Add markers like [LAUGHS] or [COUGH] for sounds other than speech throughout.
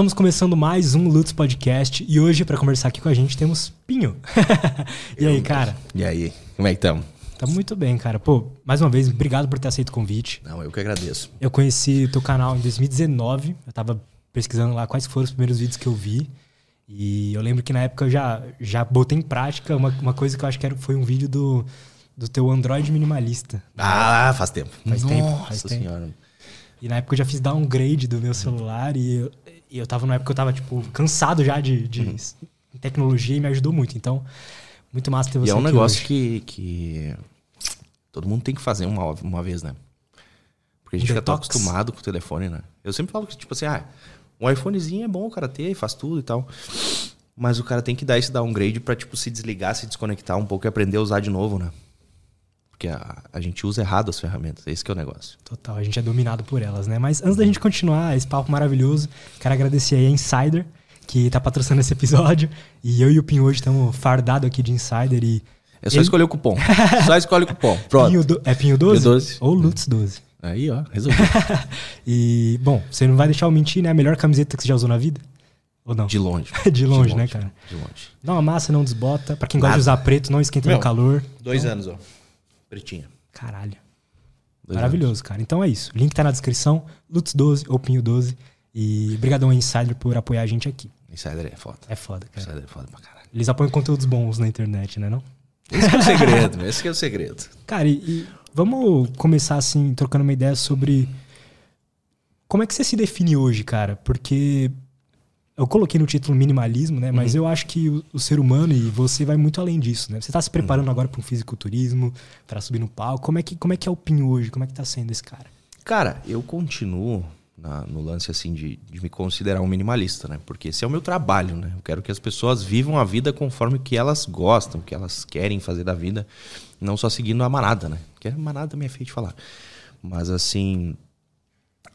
Estamos começando mais um Lutz Podcast e hoje, para conversar aqui com a gente, temos Pinho. [LAUGHS] e aí, cara? E aí, como é que estamos? Tamo muito bem, cara. Pô, mais uma vez, obrigado por ter aceito o convite. Não, eu que agradeço. Eu conheci o teu canal em 2019. Eu tava pesquisando lá quais foram os primeiros vídeos que eu vi. E eu lembro que na época eu já, já botei em prática uma, uma coisa que eu acho que era, foi um vídeo do, do teu Android minimalista. Ah, faz tempo. Faz Nossa tempo, faz tempo. senhora. E na época eu já fiz downgrade do meu celular e eu, e eu tava numa época que eu tava, tipo, cansado já de, de Uhum. tecnologia e me ajudou muito. Então, muito massa ter você E é um negócio hoje. que, que todo mundo tem que fazer uma, uma vez, né? Porque a gente Um fica tão detox. acostumado com o telefone, né? Eu sempre falo que, tipo assim, ah, um iPhonezinho é bom o cara ter, faz tudo e tal. Mas o cara tem que dar esse downgrade pra, tipo, se desligar, se desconectar um pouco e aprender a usar de novo, né? Porque a, a gente usa errado as ferramentas, esse que é o negócio. Total, a gente é dominado por elas, né? Mas antes da gente continuar esse papo maravilhoso, quero agradecer aí a Insider, que tá patrocinando esse episódio. E eu e o Pinho hoje estamos fardados aqui de Insider e. É só Ele- escolher o cupom. [LAUGHS] só escolhe o cupom. Pronto. Pinho do- é Pinho 12? Pinho 12. Ou Lutz 12. Aí, ó, resolveu. [LAUGHS] E, bom, você não vai deixar eu mentir, né? A melhor camiseta que você já usou na vida? Ou não? De longe. [LAUGHS] De longe, né, cara? De longe. Não amassa, não desbota. Pra quem gosta de Nada. usar preto, não esquenta Meu, no calor. Dois anos, ó. Pretinha. Caralho. Dois Maravilhoso, cara. Então é isso. Link tá na descrição. Lutz 12 ou Pinho 12. E brigadão Insider por apoiar a gente aqui. Insider é foda. É foda, cara. Insider é foda pra caralho. Eles apoiam conteúdos bons na internet, né não? Esse que é o [LAUGHS] segredo, esse que é o segredo. Cara, e, e vamos começar assim, trocando uma ideia sobre como é que você se define hoje, cara? Porque eu coloquei no título minimalismo, né? Mas eu acho que o, o ser humano e você vai muito além disso, né? Você tá se preparando agora para um fisiculturismo, para subir no palco. Como é que como é que é o Pinho hoje? Como é que tá sendo esse cara? Cara, eu continuo na- no lance assim de, de me considerar um minimalista, né? Porque esse é o meu trabalho, né? Eu quero que as pessoas vivam a vida conforme o que elas gostam, o que elas querem fazer da vida, não só seguindo a manada, né? Porque a manada também é feio de falar. Mas assim,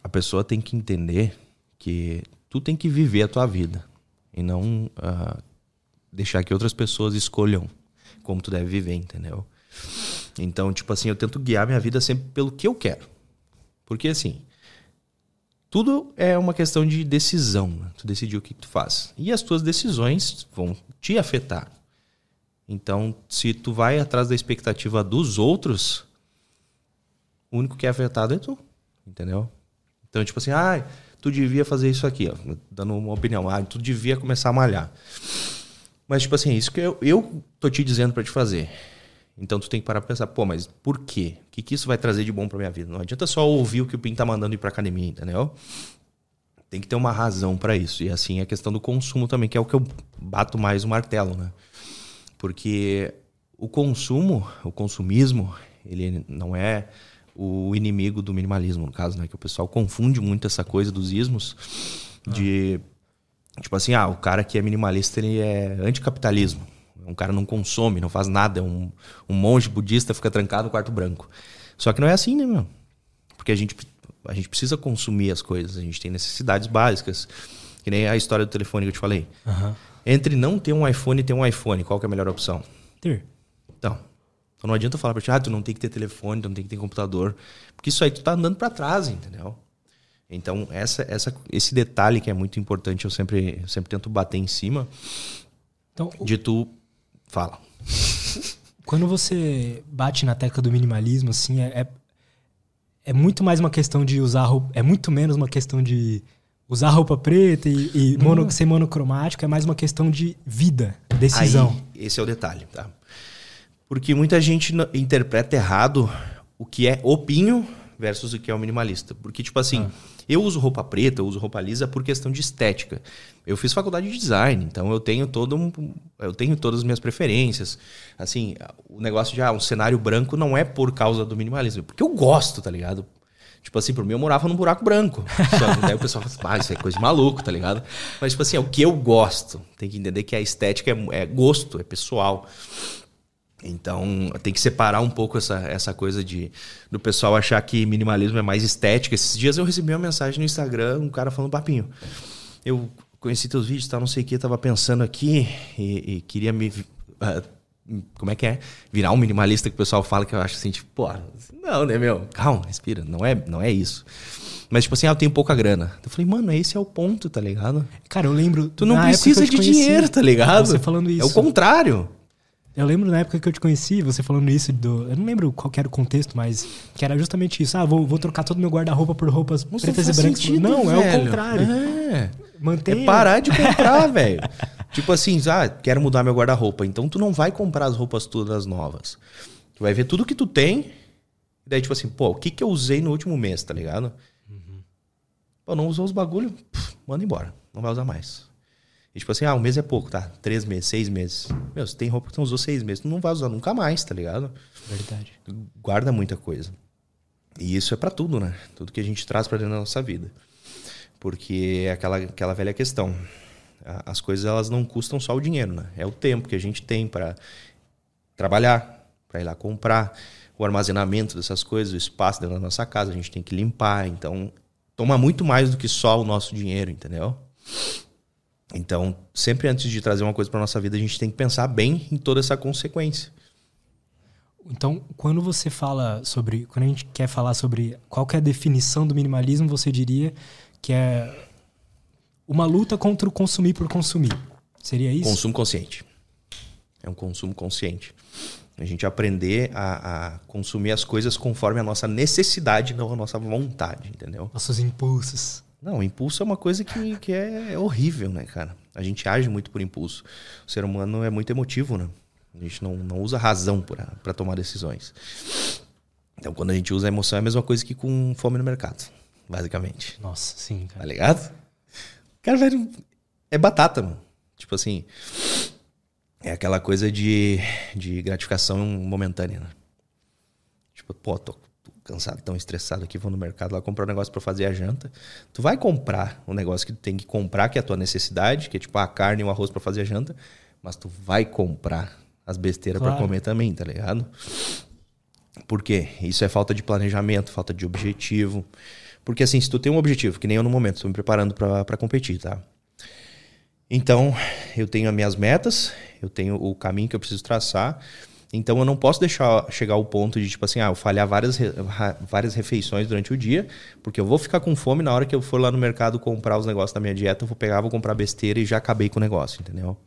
a pessoa tem que entender que tu tem que viver a tua vida e não ah, deixar que outras pessoas escolham como tu deve viver, entendeu? Então, tipo assim, eu tento guiar minha vida sempre pelo que eu quero. Porque assim, tudo é uma questão de decisão. né? Tu decidir o que tu faz. E as tuas decisões vão te afetar. Então, se tu vai atrás da expectativa dos outros, o único que é afetado é tu. Entendeu? Então, tipo assim, ah, tu devia fazer isso aqui, ó, dando uma opinião. Ah, tu devia começar a malhar. Mas, tipo assim, é isso que eu, eu tô te dizendo pra te fazer. Então tu tem que parar pra pensar, pô, mas por quê? O que, que isso vai trazer de bom pra minha vida? Não adianta só ouvir o que o Pim tá mandando ir pra academia, entendeu? Tem que ter uma razão pra isso. E assim, a questão do consumo também, que é o que eu bato mais o martelo, né? Porque o consumo, o consumismo, ele não é o inimigo do minimalismo, no caso, né? Que o pessoal confunde muito essa coisa dos ismos de Tipo assim, ah, o cara que é minimalista, ele é anticapitalismo. Um cara não consome, não faz nada. É um, um monge budista fica trancado no quarto branco. Só que não é assim, né, meu? Porque a gente, a gente precisa consumir as coisas. A gente tem necessidades básicas. Que nem a história do telefone que eu te falei. Entre não ter um iPhone e ter um iPhone, qual que é a melhor opção? Ter. Então, não adianta falar pra ti, ah, tu não tem que ter telefone, tu não tem que ter computador. Porque isso aí tu tá andando pra trás, entendeu? Então, essa, essa, esse detalhe que é muito importante, eu sempre, eu sempre tento bater em cima Então, de tu. Fala. [LAUGHS] quando você bate na tecla do minimalismo, assim, é, é, é muito mais uma questão de usar roupa. É muito menos uma questão de usar roupa preta e, e mono- ser monocromático, é mais uma questão de vida, decisão. Aí, esse é o detalhe, tá? Porque muita gente interpreta errado o que é opinho versus o que é o minimalista. Porque, tipo assim, eu uso roupa preta, eu uso roupa lisa por questão de estética. Eu fiz faculdade de design, então eu tenho todo um, eu tenho todas as minhas preferências. Assim, o negócio de ah, um cenário branco não é por causa do minimalismo, é porque eu gosto, tá ligado? Tipo assim, por mim eu morava num buraco branco. [LAUGHS] Só que daí o pessoal fala, ah, isso é coisa de maluco, tá ligado? Mas, tipo assim, é o que eu gosto. Tem que entender que a estética é, é gosto, é pessoal. Então, tem que separar um pouco essa, essa coisa de do pessoal achar que minimalismo é mais estética. Esses dias eu recebi uma mensagem no Instagram, um cara falando, papinho, eu conheci teus vídeos, tá, não sei o que, tava pensando aqui e, e queria me ah, como é que é? Virar um minimalista que o pessoal fala que eu acho assim, tipo, pô, não, né, meu? Calma, respira. Não é, não é isso. Mas, tipo assim, ah, eu tenho pouca grana. Eu falei, mano, esse é o ponto, tá ligado? Cara, eu lembro. Tu não precisa de conheci, dinheiro, tá ligado? Você falando isso. É o contrário. Eu lembro na época que eu te conheci, você falando isso do. Eu não lembro qual era o contexto, mas que era justamente isso. Ah, vou, vou trocar todo meu guarda-roupa por roupas Nossa, pretas e brancas. Sentido, não, velho. é o contrário. É. Mantenha. É parar de comprar, [LAUGHS] velho. Tipo assim, ah, quero mudar meu guarda-roupa. Então tu não vai comprar as roupas todas novas. Tu vai ver tudo que tu tem. E daí, tipo assim, pô, o que, que eu usei no último mês, tá ligado? Uhum. Pô, não usou os bagulho, pff, manda embora. Não vai usar mais. E tipo assim, ah, um mês é pouco, tá? Três meses, seis meses. Meu, você tem roupa que tu usou seis meses, tu não vai usar nunca mais, tá ligado? Verdade. Guarda muita coisa. E isso é para tudo, né? Tudo que a gente traz para dentro da nossa vida. Porque é aquela, aquela velha questão. As coisas elas não custam só o dinheiro, né? É o tempo que a gente tem para trabalhar, para ir lá comprar, o armazenamento dessas coisas, o espaço dentro da nossa casa, a gente tem que limpar. Então, toma muito mais do que só o nosso dinheiro, entendeu? Então, sempre antes de trazer uma coisa para nossa vida, a gente tem que pensar bem em toda essa consequência. Então, quando você fala sobre, quando a gente quer falar sobre qual é a definição do minimalismo, você diria que é uma luta contra o consumir por consumir. Seria isso? Consumo consciente. É um consumo consciente. A gente aprender a, a, consumir as coisas conforme a nossa necessidade, não a nossa vontade, entendeu? Nossos impulsos. Não, impulso é uma coisa que, que é horrível, né, cara? A gente age muito por impulso. O ser humano é muito emotivo, né? A gente não, não usa razão para tomar decisões. Então, quando a gente usa a emoção, é a mesma coisa que com fome no mercado, basicamente. Nossa, sim, cara. Tá ligado? Cara, velho, é batata, mano. Tipo assim, é aquela coisa de, de gratificação momentânea, né? Tipo, pô, tô cansado, tão estressado aqui, vou no mercado lá comprar um negócio para fazer a janta. Tu vai comprar um negócio que tu tem que comprar, que é a tua necessidade, que é tipo a carne e o arroz para fazer a janta, mas tu vai comprar as besteiras claro. para comer também, tá ligado? Por quê? Isso é falta de planejamento, falta de objetivo. Porque assim, se tu tem um objetivo, que nem eu no momento, estou me preparando para competir, tá? Então, eu tenho as minhas metas, eu tenho o caminho que eu preciso traçar, então eu não posso deixar chegar ao ponto de, tipo assim, ah, eu falhar várias, várias refeições durante o dia, porque eu vou ficar com fome na hora que eu for lá no mercado comprar os negócios da minha dieta, eu vou pegar, vou comprar besteira e já acabei com o negócio, entendeu?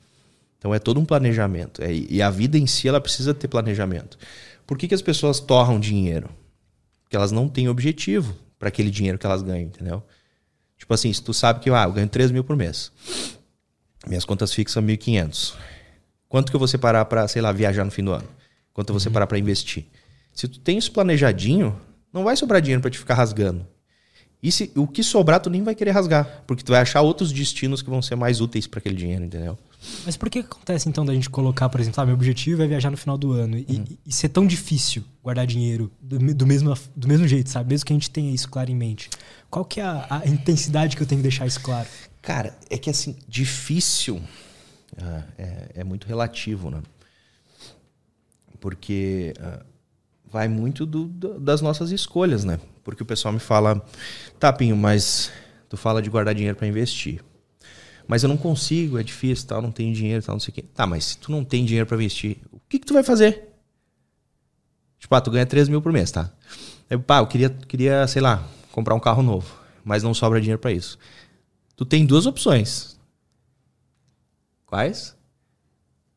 Então é todo um planejamento. É, e a vida em si, ela precisa ter planejamento. Por que, que as pessoas torram dinheiro? Porque elas não têm objetivo para aquele dinheiro que elas ganham, entendeu? Tipo assim, se tu sabe que ah, eu ganho 3 mil por mês, minhas contas fixas são 1.500. Quanto que eu vou separar para, sei lá, viajar no fim do ano? Quanto você parar para investir. Se tu tem isso planejadinho, não vai sobrar dinheiro para te ficar rasgando. E se, o que sobrar, tu nem vai querer rasgar. Porque tu vai achar outros destinos que vão ser mais úteis para aquele dinheiro, entendeu? Mas por que acontece então da gente colocar, por exemplo, ah, meu objetivo é viajar no final do ano e, uhum. e ser tão difícil guardar dinheiro do, do, mesmo, do mesmo jeito, sabe? Mesmo que a gente tenha isso claro em mente. Qual que é a, a intensidade que eu tenho que deixar isso claro? Cara, é que assim, difícil uh, é, é muito relativo, né? Porque uh, vai muito do, do, das nossas escolhas, né? Porque o pessoal me fala, Tapinho, mas tu fala de guardar dinheiro para investir. Mas eu não consigo, é difícil, tal, não tenho dinheiro, tal, não sei o quê. Tá, mas se tu não tem dinheiro para investir, o que, que tu vai fazer? Tipo, ah, tu ganha 3 mil por mês, tá? Aí, pá, eu queria, queria, sei lá, comprar um carro novo, mas não sobra dinheiro para isso. Tu tem duas opções. Quais?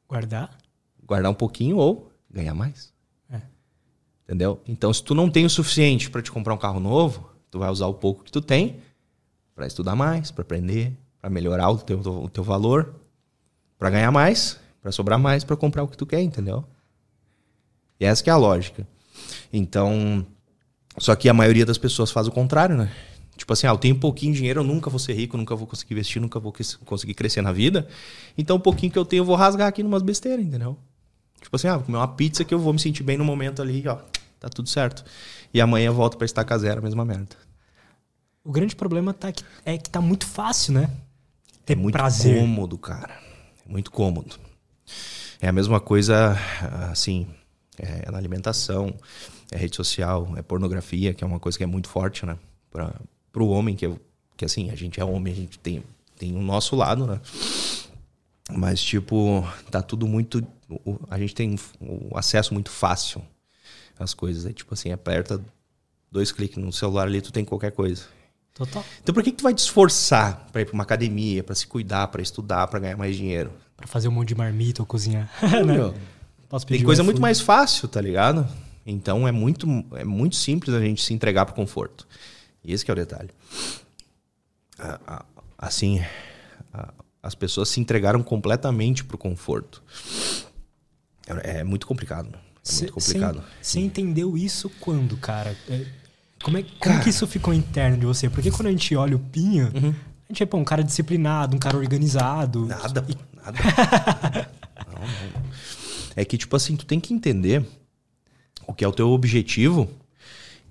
Guardar. Guardar um pouquinho ou ganhar mais. É. Entendeu? Então, se tu não tem o suficiente para te comprar um carro novo, tu vai usar o pouco que tu tem para estudar mais, para aprender, para melhorar o teu, o teu valor, para ganhar mais, para sobrar mais, para comprar o que tu quer, entendeu? E essa que é a lógica. Então, só que a maioria das pessoas faz o contrário, né? Tipo assim, ah, eu tenho pouquinho dinheiro, eu nunca vou ser rico, nunca vou conseguir investir, nunca vou conseguir crescer na vida. Então, o pouquinho que eu tenho, eu vou rasgar aqui numas besteiras, entendeu? Tipo assim, ah, vou comer uma pizza que eu vou me sentir bem no momento ali, ó. Tá tudo certo. E amanhã eu volto pra estacar zero, a mesma merda. O grande problema tá que, é que tá muito fácil, né? Ter é muito prazer. cômodo, cara. É muito cômodo. É a mesma coisa, assim, é na alimentação, é rede social, é pornografia, que é uma coisa que é muito forte, né? Pra, pro homem, que, que assim, a gente é homem, a gente tem, tem o nosso lado, né? Mas, tipo, tá tudo muito. A gente tem o acesso muito fácil às coisas. É tipo assim, aperta dois cliques no celular ali, tu tem qualquer coisa. Total. Então por que, que tu vai te esforçar pra ir pra uma academia, para se cuidar, para estudar, para ganhar mais dinheiro? Pra fazer um monte de marmita ou cozinhar. [LAUGHS] né? tem coisa muito mais fácil, tá ligado? Então é muito, é muito simples a gente se entregar pro conforto. E esse é o detalhe. Assim, as pessoas se entregaram completamente pro conforto. É, é muito complicado. É muito complicado. Você entendeu isso quando, cara? É, como, é, como cara, que isso ficou interno de você? Porque quando a gente olha o Pinha, uhum. a gente é pô, um cara disciplinado, um cara organizado. Nada, e... nada. [LAUGHS] não, não. É que, tipo assim, tu tem que entender o que é o teu objetivo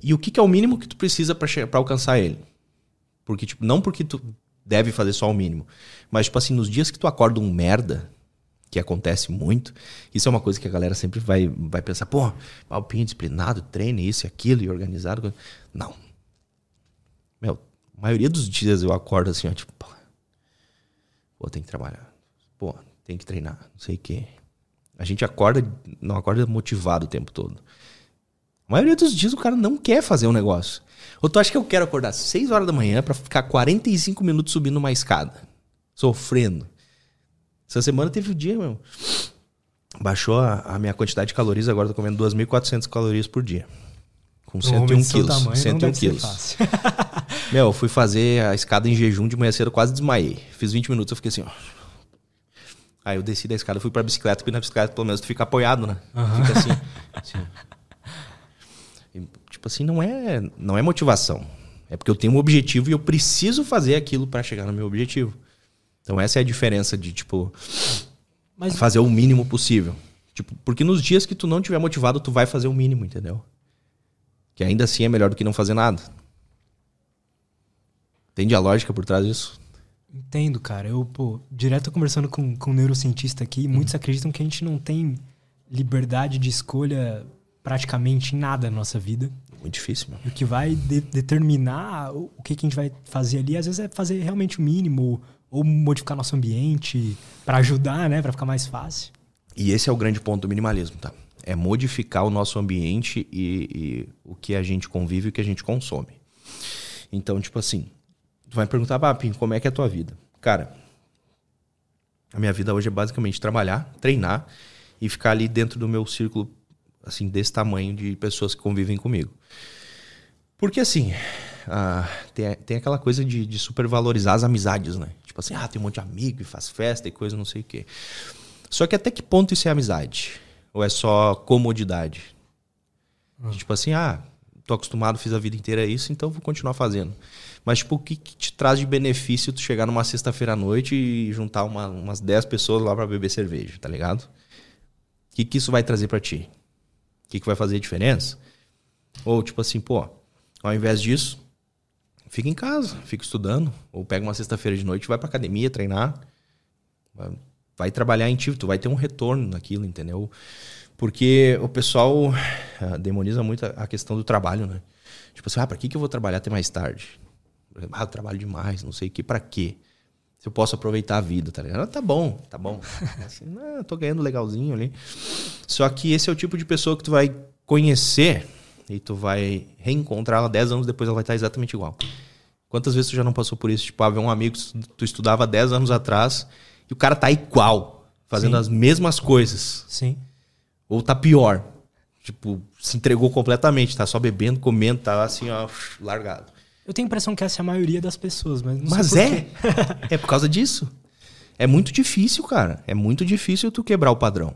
e o que, que é o mínimo que tu precisa para alcançar ele. Porque, tipo, não porque tu deve fazer só o mínimo, mas, tipo assim, nos dias que tu acorda um merda, que acontece muito, isso é uma coisa que a galera sempre vai, vai pensar, pô, Alpinho disciplinado, treine isso e aquilo, e organizado. Não. Meu, a maioria dos dias eu acordo assim, ó, tipo, pô, pô tem que trabalhar. Pô, tem que treinar, não sei o quê. A gente acorda, não acorda motivado o tempo todo. A maioria dos dias o cara não quer fazer um negócio. Ou tu acha que eu quero acordar 6 horas da manhã para ficar 45 minutos subindo uma escada, sofrendo. Essa semana teve o um dia, meu. Baixou a, a, minha quantidade de calorias, agora tô comendo 2.400 calorias por dia. Com 101 quilos. Tamanho, 101 quilos. [LAUGHS] meu, eu fui fazer a escada em jejum de manhã cedo, quase desmaiei. Fiz 20 minutos, eu fiquei assim, ó. Aí eu desci da escada, fui pra bicicleta, porque na bicicleta pelo menos tu fica apoiado, né? Uhum. Fica assim. assim. E, tipo assim, não é, não é motivação. É porque eu tenho um objetivo e eu preciso fazer aquilo para chegar no meu objetivo. Então essa é a diferença de, tipo, Mas... fazer o mínimo possível. Tipo, porque nos dias que tu não tiver motivado, tu vai fazer o mínimo, entendeu? Que ainda assim é melhor do que não fazer nada. Entende a lógica por trás disso? Entendo, cara. Eu, pô, direto conversando com, com um neurocientista aqui, uhum. muitos acreditam que a gente não tem liberdade de escolha praticamente em nada na nossa vida. Muito difícil, mano. E o que vai de, determinar o, o que, que, a gente vai fazer ali, às vezes é fazer realmente o mínimo, ou, modificar nosso ambiente para ajudar, né? para ficar mais fácil. E esse é o grande ponto do minimalismo, tá? É modificar o nosso ambiente e, e o que a gente convive e o que a gente consome. Então, tipo assim, Tu vai me perguntar, Papim, como é que é a tua vida? Cara, a minha vida hoje é basicamente trabalhar, treinar e ficar ali dentro do meu círculo, assim, desse tamanho de pessoas que convivem comigo. Porque, assim, ah, tem, tem aquela coisa de, de supervalorizar as amizades, né? Tipo assim, ah, tem um monte de amigo e faz festa e coisa, não sei o quê. Só que até que ponto isso é amizade? Ou é só comodidade? Hum. Tipo assim, ah, tô acostumado, fiz a vida inteira isso, então vou continuar fazendo. Mas, tipo, o que, que te traz de benefício tu chegar numa sexta-feira à noite e juntar uma, umas 10 pessoas lá para beber cerveja, tá ligado? O que, que isso vai trazer para ti? O que, que vai fazer diferença? Ou, tipo assim, pô, ao invés disso, fica em casa, fica estudando. Ou pega uma sexta-feira de noite, vai pra academia treinar. Vai, vai trabalhar em ti, tu vai ter um retorno naquilo, entendeu? Porque o pessoal uh, demoniza muito a, questão do trabalho, né? Tipo assim, ah, pra que, que eu vou trabalhar até mais tarde? Ah, eu trabalho demais, não sei o que, para quê? Se eu posso aproveitar a vida, tá ligado? Ah, tá bom, tá bom. [LAUGHS] Assim, não, tô ganhando legalzinho ali. Só que esse é o tipo de pessoa que tu vai conhecer e tu vai reencontrá-la 10 anos depois, ela vai estar exatamente igual. Quantas vezes tu já não passou por isso? Tipo, haver um amigo que tu estudava 10 anos atrás e o cara tá igual, fazendo Sim. as mesmas coisas. Sim. Ou tá pior. Tipo, se entregou completamente, tá só bebendo, comendo, tá assim, ó, largado. Eu tenho a impressão que essa é a maioria das pessoas, mas não Mas é. [LAUGHS] é por causa disso. É muito difícil, cara. É muito difícil tu quebrar o padrão.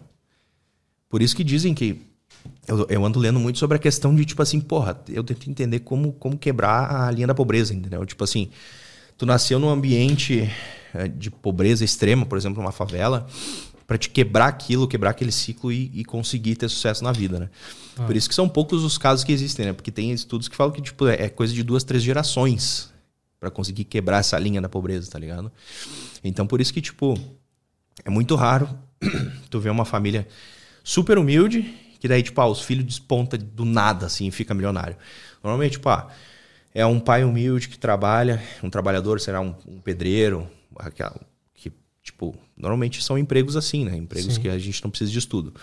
Por isso que dizem que. Eu, eu ando lendo muito sobre a questão de, tipo assim, porra, eu tento entender como, como quebrar a linha da pobreza, entendeu? Tipo assim, tu nasceu num ambiente eh, de pobreza extrema, por exemplo, uma favela, para te quebrar aquilo, quebrar aquele ciclo e, e, conseguir ter sucesso na vida, né? Ah. Por isso que são poucos os casos que existem, né? Porque tem estudos que falam que tipo, é coisa de duas, três gerações para conseguir quebrar essa linha da pobreza, tá ligado? Então por isso que, tipo, é muito raro [CLEARS THROAT] tu ver uma família super humilde, que daí, tipo, ah, os filhos desponta do nada, assim, e fica milionário. Normalmente, tipo, ah, é um pai humilde que trabalha, um trabalhador, será um, um pedreiro, aquela, tipo, normalmente são empregos assim, né? Empregos Sim. que a gente não precisa de estudo.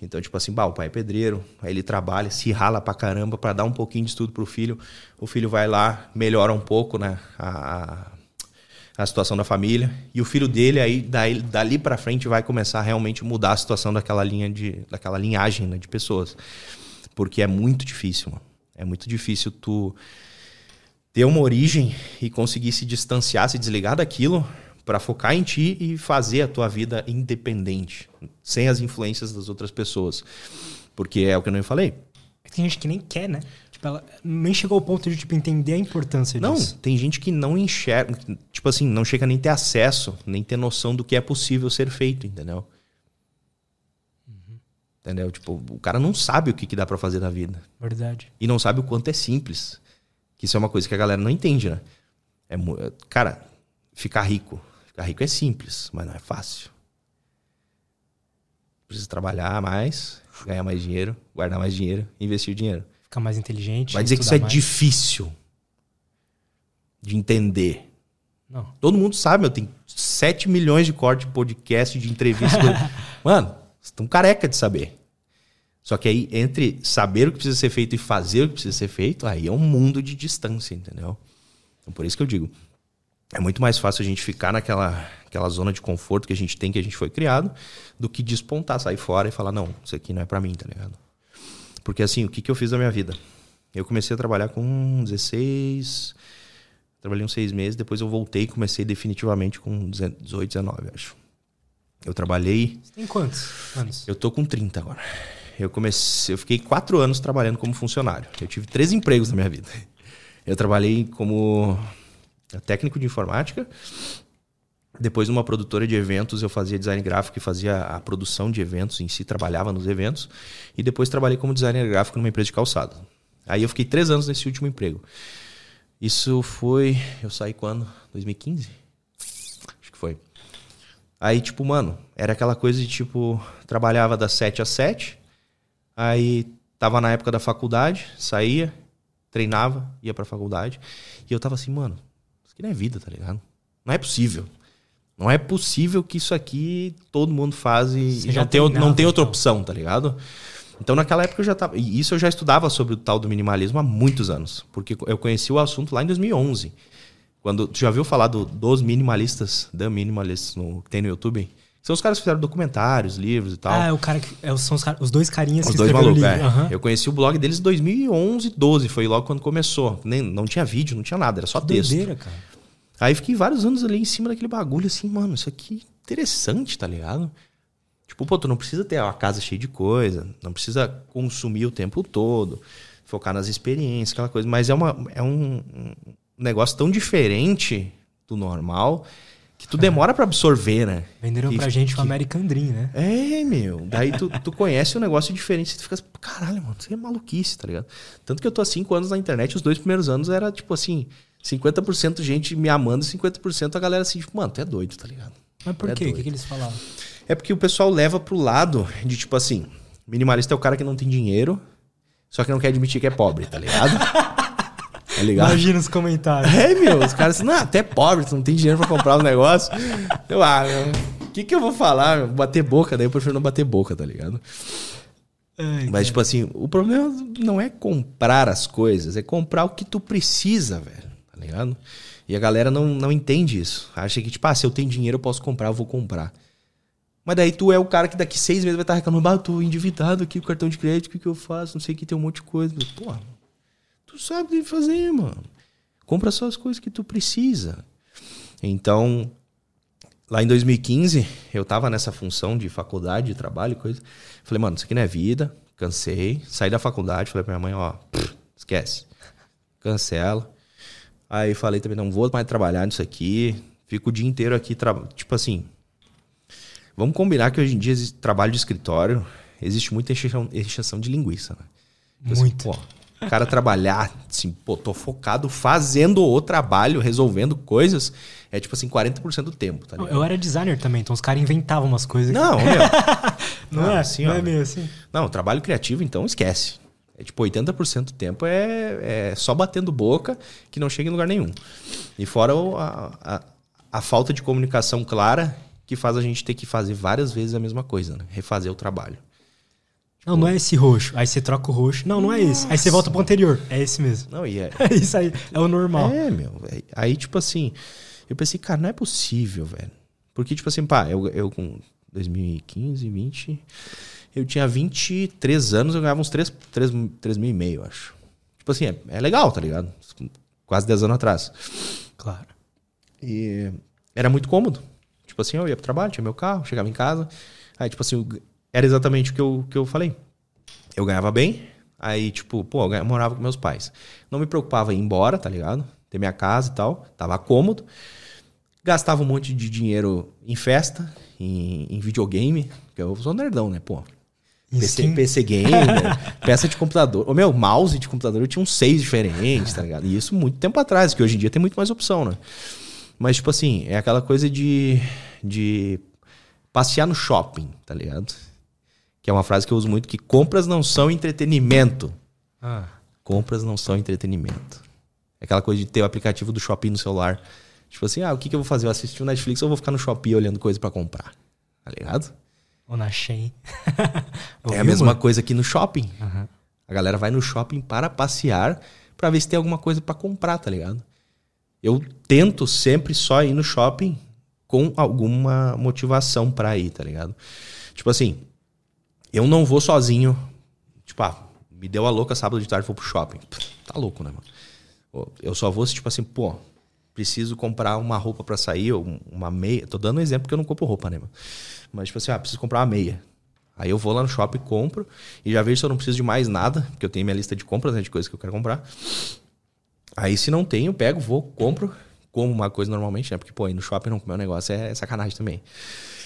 Então, tipo assim, bah, o pai é pedreiro, aí ele trabalha, se rala pra caramba pra dar um pouquinho de estudo pro filho. O filho vai lá, melhora um pouco, né? A, a situação da família. E o filho dele, aí, daí, dali pra frente, vai começar a realmente mudar a situação daquela linha de. daquela linhagem né, de pessoas. Porque é muito difícil, mano. É muito difícil tu ter uma origem e conseguir se distanciar, se desligar daquilo para focar em ti e fazer a tua vida independente, sem as influências das outras pessoas. Porque é o que eu não falei. Tem gente que nem quer, né? Tipo, ela nem chegou ao ponto de tipo, entender a importância Não, disso. tem gente que não enxerga, tipo assim, não chega nem ter acesso, nem ter noção do que é possível ser feito, entendeu? Entendeu? Tipo, o cara não sabe o que, que dá para fazer na vida. Verdade. E não sabe o quanto é simples. Que isso é uma coisa que a galera não entende, né? É, cara, ficar rico. Ficar rico é simples, mas não é fácil. Precisa trabalhar mais, ganhar mais dinheiro, guardar mais dinheiro, investir dinheiro. Ficar mais inteligente. Vai dizer que isso é mais. difícil de entender. Não. Todo mundo sabe, meu, tem 7 milhões de cortes de podcast, de entrevista. [LAUGHS] Mano, vocês estão careca de saber. Só que aí, entre saber o que precisa ser feito e fazer o que precisa ser feito, aí é um mundo de distância, entendeu? Então, por isso que eu digo, é muito mais fácil a gente ficar naquela aquela zona de conforto que a gente tem, que a gente foi criado, do que despontar, sair fora e falar, não, isso aqui não é pra mim, tá ligado? Porque assim, o que, que eu fiz da minha vida? Eu comecei a trabalhar com 16, trabalhei uns seis meses, depois eu voltei e comecei definitivamente com 18, 19, acho. Eu trabalhei Você tem quantos anos? eu tô com 30 agora. Eu comecei, eu fiquei quatro anos trabalhando como funcionário. Eu tive três empregos na minha vida. Eu trabalhei como técnico de informática. Depois, numa produtora de eventos, eu fazia design gráfico e fazia a produção de eventos em si, trabalhava nos eventos. E depois trabalhei como designer gráfico numa empresa de calçado. Aí eu fiquei três anos nesse último emprego. Isso foi. Eu saí quando? 2015? Acho que foi. Aí, tipo, mano, era aquela coisa de tipo, trabalhava das 7 às 7, aí tava na época da faculdade, saía, treinava, ia pra faculdade, e eu tava assim, mano, isso aqui não é vida, tá ligado? Não é possível. Não é possível que isso aqui todo mundo faz e, e não, tem, não tem outra então. opção, tá ligado? Então naquela época eu já tava. E isso eu já estudava sobre o tal do minimalismo há muitos anos. Porque eu conheci o assunto lá em 2011. Quando, tu já viu falar do, dos minimalistas, da minimalists no, que tem no YouTube? São os caras que fizeram documentários, livros e tal. Ah, é o cara que. É, são os, os dois carinhas Os que dois malucos, é. Aham. Eu conheci o blog deles em 2011, 12. Foi logo quando começou. Nem, não tinha vídeo, não tinha nada, era só texto. Doideira, cara. Aí fiquei vários anos ali em cima daquele bagulho, assim, mano, isso aqui é interessante, tá ligado? Tipo, pô, tu não precisa ter uma casa cheia de coisa, não precisa consumir o tempo todo, focar nas experiências, aquela coisa. Mas é, uma, é um, um negócio tão diferente do normal que tu demora pra absorver, né? Venderam Que- pra gente o que- American Dream, né? é, meu. Daí tu, tu conhece um negócio diferente, tu fica assim, caralho, mano, isso é maluquice, tá ligado? Tanto que eu tô há cinco anos na internet, os dois primeiros anos era tipo assim, 50% gente me amando e 50% a galera assim, tipo, mano, tu é doido, tá ligado? Mas por É quê? O que, que eles falavam? É porque o pessoal leva pro lado de tipo assim, minimalista é o cara que não tem dinheiro, só que não quer admitir que é pobre, tá ligado? [LAUGHS] tá ligado? Imagina os comentários. É, meu, os caras assim, não, até pobre, tu não tem dinheiro pra comprar um negócio. Eu, ah, o que que eu vou falar? meu? Bater boca, daí eu prefiro não bater boca, tá ligado? Ai, Mas, cara. tipo assim, o problema não é comprar as coisas, é comprar o que tu precisa, velho. Tá ligado? E a galera não, não entende isso. Acha que, tipo, ah, se eu tenho dinheiro eu posso comprar, eu vou comprar. Mas daí tu é o cara que daqui seis meses vai estar reclamando, ah, tô endividado aqui com cartão de crédito, o que, que eu faço? Não sei o que, tem um monte de coisa. Pô, tu sabe fazer, mano. Compra só as coisas que tu precisa. Então, lá em 2015, eu tava nessa função de faculdade, de trabalho, coisa. Falei, mano, isso aqui não é vida. Cansei. Saí da faculdade, falei pra minha mãe, ó, esquece. Cancela. Aí falei também, não vou mais trabalhar nisso aqui. Fico o dia inteiro aqui, tipo assim. Vamos combinar que hoje em dia existe trabalho de escritório, existe muita encheção, de linguiça, né? Tipo assim, Muito. pô, o cara trabalhar, assim, pô, tô focado fazendo o trabalho, resolvendo coisas, é tipo assim, 40% do tempo, tá ligado? Eu era designer também, então os caras inventavam umas coisas. Não, meu. [LAUGHS] não, não, é? assim, não ó. é meio assim? Não, trabalho criativo, então esquece. É tipo, 80% do tempo é, é só batendo boca que não chega em lugar nenhum. E fora a, a, a falta de comunicação clara que faz a gente ter que fazer várias vezes a mesma coisa, né? Refazer o trabalho. Não, não é esse roxo. Aí você troca o roxo. Não, não é esse. Aí você volta pro anterior. É esse mesmo. Não, e é. [LAUGHS] É isso aí. É o normal. É, meu. Aí, tipo assim, eu pensei, cara, não é possível, velho. Porque, tipo assim, pá, eu, eu com 2015, 20. Eu tinha 23 anos, eu ganhava uns 3, 3, 3 mil e meio, acho. Tipo assim, é, é legal, tá ligado? Quase 10 anos atrás. Claro. E era muito cômodo. Tipo assim, eu ia pro trabalho, tinha meu carro, chegava em casa. Aí, tipo assim, era exatamente o que eu, que eu falei. Eu ganhava bem, aí, tipo, pô, eu morava com meus pais. Não me preocupava em ir embora, tá ligado? Ter minha casa e tal. Tava cômodo. Gastava um monte de dinheiro em festa, em, em videogame, porque eu sou nerdão, né, pô? PC. PC Gamer, [LAUGHS] peça de computador. O meu mouse de computador eu tinha uns seis diferentes, tá ligado? E isso muito tempo atrás, que hoje em dia tem muito mais opção, né? Mas, tipo assim, é aquela coisa de, de passear no shopping, tá ligado? Que é uma frase que eu uso muito, que compras não são entretenimento. Ah. Compras não são entretenimento. É aquela coisa de ter o aplicativo do shopping no celular. Tipo assim, ah, o que, que eu vou fazer? Eu assisti o Netflix ou eu vou ficar no shopping olhando coisa pra comprar? Tá ligado? Ou na Shein. [LAUGHS] é a mesma coisa aqui no shopping. Aham. A galera vai no shopping para passear pra ver se tem alguma coisa pra comprar, tá ligado? Eu tento sempre só ir no shopping com alguma motivação pra ir, tá ligado? Tipo assim, eu não vou sozinho. Tipo, ah, me deu a louca sábado de tarde, vou pro shopping. Pff, Tá louco, né, mano? Eu só vou se, tipo assim, pô, preciso comprar uma roupa pra sair, ou uma meia. Tô dando um exemplo que eu não compro roupa, né, mano? Mas, tipo assim, ah, preciso comprar uma meia. Aí eu vou lá no shopping, compro e já vejo se eu não preciso de mais nada, porque eu tenho minha lista de compras, né, de coisas que eu quero comprar. Aí se não tenho, pego, vou, compro, como uma coisa normalmente, né? Porque, pô, ir no shopping não comer um negócio é sacanagem também.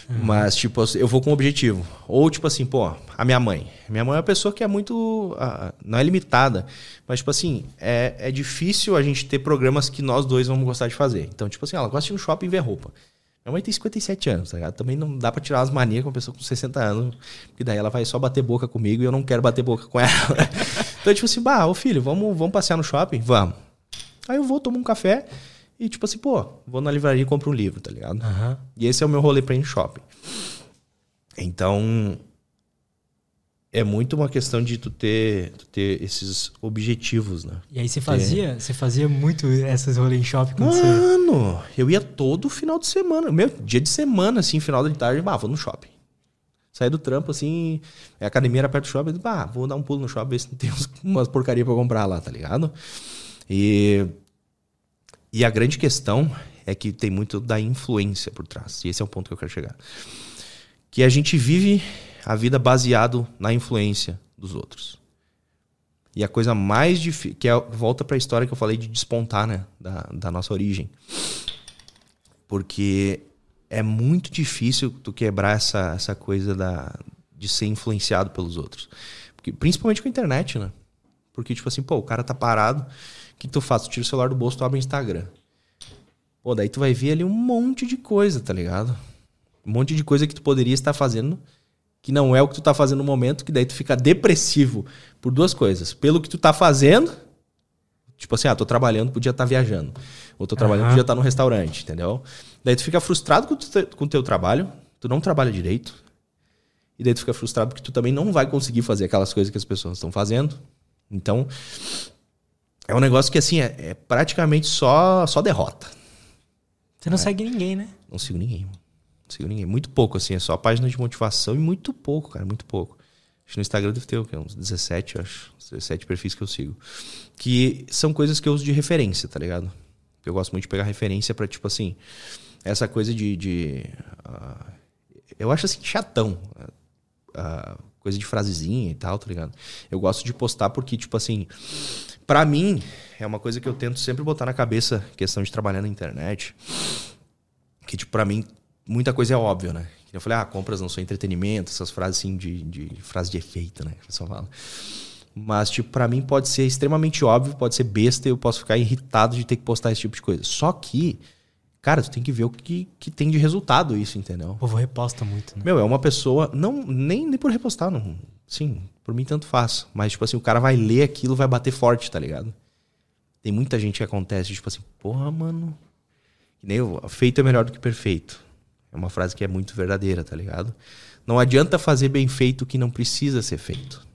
Mas, tipo, eu vou com um objetivo. Ou, tipo assim, pô, a minha mãe. Minha mãe é uma pessoa que é muito. ah, não é limitada. Mas, tipo assim, é, é difícil a gente ter programas que nós dois vamos gostar de fazer. Então, tipo assim, ela gosta de ir no shopping e ver roupa. Minha mãe tem 57 anos, tá ligado? Também não dá pra tirar as manias com uma pessoa com 60 anos, porque daí ela vai só bater boca comigo e eu não quero bater boca com ela. [LAUGHS] então, tipo assim, bah, ô filho, vamos, vamos passear no shopping? Vamos. Aí eu vou, tomo um café e, tipo assim, pô, vou na livraria e compro um livro, tá ligado? Aham. E esse é o meu rolê pra ir no shopping. Então, é muito uma questão de tu ter, tu ter esses objetivos, né? E aí você fazia, você fazia muito essas rolês em shopping quando você... Mano, eu ia todo final de semana. Meu, dia de semana, assim, final de tarde, bah, vou no shopping. Saí do trampo, assim, a academia era perto do shopping, bah, vou dar um pulo no shopping, ver se tem umas porcaria pra comprar lá, tá ligado? E, e a grande questão é que tem muito da influência por trás. E esse é o ponto que eu quero chegar. Que a gente vive a vida baseado na influência dos outros. E a coisa mais difícil, que é, volta para a história que eu falei de despontar, né, da, da nossa origem. Porque é muito difícil tu quebrar essa, essa coisa da, de ser influenciado pelos outros. Porque, principalmente com a internet, né? Porque, tipo assim, pô, o cara tá parado, o que, tu faz? Tu tira o celular do bolso, tu abre o Instagram. Pô, daí tu vai ver ali um monte de coisa, tá ligado? Um monte de coisa que tu poderia estar fazendo que não é o que tu tá fazendo no momento, que daí tu fica depressivo por duas coisas. Pelo que tu tá fazendo, tipo assim, ah, tô trabalhando, podia estar viajando. Ou tô trabalhando, Aham. podia estar no restaurante, entendeu? Daí tu fica frustrado com o teu- com o teu trabalho, tu não trabalha direito. E daí tu fica frustrado porque tu também não vai conseguir fazer aquelas coisas que as pessoas estão fazendo. Então, é um negócio que assim, é, é praticamente só, só derrota. Você não segue ninguém, né? Não sigo ninguém, mano. Sigo ninguém. Muito pouco, assim. É só página de motivação e muito pouco, cara. Muito pouco. Acho que no Instagram deve ter uns 17, eu acho. 17 perfis que eu sigo. Que são coisas que eu uso de referência, tá ligado? Eu gosto muito de pegar referência pra, tipo assim, essa coisa de. de ah, eu acho assim, chatão. ah, coisa de frasezinha e tal, tá ligado? Eu gosto de postar porque, tipo assim, pra mim, é uma coisa que eu tento sempre botar na cabeça, questão de trabalhar na internet. Que, tipo, pra mim, muita coisa é óbvia, né? Eu falei, ah, compras não são entretenimento, essas frases assim de, de frase de efeito, né? Que o pessoal fala. Mas, tipo, pra mim pode ser extremamente óbvio, pode ser besta e eu posso ficar irritado de ter que postar esse tipo de coisa. Só que, cara, tu tem que ver o que, que tem de resultado isso, entendeu? O povo reposta muito, né? Meu, é uma pessoa, não nem, nem por repostar, não. Sim, por mim tanto faz. Mas, tipo assim, o cara vai ler aquilo, vai bater forte, tá ligado? Tem muita gente que acontece, tipo assim, porra, mano. Que nem eu, feito é melhor do que perfeito. É uma frase que é muito verdadeira, tá ligado? Não adianta fazer bem feito o que não precisa ser feito.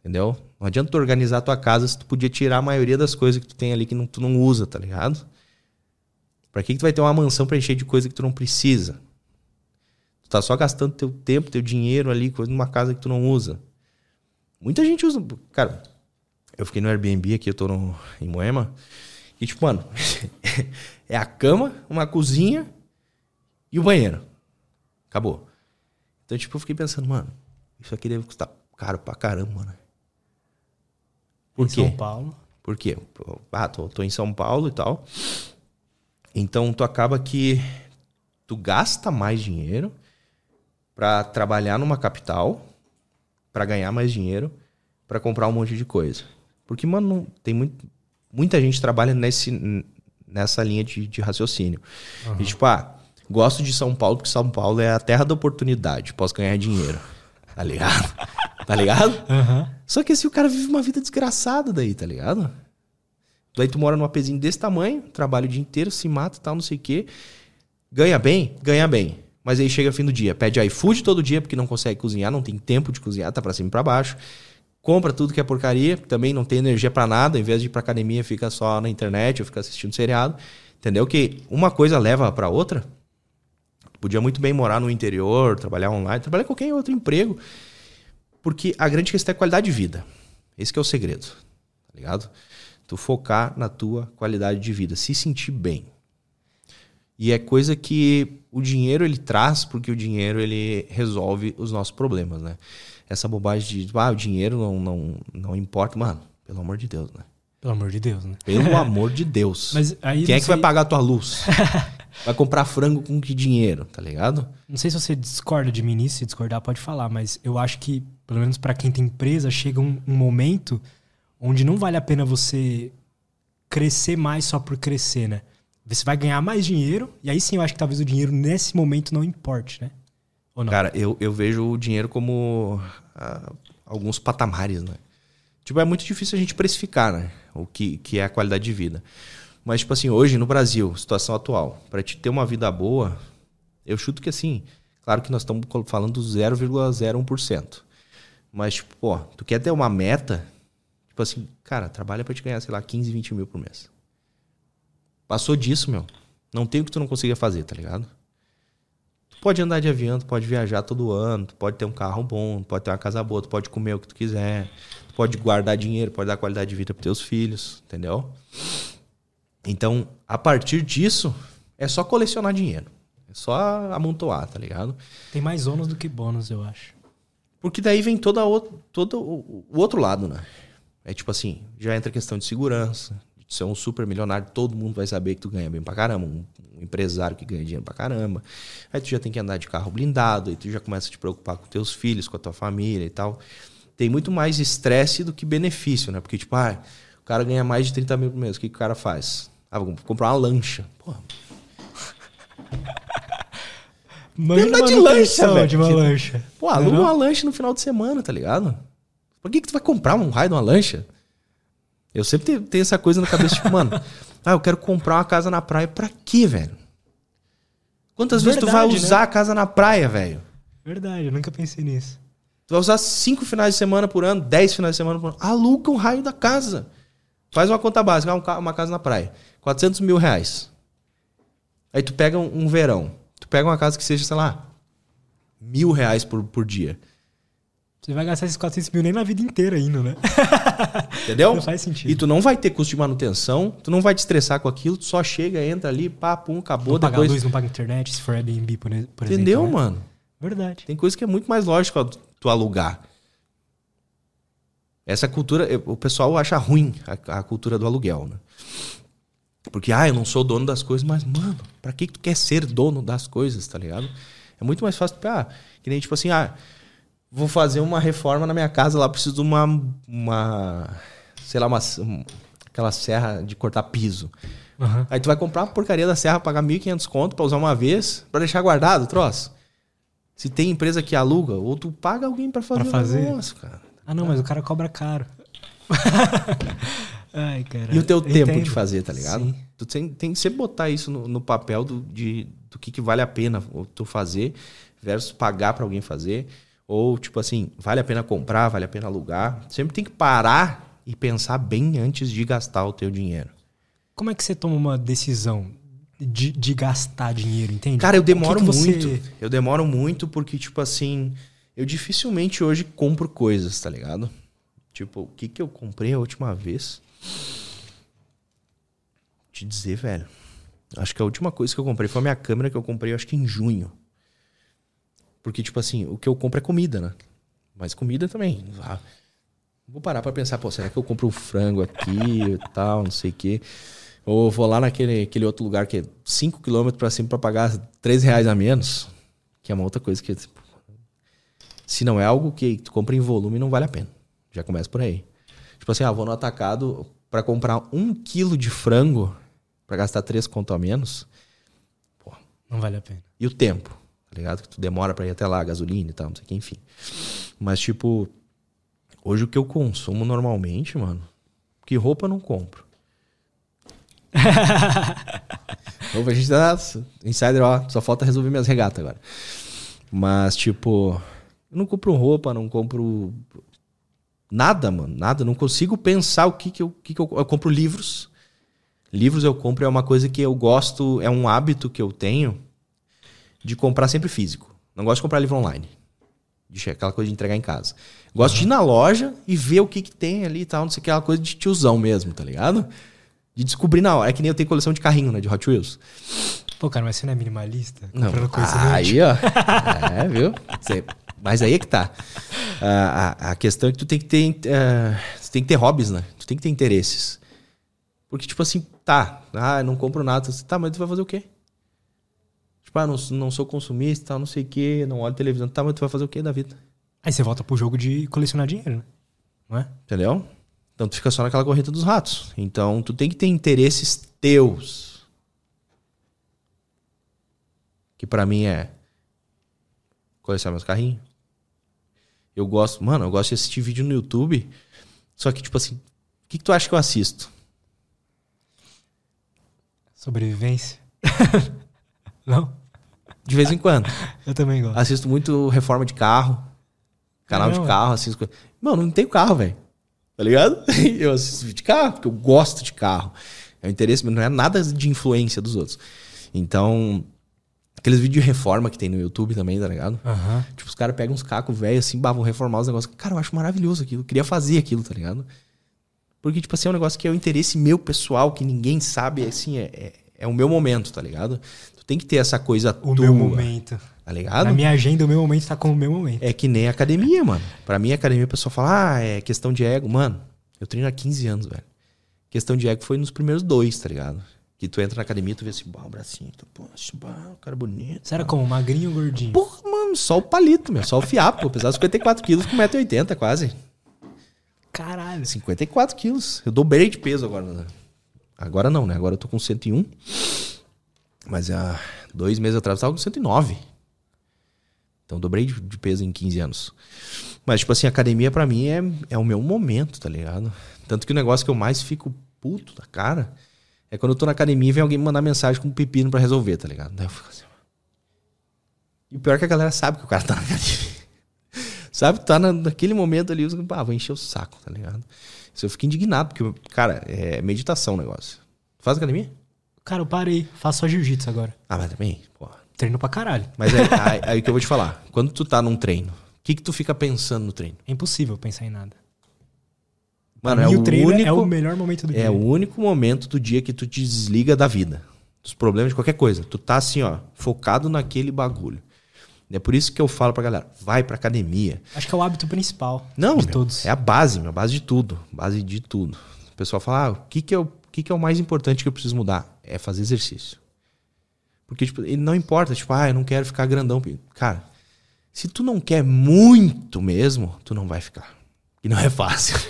Entendeu? Não adianta tu organizar tua casa se tu podia tirar a maioria das coisas que tu tem ali que não, tu não usa, tá ligado? Pra que, que tu vai ter uma mansão pra encher de coisa que tu não precisa? Tu tá só gastando teu tempo, teu dinheiro ali, coisa numa casa que tu não usa. Muita gente usa. Cara, eu fiquei no Airbnb aqui, eu tô no, em Moema. E tipo, mano, [LAUGHS] é a cama, uma cozinha e o banheiro. Acabou. Então, tipo, eu fiquei pensando, mano, isso aqui deve custar caro pra caramba, mano. Por em quê? São Paulo. Por quê? Ah, tô, tô em São Paulo e tal. Então tu acaba que tu gasta mais dinheiro pra trabalhar numa capital, pra ganhar mais dinheiro, pra comprar um monte de coisa. Porque, mano, tem muito, muita gente trabalha nesse, nessa linha de, de raciocínio. E tipo, ah, gosto de São Paulo porque São Paulo é a terra da oportunidade, posso ganhar dinheiro. Tá ligado? [LAUGHS] tá ligado? Aham. Só que assim, o cara vive uma vida desgraçada daí, tá ligado? Daí tu mora num apezinho desse tamanho, trabalha o dia inteiro, se mata e tal, não sei o quê. Ganha bem? Ganha bem. Mas aí chega fim do dia, pede iFood todo dia porque não consegue cozinhar, não tem tempo de cozinhar, tá pra cima e pra baixo. Compra tudo que é porcaria, também não tem energia pra nada, em vez de ir pra academia fica só na internet ou fica assistindo seriado. Entendeu? Que uma coisa leva pra outra. Podia muito bem morar no interior, trabalhar online, trabalhar qualquer outro emprego. Porque a grande questão é qualidade de vida. Esse é o segredo, tá ligado? Tu focar na tua qualidade de vida, se sentir bem. E é coisa que o dinheiro ele traz, porque o dinheiro ele resolve os nossos problemas, né? Essa bobagem de, ah, o dinheiro não, não, não importa. Mano, pelo amor de Deus, né? Pelo amor de Deus, né? Pelo amor de Deus. [LAUGHS] Mas aí Quem é que vai pagar a tua luz? [LAUGHS] vai comprar frango com que dinheiro, tá ligado? Não sei se você discorda de mim nisso, se discordar pode falar, mas eu acho que, pelo menos pra quem tem empresa, chega um, um momento onde não vale a pena você crescer mais só por crescer, né? Você vai ganhar mais dinheiro, e aí sim eu acho que talvez o dinheiro nesse momento não importe, né? Ou não? Cara, eu, eu vejo o dinheiro como ah, alguns patamares, né? Tipo, é muito difícil a gente precificar, né? O que, que é a qualidade de vida. Mas, tipo assim, hoje no Brasil, situação atual, para te ter uma vida boa, eu chuto que assim, claro que nós estamos falando do 0,01%. Mas, tipo, pô, tu quer ter uma meta, tipo assim, cara, trabalha pra te ganhar, sei lá, 15, 20 mil por mês. Passou disso, meu. Não tem o que tu não consiga fazer, tá ligado? Pode andar de avião, tu pode viajar todo ano, tu pode ter um carro bom, tu pode ter uma casa boa, tu pode comer o que tu quiser, tu pode guardar dinheiro, pode dar qualidade de vida pros teus filhos, entendeu? Então, a partir disso, é só colecionar dinheiro. É só amontoar, tá ligado? Tem mais ônus do que bônus, eu acho. Porque daí vem toda o, todo o o outro lado, né? É tipo assim, já entra a questão de segurança, de ser um super milionário, todo mundo vai saber que tu ganha bem pra caramba, um, um empresário que ganha dinheiro pra caramba. Aí tu já tem que andar de carro blindado, aí tu já começa a te preocupar com teus filhos, com a tua família e tal. Tem muito mais estresse do que benefício, né? Porque, tipo, ah, o cara ganha mais de 30 mil por mês, o que, que o cara faz? Ah, vou comprar uma lancha. Porra, Manda de lancha, velho. de uma lancha. Pô, aluga uma lancha no final de semana, tá ligado? Por que, que tu vai comprar um raio de uma lancha? Eu sempre tenho, essa coisa na cabeça, tipo, mano, [LAUGHS] ah, eu quero comprar uma casa na praia. Pra quê, velho? Quantas vezes tu vai Verdade, né? usar a casa na praia, velho? Verdade, eu nunca pensei nisso. Tu vai usar cinco finais de semana por ano, dez finais de semana por ano. Aluga um raio da casa. Faz uma conta básica, ah, um uma casa na praia. 400 mil reais. Aí tu pega um, um verão. Tu pega uma casa que seja, sei lá, mil reais por, por dia. Você vai gastar esses 400 mil nem na vida inteira indo, né? [LAUGHS] Entendeu? Não faz sentido. E tu não vai ter custo de manutenção, tu não vai te estressar com aquilo, tu só chega, entra ali, pá, pum, acabou, Não paga depois. luz, não paga internet, se for Airbnb, por, exemplo. Entendeu, né? mano? Verdade. Tem coisa que é muito mais lógico tu- alugar. Essa cultura, o pessoal acha ruim a, a cultura do aluguel, né? Porque, ah, eu não sou dono das coisas, mas, mano, pra que que tu quer ser dono das coisas, tá ligado? É muito mais fácil, ah, que nem tipo assim, ah, vou fazer uma reforma na minha casa lá, preciso de uma, uma sei lá, uma, um- aquela serra de cortar piso. Aham. Aí tu vai comprar uma porcaria da serra, pagar 1.500 conto pra usar uma vez, pra deixar guardado o troço. Se tem empresa que aluga, ou tu paga alguém pra fazer, Pra fazer? o negócio, cara. Ah, não, mas o cara cobra caro. [LAUGHS] Ai, cara. E o teu eu tempo entendo. de fazer, tá ligado? Sim. Tu tem, tem que sempre botar isso no, no papel do, de, do que, que vale a pena tu fazer versus pagar para alguém fazer. Ou, tipo assim, vale a pena comprar, vale a pena alugar. Sempre tem que parar e pensar bem antes de gastar o teu dinheiro. Como é que você toma uma decisão de, de gastar dinheiro, entende? Cara, eu demoro que que você- muito. Eu demoro muito porque, tipo assim, eu dificilmente hoje compro coisas, tá ligado? Tipo, o que que eu comprei a última vez? Te dizer, velho. Acho que a última coisa que eu comprei foi a minha câmera que eu comprei, acho que em junho. Porque, tipo assim, o que eu compro é comida, né? Mas comida também. ah, Vou parar pra pensar, pô, será que eu compro um frango aqui e tal, não sei o quê. Ou vou lá naquele aquele outro lugar que é 5 km pra cima pra pagar 3 reais a menos. Que é uma outra coisa que, tipo, se não é algo que tu compra em volume, não vale a pena. Já começa por aí. Tipo assim, ah, vou no atacado pra comprar um quilo de frango pra gastar 3 conto a menos. Não vale a pena. E o tempo, ligado? Que tu demora pra ir até lá, gasolina e tal, não sei o que, enfim. Mas, tipo, hoje o que eu consumo normalmente, mano, que roupa eu não compro. [LAUGHS] roupa a gente dá. Insider, ó, só falta resolver minhas regatas agora. Mas, tipo, eu não compro roupa, não compro. Nada, mano, nada. Não consigo pensar o que que eu. Que que eu, eu compro livros. Livros eu compro é uma coisa que eu gosto, é um hábito que eu tenho de comprar sempre físico. Não gosto de comprar livro online. De aquela coisa de entregar em casa. Gosto de ir na loja e ver o que, que tem ali e tal, não sei aquela coisa de tiozão mesmo, tá ligado? De descobrir na hora. É que nem eu tenho coleção de carrinho, né? De Hot Wheels. Pô, cara, mas você não é minimalista? Não. Ah, aí, ó. [LAUGHS] É, viu? Cê- Mas aí é que tá. Ah, a, a questão é que tu tem que ter. ah, tu tem que ter hobbies, né? Tu tem que ter interesses. Porque, tipo assim, tá. Ah, eu não compro nada. Tá, mas tu vai fazer o quê? Tipo, ah, não, não sou consumista, não sei o quê, não olho televisão. Tá, mas tu vai fazer o quê da vida? Aí você volta pro jogo de colecionar dinheiro, né? Não é? Entendeu? Então tu fica só naquela corrida dos ratos. Então tu tem que ter interesses teus. Que pra mim é colecionar meus carrinhos. Eu gosto, mano, eu gosto de assistir vídeo no YouTube. Só que, tipo assim, o que, que tu acha que eu assisto? Sobrevivência. [LAUGHS] não? De vez em quando. [LAUGHS] Eu também gosto. Assisto muito reforma de carro. Canal de carro, assisto. Mano, não tenho carro, velho. Tá ligado? [LAUGHS] Eu assisto vídeo de carro, porque eu gosto de carro. É um interesse, mas não é nada de influência dos outros. Então, aqueles vídeos de reforma que tem no YouTube também, tá ligado? Aham. Tipo, os caras pegam uns cacos velhos assim, bah, vão reformar os negócios. Cara, eu acho maravilhoso aquilo. Eu queria fazer aquilo, tá ligado? Porque, tipo assim, é um negócio que é o interesse meu pessoal, que ninguém sabe, assim, é, é, é o meu momento, tá ligado? Tem que ter essa coisa O tua, meu momento. tá ligado? Na minha agenda, o meu momento tá como o meu momento. É que nem academia, mano. Pra mim, academia, o pessoal fala, ah, é questão de ego. Mano, eu treino há 15 anos, velho. Questão de ego foi nos primeiros dois, tá ligado? Que tu entra na academia, tu vê assim, bah, o bracinho, tu, poxa, bah, o cara bonito. Você era como? Magrinho ou gordinho? Porra, mano, só o palito, meu, só o fiapo. Pesava 54 quilos com 1,80m quase. Caralho. 54 quilos. Eu dobrei de peso agora. né? Agora não, né? Agora eu tô com 101. Mas há dois meses atrás eu tava com 109. Então eu dobrei de, peso em 15 anos. Mas, tipo assim, academia pra mim é, é o meu momento, tá ligado? Tanto que o negócio que eu mais fico puto da cara é quando eu tô na academia e vem alguém me mandar mensagem com um pepino pra resolver, tá ligado? Daí eu fico assim. E o pior é que a galera sabe que o cara tá na academia. [LAUGHS] sabe? Tá na, naquele momento ali, os ah, vou encher o saco, tá ligado? Isso eu fico indignado, porque, cara, é meditação o negócio. Faz academia? Cara, eu parei. Faço só jiu-jitsu agora. Ah, mas também, pô. Treino pra caralho. Mas [LAUGHS] aí, aí, aí que eu vou te falar. Quando tu tá num treino, o que que tu fica pensando no treino? É impossível pensar em nada. Mano, é mim, o, treino único, é o melhor momento do é dia. o único momento do dia que tu te desliga da vida. Dos problemas de qualquer coisa. Tu tá assim, ó, focado naquele bagulho. É por isso que eu falo pra galera, vai pra academia. Acho que é o hábito principal Não, de meu, todos. é a base, meu, a base de tudo. Base de tudo. O pessoal fala, ah, o que que, é o que que é o mais importante que eu preciso mudar? É fazer exercício. Porque, tipo, ele não importa, tipo, ah, eu não quero ficar grandão. Cara, se tu não quer muito mesmo, tu não vai ficar. E não é fácil. [LAUGHS]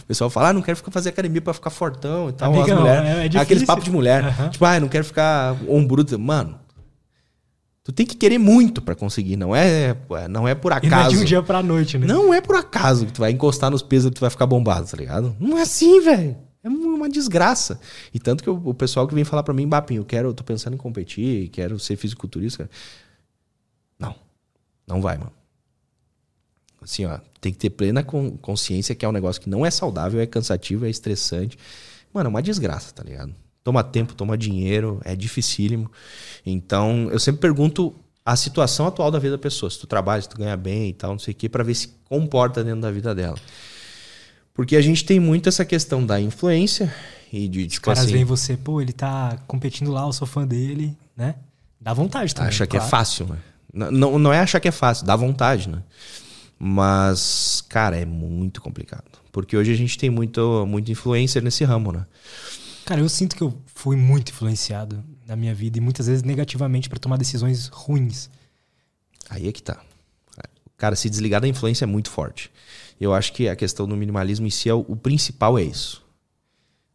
O pessoal fala, ah, não quero ficar fazer academia pra ficar fortão e tal. As mulheres, é- é. Aqueles papos de mulher. Aham. Tipo, ah, eu não quero ficar ombrudo. Mano, tu tem que querer muito pra conseguir. Não é, não é por E não é acaso. de um dia pra noite, né? Não é por acaso que tu vai encostar nos pesos e tu vai ficar bombado, tá ligado? Não é assim, velho. É uma desgraça. E tanto que o, pessoal que vem falar para mim, Bapinho, eu quero, eu tô pensando em competir, quero ser fisiculturista. Não. Não vai, mano. Assim, ó, tem que ter plena consciência que é um negócio que não é saudável, é cansativo, é estressante. Mano, é uma desgraça, tá ligado? Toma tempo, toma dinheiro, é dificílimo. Então, eu sempre pergunto a situação atual da vida da pessoa. Se tu trabalha, se tu ganha bem e tal, não sei o quê, pra ver se comporta dentro da vida dela. Porque a gente tem muito essa questão da influência e de tipo Os caras assim, veem você, pô, ele tá competindo lá, eu sou fã dele, né? Dá vontade também. Acha que é fácil, né? Não, não é achar que é fácil, dá vontade, né? Mas, cara, é muito complicado. Porque hoje a gente tem muito, muito influencer nesse ramo, né? Cara, eu sinto que eu fui muito influenciado na minha vida e muitas vezes negativamente para tomar decisões ruins. Aí é que tá. Cara, se desligar da influência é muito forte. Eu acho que a questão do minimalismo em si é o, o principal é isso.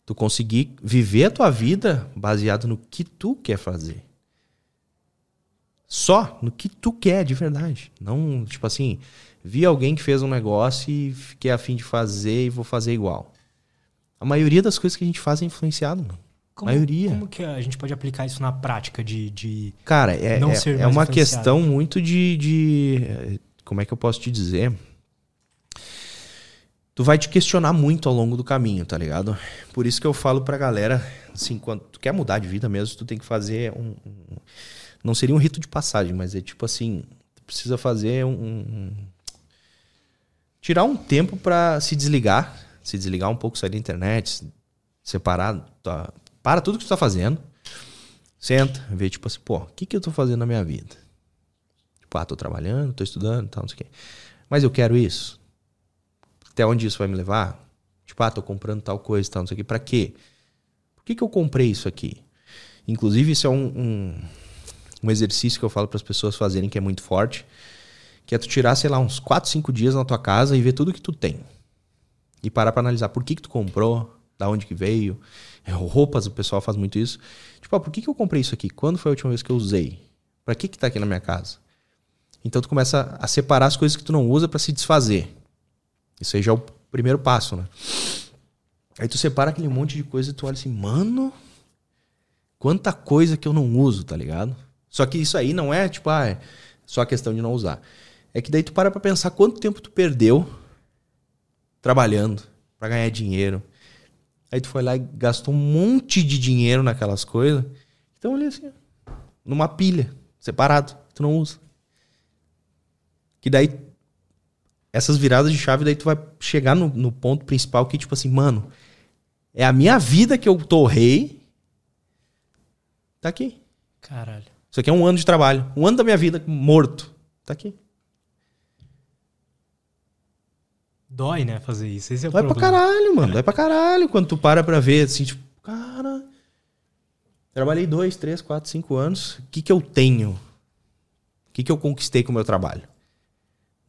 Tu conseguir viver a tua vida baseado no que tu quer fazer. Só no que tu quer de verdade. Não, tipo assim, vi alguém que fez um negócio e fiquei afim de fazer e vou fazer igual. A maioria das coisas que a gente faz é influenciado, mano. Como, maioria. Como que a gente pode aplicar isso na prática de, de Cara, é, não é, ser é uma questão muito de, de. Como é que eu posso te dizer? Tu vai te questionar muito ao longo do caminho, tá ligado? Por isso que eu falo pra galera, assim, quando tu quer mudar de vida mesmo, tu tem que fazer um, não seria um rito de passagem, mas é tipo assim, tu precisa fazer um, um tirar um tempo para se desligar, se desligar um pouco, sair da internet, separar, tá, para tudo que tu tá fazendo, senta, vê tipo assim, pô, o que que eu tô fazendo na minha vida? Tipo, ah, tô trabalhando, tô estudando, tal, não sei o quê. Mas eu quero isso até onde isso vai me levar? Tipo, ah, tô comprando tal coisa, tal, não sei o quê. Pra quê? Por que, que eu comprei isso aqui? Inclusive, isso é um, um, um exercício que eu falo para as pessoas fazerem que é muito forte, que é tu tirar, sei lá, uns 4, 5 dias na tua casa e ver tudo que tu tem. E parar para analisar por que, que tu comprou, da onde que veio. É, roupas, o pessoal faz muito isso. Tipo, ah, por que, que eu comprei isso aqui? Quando foi a última vez que eu usei? Para que que tá aqui na minha casa? Então tu começa a separar as coisas que tu não usa para se desfazer. Isso aí já é o primeiro passo, né? Aí tu separa aquele monte de coisa e tu olha assim, mano, quanta coisa que eu não uso, tá ligado? Só que isso aí não é tipo, ah, é só a questão de não usar. É que daí tu para pra pensar quanto tempo tu perdeu trabalhando para ganhar dinheiro. Aí tu foi lá e gastou um monte de dinheiro naquelas coisas. Então ali assim, numa pilha, separado, tu não usa. Que daí essas viradas de chave, daí tu vai chegar no, no ponto principal que, tipo assim, mano, é a minha vida que eu torrei. Tá aqui. Caralho. Isso aqui é um ano de trabalho. Um ano da minha vida morto. Tá aqui. Dói, né, fazer isso. Esse é o Dói problema. pra caralho, mano. É. Dói pra caralho. Quando tu para pra ver, assim, tipo, cara. Trabalhei dois, três, quatro, cinco anos. O que que eu tenho? O que que eu conquistei com o meu trabalho?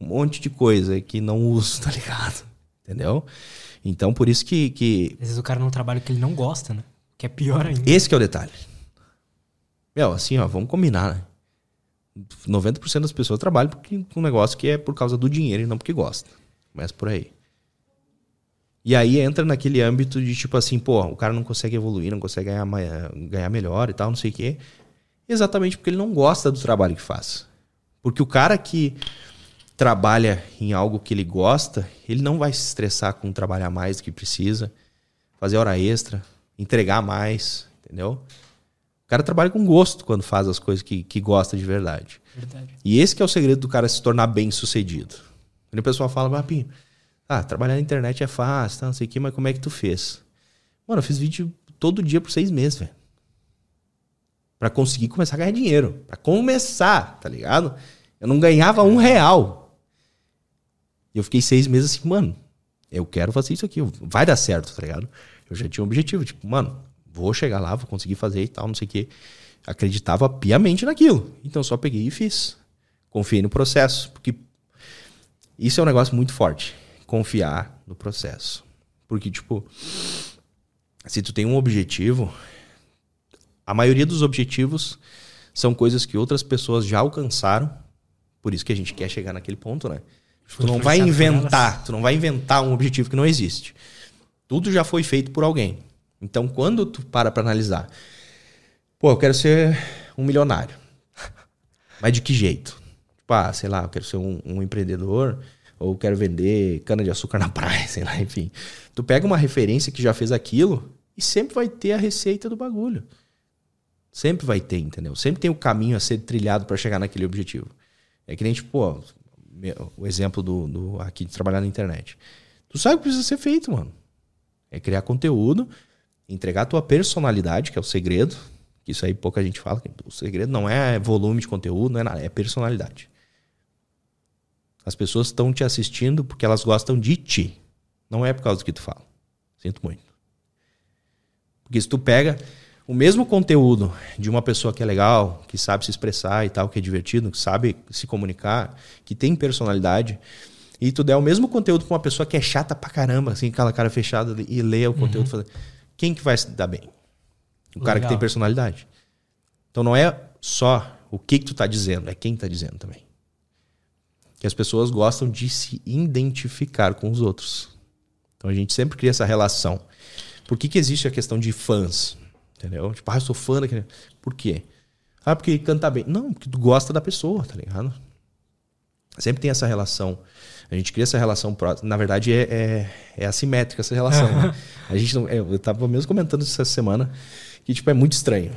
Um monte de coisa que não uso, [LAUGHS] tá ligado? Entendeu? Então, por isso que, que. Às vezes o cara não trabalha que ele não gosta, né? Que é pior ainda. Esse que é o detalhe. Meu, assim, ó, vamos combinar, né? 90% das pessoas trabalham porque um negócio que é por causa do dinheiro e não porque gosta. Começa por aí. E aí entra naquele âmbito de tipo assim, pô, o cara não consegue evoluir, não consegue ganhar, ganhar melhor e tal, não sei o quê. Exatamente porque ele não gosta do trabalho que faz. Porque o cara que trabalha em algo que ele gosta, ele não vai se estressar com trabalhar mais do que precisa, fazer hora extra, entregar mais, entendeu? O cara trabalha com gosto quando faz as coisas que, que gosta de verdade. verdade. E esse que é o segredo do cara se tornar bem sucedido. Quando o pessoal fala, Papinho, ah, trabalhar na internet é fácil, tá, não sei o que, mas como é que tu fez? Mano, eu fiz vídeo todo dia por seis meses, velho. Pra conseguir começar a ganhar dinheiro. Pra começar, tá ligado? Eu não ganhava um real. E eu fiquei seis meses assim, mano, eu quero fazer isso aqui, vai dar certo, tá ligado? Eu já tinha um objetivo, tipo, mano, vou chegar lá, vou conseguir fazer e tal, não sei o quê. Acreditava piamente naquilo. Então só peguei e fiz. Confiei no processo, porque isso é um negócio muito forte. Confiar no processo. Porque, tipo, se tu tem um objetivo, a maioria dos objetivos são coisas que outras pessoas já alcançaram. Por isso que a gente quer chegar naquele ponto, né? Tu não vai inventar, tu não vai inventar um objetivo que não existe. Tudo já foi feito por alguém. Então, quando tu para pra analisar, pô, eu quero ser um milionário. Mas de que jeito? Tipo, ah, sei lá, eu quero ser um, um empreendedor ou quero vender cana de açúcar na praia, [LAUGHS] sei lá, enfim. Tu pega uma referência que já fez aquilo e sempre vai ter a receita do bagulho. Sempre vai ter, entendeu? Sempre tem o caminho a ser trilhado para chegar naquele objetivo. É que nem, tipo, pô, o exemplo do, do aqui de trabalhar na internet. Tu sabe o que precisa ser feito, mano. É criar conteúdo, entregar a tua personalidade, que é o segredo. Que isso aí pouca gente fala. o segredo não é volume de conteúdo, não é nada, é personalidade. As pessoas estão te assistindo porque elas gostam de ti. Não é por causa do que tu fala. Sinto muito. Porque se tu pega o mesmo conteúdo de uma pessoa que é legal, que sabe se expressar e tal, que é divertido, que sabe se comunicar, que tem personalidade, e tu der o mesmo conteúdo pra uma pessoa que é chata pra caramba, assim, aquela cara fechada e lê o conteúdo, uhum. quem que vai se dar bem? O legal. cara que tem personalidade. Então não é só o que, que tu tá dizendo, é quem tá dizendo também que as pessoas gostam de se identificar com os outros. Então a gente sempre cria essa relação. Por que, que existe a questão de fãs? Entendeu? Tipo, ah, eu sou fã daquele. Por quê? Ah, porque canta bem. Não, porque tu gosta da pessoa, tá ligado? Sempre tem essa relação. A gente cria essa relação próxima. Na verdade, é, é, é assimétrica essa relação. né? [LAUGHS] A gente não, eu tava mesmo comentando isso essa semana que, tipo, é muito estranho.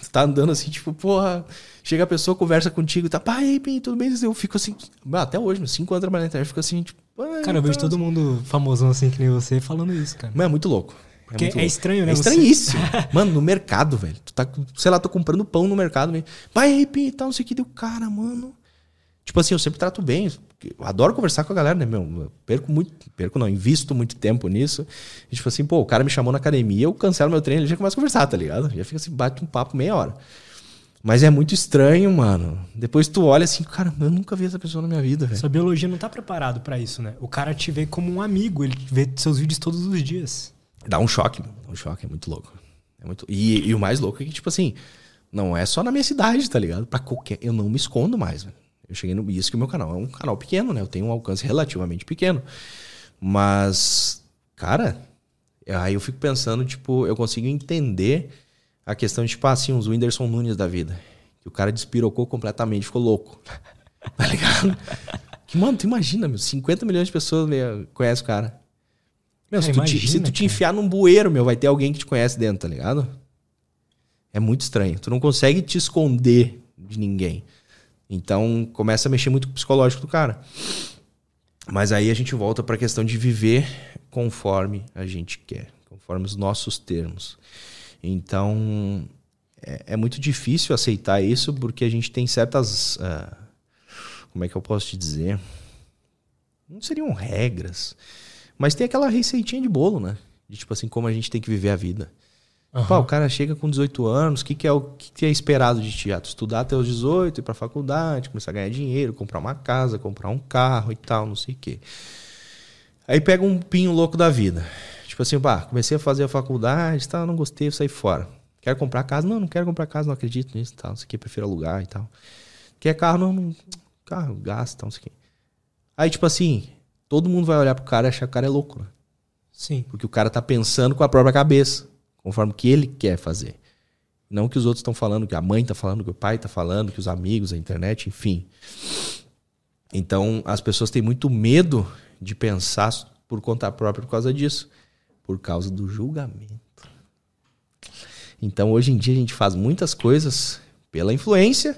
Você tá andando assim, tipo, porra. Chega a pessoa, conversa contigo, tá, pai, bem, tudo bem? Eu fico assim, até hoje, meus cinco anos trabalhando na internet, eu fico assim, tipo. Cara, eu vejo todo mundo famosão assim que nem você falando isso, cara. Mas é muito louco. É, muito é estranho, né? É estranhíssimo. [LAUGHS] mano, no mercado, velho. Tu tá, sei lá, tô comprando pão no mercado, velho. Pai, e tal, não sei o que. Deu, cara, mano. Tipo assim, eu sempre trato bem. Eu adoro conversar com a galera, né, meu? Eu perco muito, perco não, invisto muito tempo nisso. E, tipo assim, pô, o cara me chamou na academia, eu cancelo meu treino, ele já começa a conversar, tá ligado? Já fica assim, bate um papo meia hora. Mas é muito estranho, mano. Depois tu olha assim, cara, eu nunca vi essa pessoa na minha vida, velho. Sua biologia não tá preparado para isso, né? O cara te vê como um amigo, ele vê seus vídeos todos os dias. Dá um choque. Dá um choque, é muito louco. É muito... E, e, o mais louco é que, tipo assim, não é só na minha cidade, tá ligado? Pra qualquer. Eu não me escondo mais, velho. Eu cheguei no. Isso que o meu canal é um canal pequeno, né? Eu tenho um alcance relativamente pequeno. Mas, cara, aí eu fico pensando, tipo, eu consigo entender a questão de, tipo, assim, os Whindersson Nunes da vida. Que o cara despirocou completamente, ficou louco. [LAUGHS] tá ligado? que, mano, tu imagina, meu, 50 milhões de pessoas conhecem o cara. Meu, se, tu imagina, te, se tu te enfiar num bueiro, meu, vai ter alguém que te conhece dentro, tá ligado? É muito estranho. Tu não consegue te esconder de ninguém. Então começa a mexer muito com o psicológico do cara. Mas aí a gente volta para a questão de viver conforme a gente quer, conforme os nossos termos. Então, é, é, muito difícil aceitar isso porque a gente tem certas. Uh, como é que eu posso te dizer? Não seriam regras, mas tem aquela receitinha de bolo, né? De tipo assim, como a gente tem que viver a vida. Uhum. Pá, o cara chega com 18 anos, o que, que, é o que, que é esperado de ti? Ah, tu estudar até os 18, ir pra faculdade, começar a ganhar dinheiro, comprar uma casa, comprar um carro e tal, não sei o quê. Aí pega um pinho louco da vida. Tipo assim, pá, comecei a fazer a faculdade, tá, não gostei, saí fora. Quero comprar casa? Não, não quero comprar casa, não acredito nisso, tal, não sei o que, prefiro alugar e tal. Quer carro? Não, não carro, gasta, tal, não sei o que. Aí, tipo assim, todo mundo vai olhar pro cara e achar que o cara é louco, né? Sim. Porque o cara tá pensando com a própria cabeça, conforme o que ele quer fazer. Não que os outros estão falando, que a mãe tá falando, que o pai tá falando, que os amigos, a internet, enfim. Então, as pessoas têm muito medo de pensar por conta própria por causa disso por causa do julgamento. Então, hoje em dia, a gente faz muitas coisas pela influência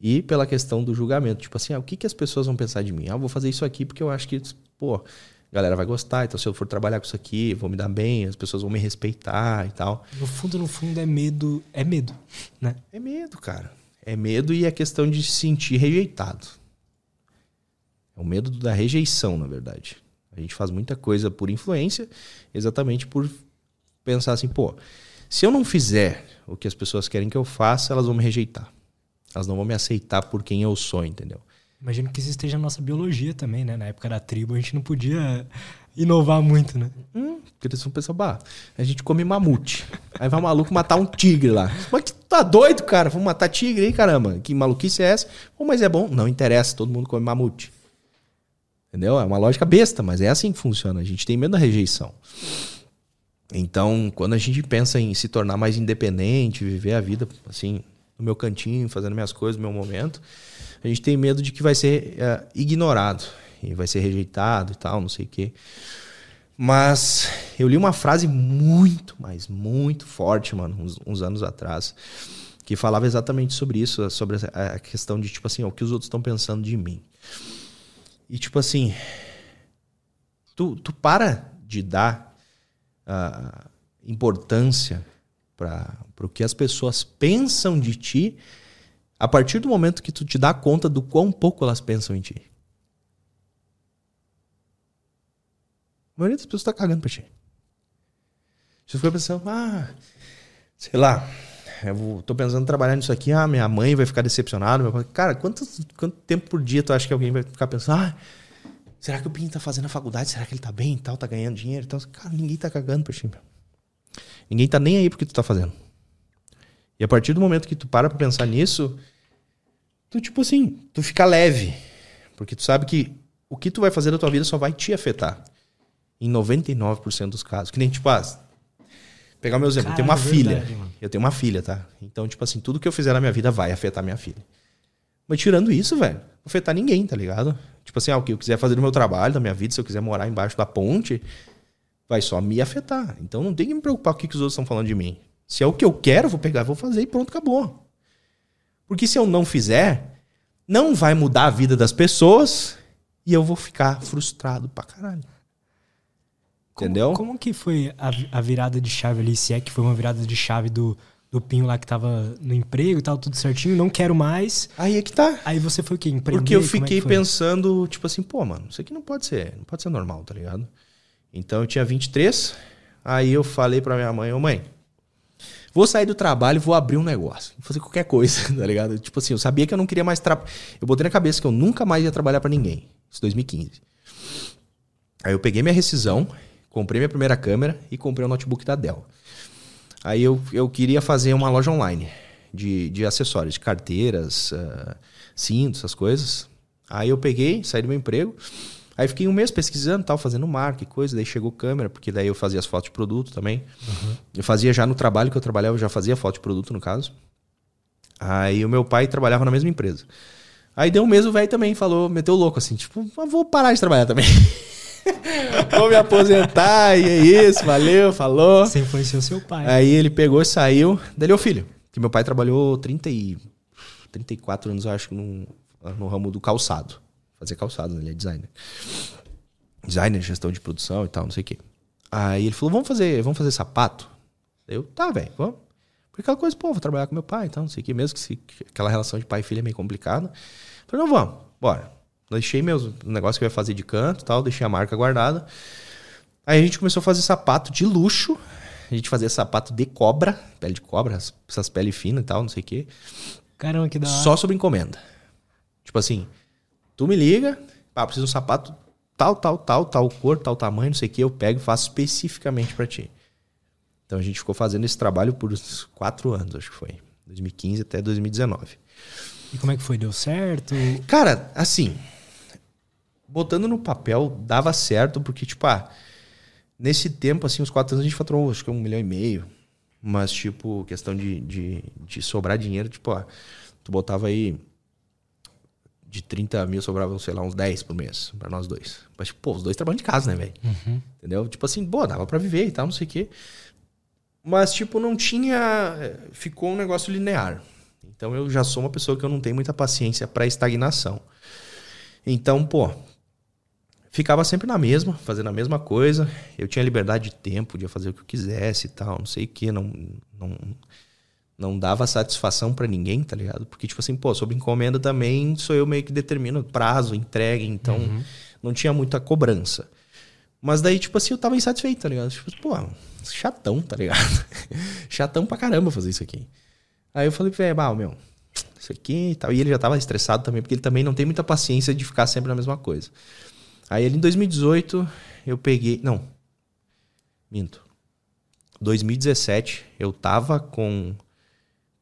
e pela questão do julgamento. Tipo assim, ah, o que, que as pessoas vão pensar de mim? Ah, eu vou fazer isso aqui porque eu acho que, pô, a galera vai gostar. Então, se eu for trabalhar com isso aqui, vou me dar bem, as pessoas vão me respeitar e tal. No fundo, no fundo, é medo. É medo, né? É medo, cara. É medo e é questão de se sentir rejeitado. É o medo da rejeição, na verdade. A gente faz muita coisa por influência, exatamente por pensar assim, pô, se eu não fizer o que as pessoas querem que eu faça, elas vão me rejeitar. Elas não vão me aceitar por quem eu sou, entendeu? Imagino que isso esteja na nossa biologia também, né? Na época da tribo, a gente não podia inovar muito, né? Hum, porque eles vão pensar, bah, a gente come mamute. Aí vai o maluco matar um tigre lá. Mas que tá doido, cara? Vamos matar tigre aí, caramba. Que maluquice é essa? Pô, mas é bom. Não interessa, todo mundo come mamute. Entendeu? É uma lógica besta, mas é assim que funciona. A gente tem medo da rejeição. Então, quando a gente pensa em se tornar mais independente, viver a vida assim, no meu cantinho, fazendo minhas coisas, no meu momento, a gente tem medo de que vai ser uh, ignorado e vai ser rejeitado e tal, não sei o quê. Mas eu li uma frase muito, mas muito forte, mano, uns, uns anos atrás, que falava exatamente sobre isso, sobre a questão de, tipo assim, o que os outros estão pensando de mim. E, tipo assim, tu, tu para de dar uh, importância para o que as pessoas pensam de ti a partir do momento que tu te dá conta do quão pouco elas pensam em ti. A maioria das pessoas tá cagando pra ti. Você fica pensando, ah, sei lá, eu vou, tô pensando em trabalhar nisso aqui, ah, minha mãe vai ficar decepcionada. Meu pai. Cara, quanto, quanto tempo por dia tu acha que alguém vai ficar pensando, ah, será que o Pinho tá fazendo a faculdade? Será que ele tá bem e tal, tá ganhando dinheiro e tal? Cara, ninguém tá cagando pra ti, meu. Ninguém tá nem aí porque tu tá fazendo. E a partir do momento que tu para pra pensar nisso, tu, tipo assim, tu fica leve. Porque tu sabe que o que tu vai fazer da tua vida só vai te afetar. Em 99% dos casos. Que nem, tipo, ah, pegar o meu exemplo, eu tenho uma filha. eu tenho uma filha, tá? Então, tipo assim, tudo que eu fizer na minha vida vai afetar minha filha. Mas tirando isso, velho, não afetar ninguém, tá ligado? Tipo assim, ah, o que eu quiser fazer no meu trabalho, da minha vida, se eu quiser morar embaixo da ponte, vai só me afetar. Então não tem que me preocupar com o que os outros estão falando de mim. Se é o que eu quero, vou pegar, vou fazer e pronto, acabou. Porque se eu não fizer, não vai mudar a vida das pessoas e eu vou ficar frustrado pra caralho. Entendeu? Como, como que foi a, a, virada de chave ali? Se é que foi uma virada de chave do, do Pinho lá que tava no emprego e tal, tudo certinho, não quero mais. Aí é que tá. Aí você foi o quê? Empreender? Porque eu é fiquei é pensando, tipo assim, pô, mano, isso aqui não pode ser, não pode ser normal, tá ligado? Então eu tinha 23, aí eu falei pra minha mãe, ô mãe, vou sair do trabalho vou abrir um negócio. Vou fazer qualquer coisa, [LAUGHS] tá ligado? Tipo assim, eu sabia que eu não queria mais trabalhar. Eu botei na cabeça que eu nunca mais ia trabalhar para ninguém. Isso 2015. Aí eu peguei minha rescisão, comprei minha primeira câmera e comprei um notebook da Dell. Aí eu, eu queria fazer uma loja online de, de acessórios, de carteiras, uh, cintos, essas coisas. Aí eu peguei, saí do meu emprego Aí fiquei um mês pesquisando, tal, fazendo marca e coisa. Daí chegou câmera, porque daí eu fazia as fotos de produto também. Uhum. Eu fazia já no trabalho que eu trabalhava, eu já fazia foto de produto, no caso. Aí o meu pai trabalhava na mesma empresa. Aí deu um mês, o velho também falou, meteu louco assim, tipo, vou parar de trabalhar também. [LAUGHS] vou me aposentar, e é isso, valeu, falou. Você influenciou seu pai. Aí ele pegou e saiu. Daí o filho, que meu pai trabalhou 30 e, 34 anos, eu acho, no, no ramo do calçado fazer calçado, né? ele é designer. Designer, gestão de produção e tal, não sei o quê. Aí ele falou, vamos fazer, vamos fazer sapato? Eu, tá, velho, vamos. Porque aquela coisa, pô, vou trabalhar com meu pai, então, não sei o quê, mesmo que, se, que aquela relação de pai e filha é meio complicada. Falei, não, vamos, bora. Deixei meus negócio que eu ia fazer de canto tal, deixei a marca guardada. Aí a gente começou a fazer sapato de luxo. A gente fazia sapato de cobra, pele de cobra, essas peles finas e tal, não sei o quê. Caramba, que da Só sobre encomenda. Tipo assim, Tu me liga, pá, preciso de um sapato tal, tal, tal, tal cor, tal tamanho, não sei o que, eu pego e faço especificamente para ti. Então a gente ficou fazendo esse trabalho por quatro anos, acho que foi. 2015 até 2019. E como é que foi? Deu certo? Cara, assim, botando no papel, dava certo, porque, tipo, ah, nesse tempo, assim, uns quatro anos a gente faturou, acho que um milhão e meio. Mas, tipo, questão de, de, de sobrar dinheiro, tipo, ah, tu botava aí de 30 mil sobravam, sei lá, uns 10 por mês para nós dois. Mas, pô, os dois trabalham de casa, né, velho? Uhum. Entendeu? Tipo assim, pô, dava para viver e tal, não sei o quê. Mas, tipo, não tinha. Ficou um negócio linear. Então eu já sou uma pessoa que eu não tenho muita paciência para estagnação. Então, pô, ficava sempre na mesma, fazendo a mesma coisa. Eu tinha liberdade de tempo, podia fazer o que eu quisesse e tal, não sei o que, não, não não dava satisfação para ninguém, tá ligado? Porque, tipo assim, pô, sobre encomenda também sou eu meio que determino prazo, entrega, então uhum. não tinha muita cobrança. Mas daí, tipo assim, eu tava insatisfeito, tá ligado? Tipo, pô, chatão, tá ligado? [LAUGHS] chatão pra caramba fazer isso aqui. Aí eu falei, velho, ah, meu, isso aqui e tal. E ele já tava estressado também, porque ele também não tem muita paciência de ficar sempre na mesma coisa. Aí ele em 2018, eu peguei. Não. Minto. 2017, eu tava com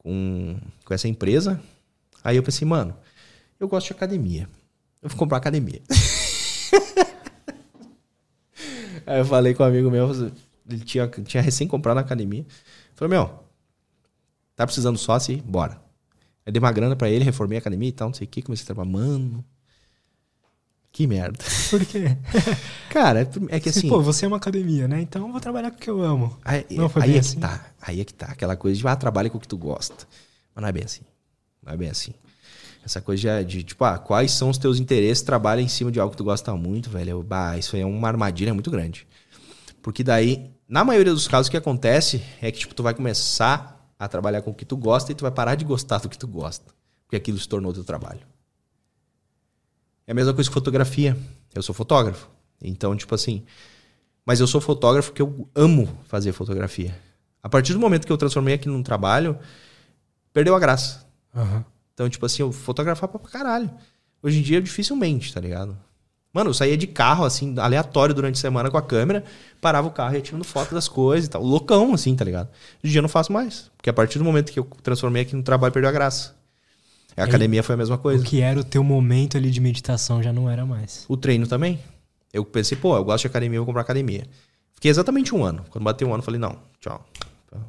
com, com essa empresa. Aí eu pensei, mano, eu gosto de academia. Eu vou comprar academia. [LAUGHS] Aí eu falei com um amigo meu, Ele tinha, tinha recém comprado na academia. Falei, meu, tá precisando sócio? Bora. Eu dei uma grana pra ele, reformei a academia e tal, não sei o que, comecei a trabalhar. Mano, que merda. [LAUGHS] Por quê? [LAUGHS] Cara, é, que assim. Pô, você é uma academia, né? Então eu vou trabalhar com o que eu amo. Aí, Não foi aí bem é que assim? tá. Aí é que tá. Aquela coisa de, ah, trabalha com o que tu gosta. Mas não é bem assim. Não é bem assim. Essa coisa de, tipo, ah, quais são os teus interesses, trabalha em cima de algo que tu gosta muito, velho. Bah, isso aí é uma armadilha muito grande. Porque daí, na maioria dos casos, o que acontece é que, tipo, tu vai começar a trabalhar com o que tu gosta e tu vai parar de gostar do que tu gosta. Porque aquilo se tornou teu trabalho. É a mesma coisa que fotografia. Eu sou fotógrafo. Então, tipo assim. Mas eu sou fotógrafo porque eu amo fazer fotografia. A partir do momento que eu transformei aquilo num trabalho, perdeu a graça. Aham. Então, tipo assim, eu fotografava pra caralho. Hoje em dia, dificilmente, tá ligado? Mano, eu saía de carro, assim, aleatório durante a semana com a câmera, parava o carro e ia tirando foto das coisas e tal. Loucão, assim, tá ligado? Hoje em dia eu não faço mais. Porque a partir do momento que eu transformei aqui no trabalho, perdeu a graça. A academia foi a mesma coisa. O que era o teu momento ali de meditação já não era mais. O treino também. Eu pensei, pô, eu gosto de academia, eu vou comprar academia. Fiquei exatamente um ano. Quando bateu um ano, falei, não, tchau.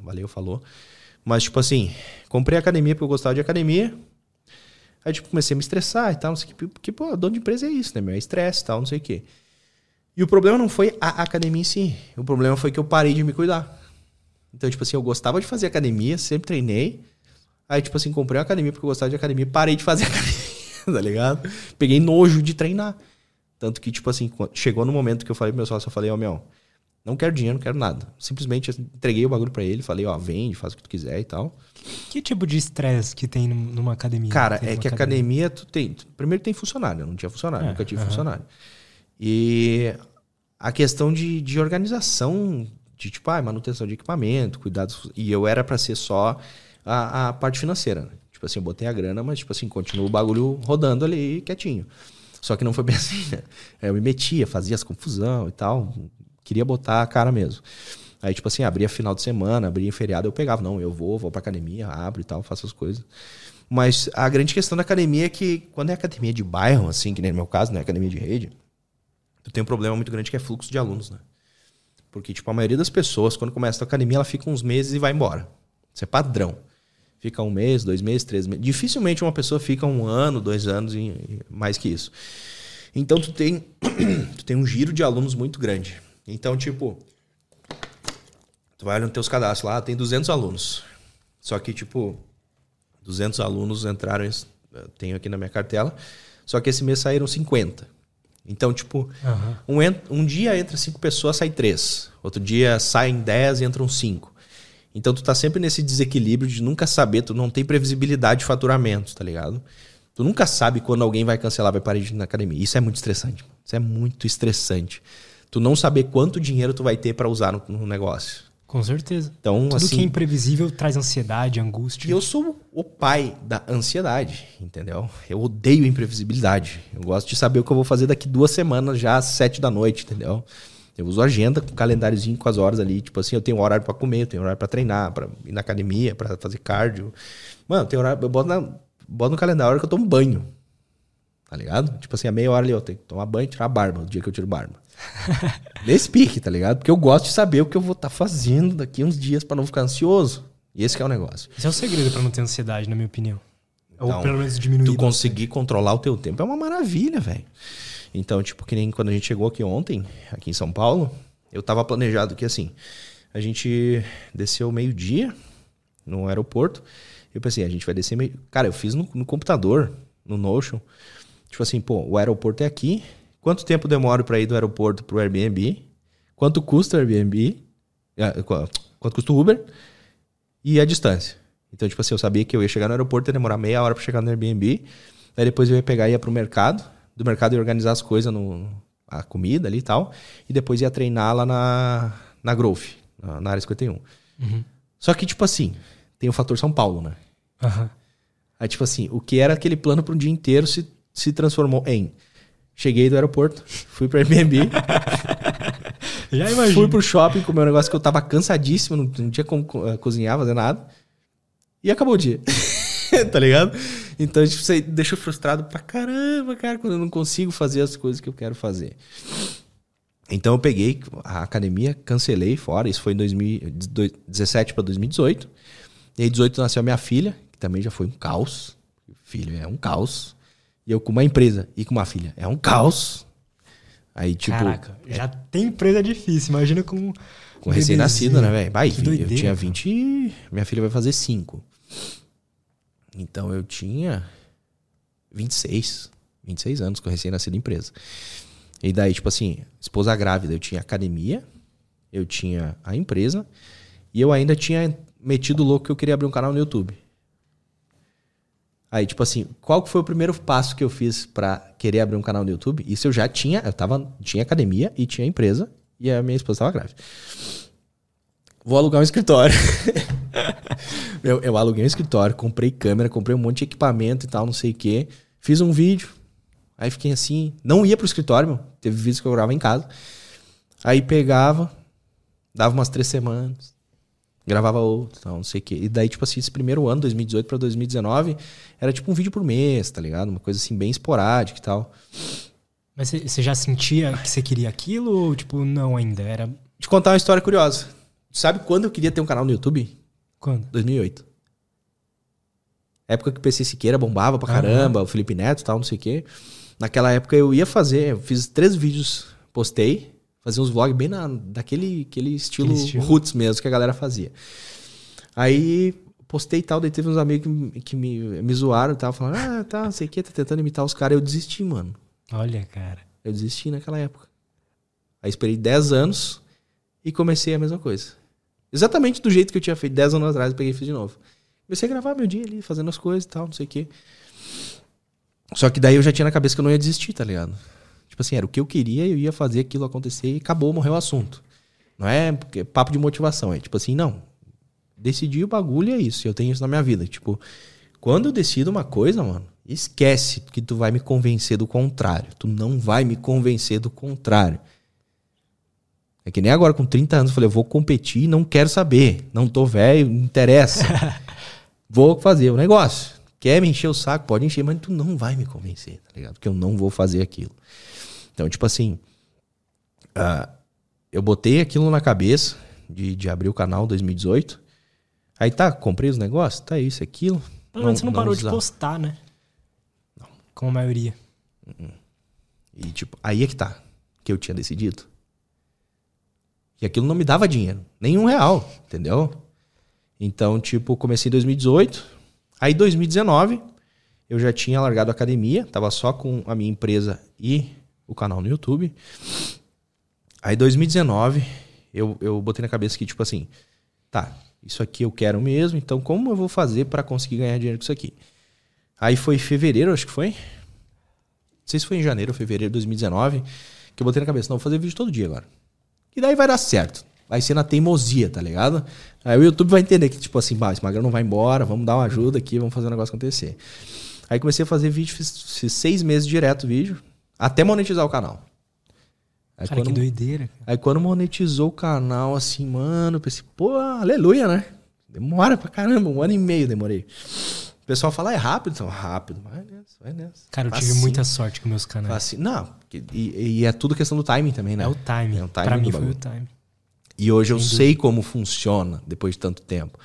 Valeu, falou. Mas, tipo assim, comprei academia porque eu gostava de academia. Aí, tipo, comecei a me estressar e tal, não sei o que. Porque, pô, dono de empresa é isso, né, meu? É estresse e tal, não sei o que. E o problema não foi a academia em si. O problema foi que eu parei de me cuidar. Então, tipo assim, eu gostava de fazer academia, sempre treinei. Aí, tipo assim, comprei uma academia porque eu gostava de academia, parei de fazer [LAUGHS] academia, tá ligado? Peguei nojo de treinar. Tanto que, tipo assim, chegou no momento que eu falei pro meu sócio, eu falei, ó, meu, não quero dinheiro, não quero nada. Simplesmente entreguei o bagulho pra ele, falei, ó, vende, faz o que tu quiser e tal. Que tipo de estresse que tem num- numa academia? Cara, é que a academia, tu tem. Primeiro tem funcionário, eu não tinha funcionário, É, nunca tive aham. funcionário. E a questão de, de organização, de tipo, ah, manutenção de equipamento, cuidados. E eu era pra ser só a, a parte financeira. né? Tipo assim, eu botei a grana, mas, tipo assim, continua o bagulho rodando ali quietinho. Só que não foi bem [LAUGHS] assim, né? Eu me metia, fazia as confusão e tal. Queria botar a cara mesmo. Aí, tipo assim, abria final de semana, abria feriado, eu pegava. Não, eu vou, vou pra academia, abro e tal, faço as coisas. Mas a grande questão da academia é que quando é academia de bairro, assim, que nem no meu caso, não é academia de rede, tu tem um problema muito grande que é fluxo de alunos, né? Porque, tipo, a maioria das pessoas, quando começa a academia, ela fica uns meses e vai embora. Isso é padrão. Fica um mês, dois meses, três meses. Dificilmente uma pessoa fica um ano, dois anos e mais que isso. Então tu tem, [CLEARS THROAT] tu tem um giro de alunos muito grande. Então, tipo, tu vai nos teus cadastros lá, tem 200 alunos. Só que, tipo, 200 alunos entraram, eu tenho aqui na minha cartela, só que esse mês saíram 50. Então, tipo, Aham. um, um dia entra cinco pessoas, sai três. Outro dia saem 10 e entram cinco. Então tu tá sempre nesse desequilíbrio de nunca saber, tu não tem previsibilidade de faturamento, tá ligado? Tu nunca sabe quando alguém vai cancelar, vai parar de ir na academia. Isso é muito estressante. Isso é muito estressante. Tu não saber quanto dinheiro tu vai ter pra usar no, no negócio. Com certeza. Então, Tudo assim, que é imprevisível traz ansiedade, angústia. e eu sou o pai da ansiedade, entendeu? Eu odeio imprevisibilidade. Eu gosto de saber o que eu vou fazer daqui duas semanas, já às sete da noite, entendeu? Eu uso agenda com calendáriozinho com as horas ali. Tipo assim, eu tenho horário pra comer, eu tenho horário pra treinar, pra ir na academia, pra fazer cardio. Mano, tenho horário. Eu boto, na, boto no calendário a hora que eu tomo banho. Tá ligado? Tipo assim, a meia hora ali, eu tenho que tomar banho e tirar a barba, o dia que eu tiro barba. [LAUGHS] Nesse pique, tá ligado? Porque eu gosto de saber o que eu vou estar fazendo daqui uns dias pra não ficar ansioso. E esse que é o negócio. Esse é o segredo pra não ter ansiedade, na minha opinião. Ou Então, pelo menos diminuir. Tu conseguir controlar o teu tempo é uma maravilha, velho. Então, tipo, que nem quando a gente chegou aqui ontem, aqui em São Paulo, eu tava planejado que assim, a gente desceu meio-dia no aeroporto. Eu pensei, a gente vai descer meio. Cara, eu fiz no, no computador, no Notion. Tipo assim, pô, o aeroporto é aqui. Quanto tempo demora pra ir do aeroporto pro Airbnb? Quanto custa o Airbnb? Ah, qu- Quanto custa o Uber? E a distância. Então, tipo assim, eu sabia que eu ia chegar no aeroporto, ia demorar meia hora pra chegar no Airbnb. Aí depois eu ia pegar e ia pro mercado. Do mercado ia organizar as coisas, no, a comida ali e tal. E depois ia treinar lá na, na Growth, na, na área 51. Uhum. Só que, tipo assim, tem o fator São Paulo, né? Aham. Aí, tipo assim, o que era aquele plano para um dia inteiro se, se transformou em. Cheguei do aeroporto, fui pro Airbnb, [LAUGHS] Já imagino. fui pro shopping comer um negócio que eu tava cansadíssimo, não, não tinha como co- eh, cozinhar, fazer nada. E acabou o dia. [LAUGHS] tá ligado? Então, tipo, aí deixa frustrado pra caramba, cara, quando eu não consigo fazer as coisas que eu quero fazer. Então eu peguei a academia, cancelei fora. Isso foi em 2017 para 2018. E aí, 18 nasceu a minha filha, que também já foi um caos. Filho é um caos. E eu com uma empresa e com uma filha é um caos. Aí, tipo. Caraca, já tem empresa difícil, imagina com. Com recém-nascido, né, velho? Vai, eu tinha 20. Minha filha vai fazer 5. Então eu tinha 26. 26 anos com recém-nascido empresa. E daí, tipo assim, esposa grávida, eu tinha academia, eu tinha a empresa, e eu ainda tinha metido louco que eu queria abrir um canal no YouTube. Aí, tipo assim, qual que foi o primeiro passo que eu fiz para querer abrir um canal no YouTube? Isso eu já tinha, eu tava, tinha academia e tinha empresa, e a minha esposa tava grávida. Vou alugar um escritório. [LAUGHS] [LAUGHS] eu, eu aluguei um escritório, comprei câmera, comprei um monte de equipamento e tal, não sei o quê. Fiz um vídeo, Aí fiquei assim, não ia pro escritório, meu. Teve vídeos que eu gravava em casa. Aí pegava, dava umas três semanas, gravava outro, tal, não sei o quê. E daí, tipo assim, esse primeiro ano, 2018 para 2019, era tipo um vídeo por mês, tá ligado? Uma coisa assim, bem esporádica e tal. Mas você já sentia que você queria aquilo ou, tipo, não ainda? Era. Te contar uma história curiosa. Sabe quando eu queria ter um canal no YouTube? Quando? 2008. Época que o PC Siqueira bombava pra caramba, o Felipe Neto e tal, não sei o quê. Naquela época eu ia fazer, eu fiz três vídeos, postei, fazia uns vlogs bem na, daquele aquele estilo, aquele estilo roots mesmo que a galera fazia. Aí postei e tal, daí teve uns amigos que, que me, me zoaram e tal, falando, ah, tá, não sei o que, tá tentando imitar os caras. Eu desisti, mano. Olha, cara. Eu desisti naquela época. Aí esperei 10 anos e comecei a mesma coisa. Exatamente do jeito que eu tinha feito 10 anos atrás, eu peguei e fiz de novo. Comecei a gravar meu dia ali, fazendo as coisas e tal, não sei o que. Só que daí eu já tinha na cabeça que eu não ia desistir, tá ligado? Tipo assim, era o que eu queria, eu ia fazer aquilo acontecer e acabou, morreu o assunto. Não é papo de motivação, é tipo assim, não. Decidi o bagulho é isso, eu tenho isso na minha vida. Tipo, quando eu decido uma coisa, mano, esquece que tu vai me convencer do contrário. Tu não vai me convencer do contrário. É que nem agora, com 30 anos, eu falei, eu vou competir, não quero saber. Não tô velho, não interessa. [LAUGHS] vou fazer o negócio. Quer me encher o saco? Pode encher, mas tu não vai me convencer, tá ligado? Porque eu não vou fazer aquilo. Então, tipo assim, uh, eu botei aquilo na cabeça de, de abrir o canal 2018. Aí tá, comprei os negócios, tá isso, aquilo. Pelo menos você não, não parou de postar, né? Não. Como a maioria. Uh-uh. E tipo, aí é que tá, que eu tinha decidido. E aquilo não me dava dinheiro, nenhum real, entendeu? Então, tipo, comecei em 2018, Aí 2019, eu já tinha largado a academia, tava só com a minha empresa e o canal no YouTube. Aí 2019, eu, eu botei na cabeça que, tipo assim, tá, isso aqui eu quero mesmo, então como eu vou fazer para conseguir ganhar dinheiro com isso aqui? Aí foi fevereiro, acho que foi. Não sei se foi em janeiro ou fevereiro de 2019, que eu botei na cabeça, não, vou fazer vídeo todo dia agora. E daí vai dar certo vai ser na teimosia, tá ligado? Aí o YouTube vai entender que, tipo assim, bah, esse magrão não vai embora, vamos dar uma ajuda aqui, vamos fazer o um negócio acontecer. Aí comecei a fazer vídeo, fiz, fiz seis meses direto vídeo, até monetizar o canal. Aí cara, quando, que doideira. Cara. Aí quando monetizou o canal, assim, mano, pensei, pô, aleluia, né? Demora pra caramba, um ano e meio demorei. O pessoal fala, é rápido, então, rápido, vai nessa, vai nessa. Cara, eu tive muita sorte com meus canais. Assim, não, e, e, é tudo questão do timing também, né? É o timing. É o timing pra mim foi o timing. E hoje eu sei como funciona depois de tanto tempo.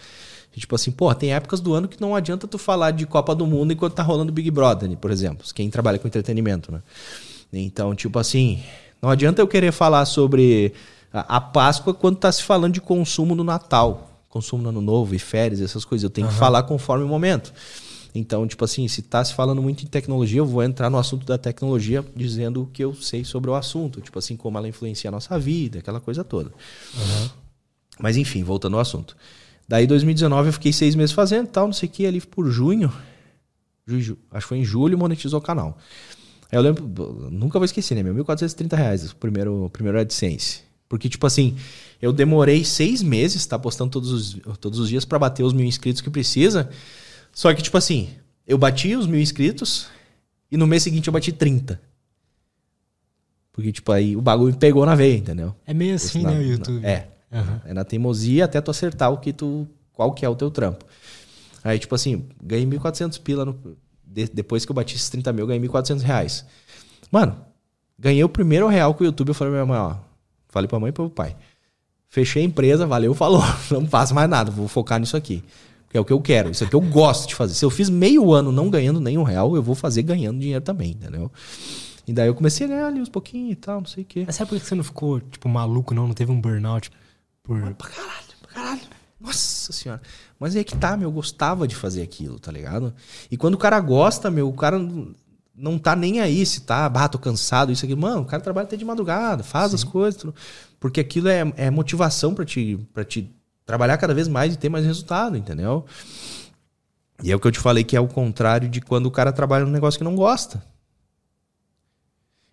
Tipo assim, pô, tem épocas do ano que não adianta tu falar de Copa do Mundo enquanto tá rolando Big Brother, por exemplo. Quem trabalha com entretenimento, né? Então, tipo assim, não adianta eu querer falar sobre a Páscoa quando tá se falando de consumo no Natal, consumo no Ano Novo e férias, essas coisas. Eu tenho uhum. que falar conforme o momento. Então, tipo assim, se tá se falando muito em tecnologia, eu vou entrar no assunto da tecnologia dizendo o que eu sei sobre o assunto. Tipo assim, como ela influencia a nossa vida, aquela coisa toda. Uhum. Mas enfim, voltando ao assunto. Daí, 2019, eu fiquei seis meses fazendo tal, não sei o que, ali por junho. Ju, acho que foi em julho, monetizou o canal. Aí eu lembro, nunca vou esquecer, né? Meu 1.430 reais, o primeiro, o primeiro AdSense. Porque, tipo assim, eu demorei seis meses, tá postando todos os, todos os dias para bater os mil inscritos que precisa. Só que, tipo assim, eu bati os mil inscritos e no mês seguinte eu bati 30. Porque, tipo, aí o bagulho pegou na veia, entendeu? É meio assim, na, né, o YouTube? Na, é. Uhum. É na teimosia até tu acertar o que tu. qual que é o teu trampo. Aí, tipo assim, ganhei 1.400 pila no, de, depois que eu bati esses 30 mil, ganhei 1.400 reais. Mano, ganhei o primeiro real com o YouTube. Eu falei pra minha mãe, ó, Falei pra mãe e pro pai. Fechei a empresa, valeu, falou. [LAUGHS] Não faço mais nada, vou focar nisso aqui. Que é o que eu quero, isso é o que eu gosto de fazer. Se eu fiz meio ano não ganhando nenhum real, eu vou fazer ganhando dinheiro também, entendeu? E daí eu comecei a ganhar ali uns pouquinhos e tal, não sei o quê. Mas sabe por que você não ficou, tipo, maluco, não? Não teve um burnout por. Pra caralho, pra caralho. Nossa senhora. Mas é que tá, meu, eu gostava de fazer aquilo, tá ligado? E quando o cara gosta, meu, o cara não tá nem aí se tá, ah, tô cansado, isso aqui. Mano, o cara trabalha até de madrugada, faz Sim. as coisas. Porque aquilo é, é motivação para te, pra te trabalhar cada vez mais e ter mais resultado, entendeu? E é o que eu te falei que é o contrário de quando o cara trabalha num negócio que não gosta.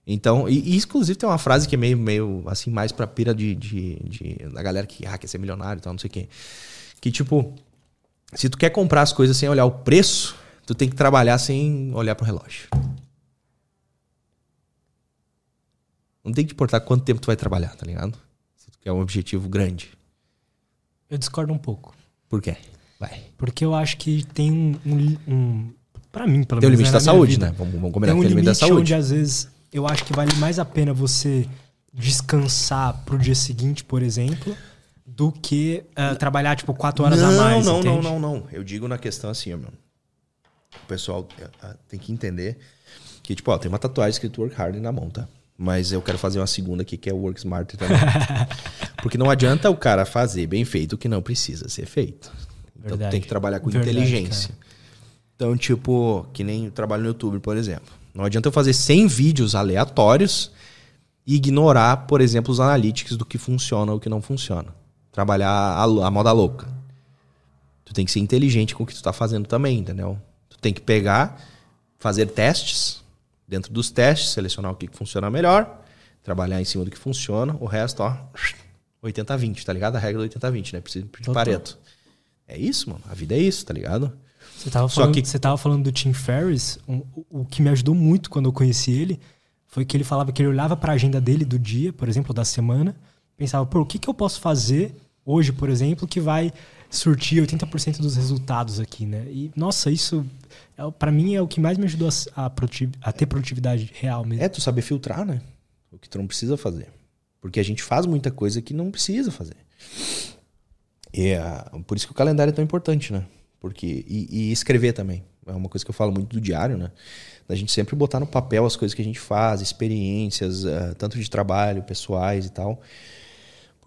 Então, e, e inclusive tem uma frase que é meio, meio assim, mais pra pira de, de, de da galera que ah, quer ser milionário e tal, não sei o quê. Que tipo, se tu quer comprar as coisas sem olhar o preço, tu tem que trabalhar sem olhar pro relógio. Não tem que importar quanto tempo tu vai trabalhar, tá ligado? Se tu quer um objetivo grande. Eu discordo um pouco. Por quê? Vai. Porque eu acho que tem um. um, um para mim, pelo menos. Tem o limite né, da saúde, vida, né? Vamos, vamos combinar tem um que tem limite da saúde. onde às vezes eu acho que vale mais a pena você descansar pro dia seguinte, por exemplo, do que uh, trabalhar, tipo, quatro horas não, a mais. Não, entende? não, não, não. Eu digo na questão assim, meu. O pessoal uh, tem que entender que, tipo, ó, tem uma tatuagem escrito work hard na mão, tá? Mas eu quero fazer uma segunda aqui, que é o Work Smart também. [LAUGHS] Porque não adianta o cara fazer bem feito o que não precisa ser feito. Então Verdade. tem que trabalhar com Verdade, inteligência. Cara. Então, tipo, que nem eu trabalho no YouTube, por exemplo. Não adianta eu fazer 100 vídeos aleatórios e ignorar, por exemplo, os analytics do que funciona ou o que não funciona. Trabalhar a, a moda louca. Tu tem que ser inteligente com o que tu tá fazendo também, entendeu? Tem que pegar, fazer testes, Dentro dos testes, selecionar o que funciona melhor, trabalhar em cima do que funciona, o resto, ó, 80-20, tá ligado? A regra do 80-20, né? Precisa de Pareto. É isso, mano. A vida é isso, tá ligado? Você tava falando, que... você tava falando do Tim Ferriss, um, o que me ajudou muito quando eu conheci ele foi que ele falava que ele olhava para a agenda dele do dia, por exemplo, da semana, pensava, pô, o que, que eu posso fazer hoje, por exemplo, que vai surtir 80% dos resultados aqui, né? E, nossa, isso é, para mim é o que mais me ajudou a, a, a, ter produtividade real mesmo. É, tu saber filtrar, né? O que tu não precisa fazer. Porque a gente faz muita coisa que não precisa fazer. E é, por isso que o calendário é tão importante, né? Porque, e, e, escrever também. É uma coisa que eu falo muito do diário, né? Da gente sempre botar no papel as coisas que a gente faz, experiências, uh, tanto de trabalho, pessoais e tal.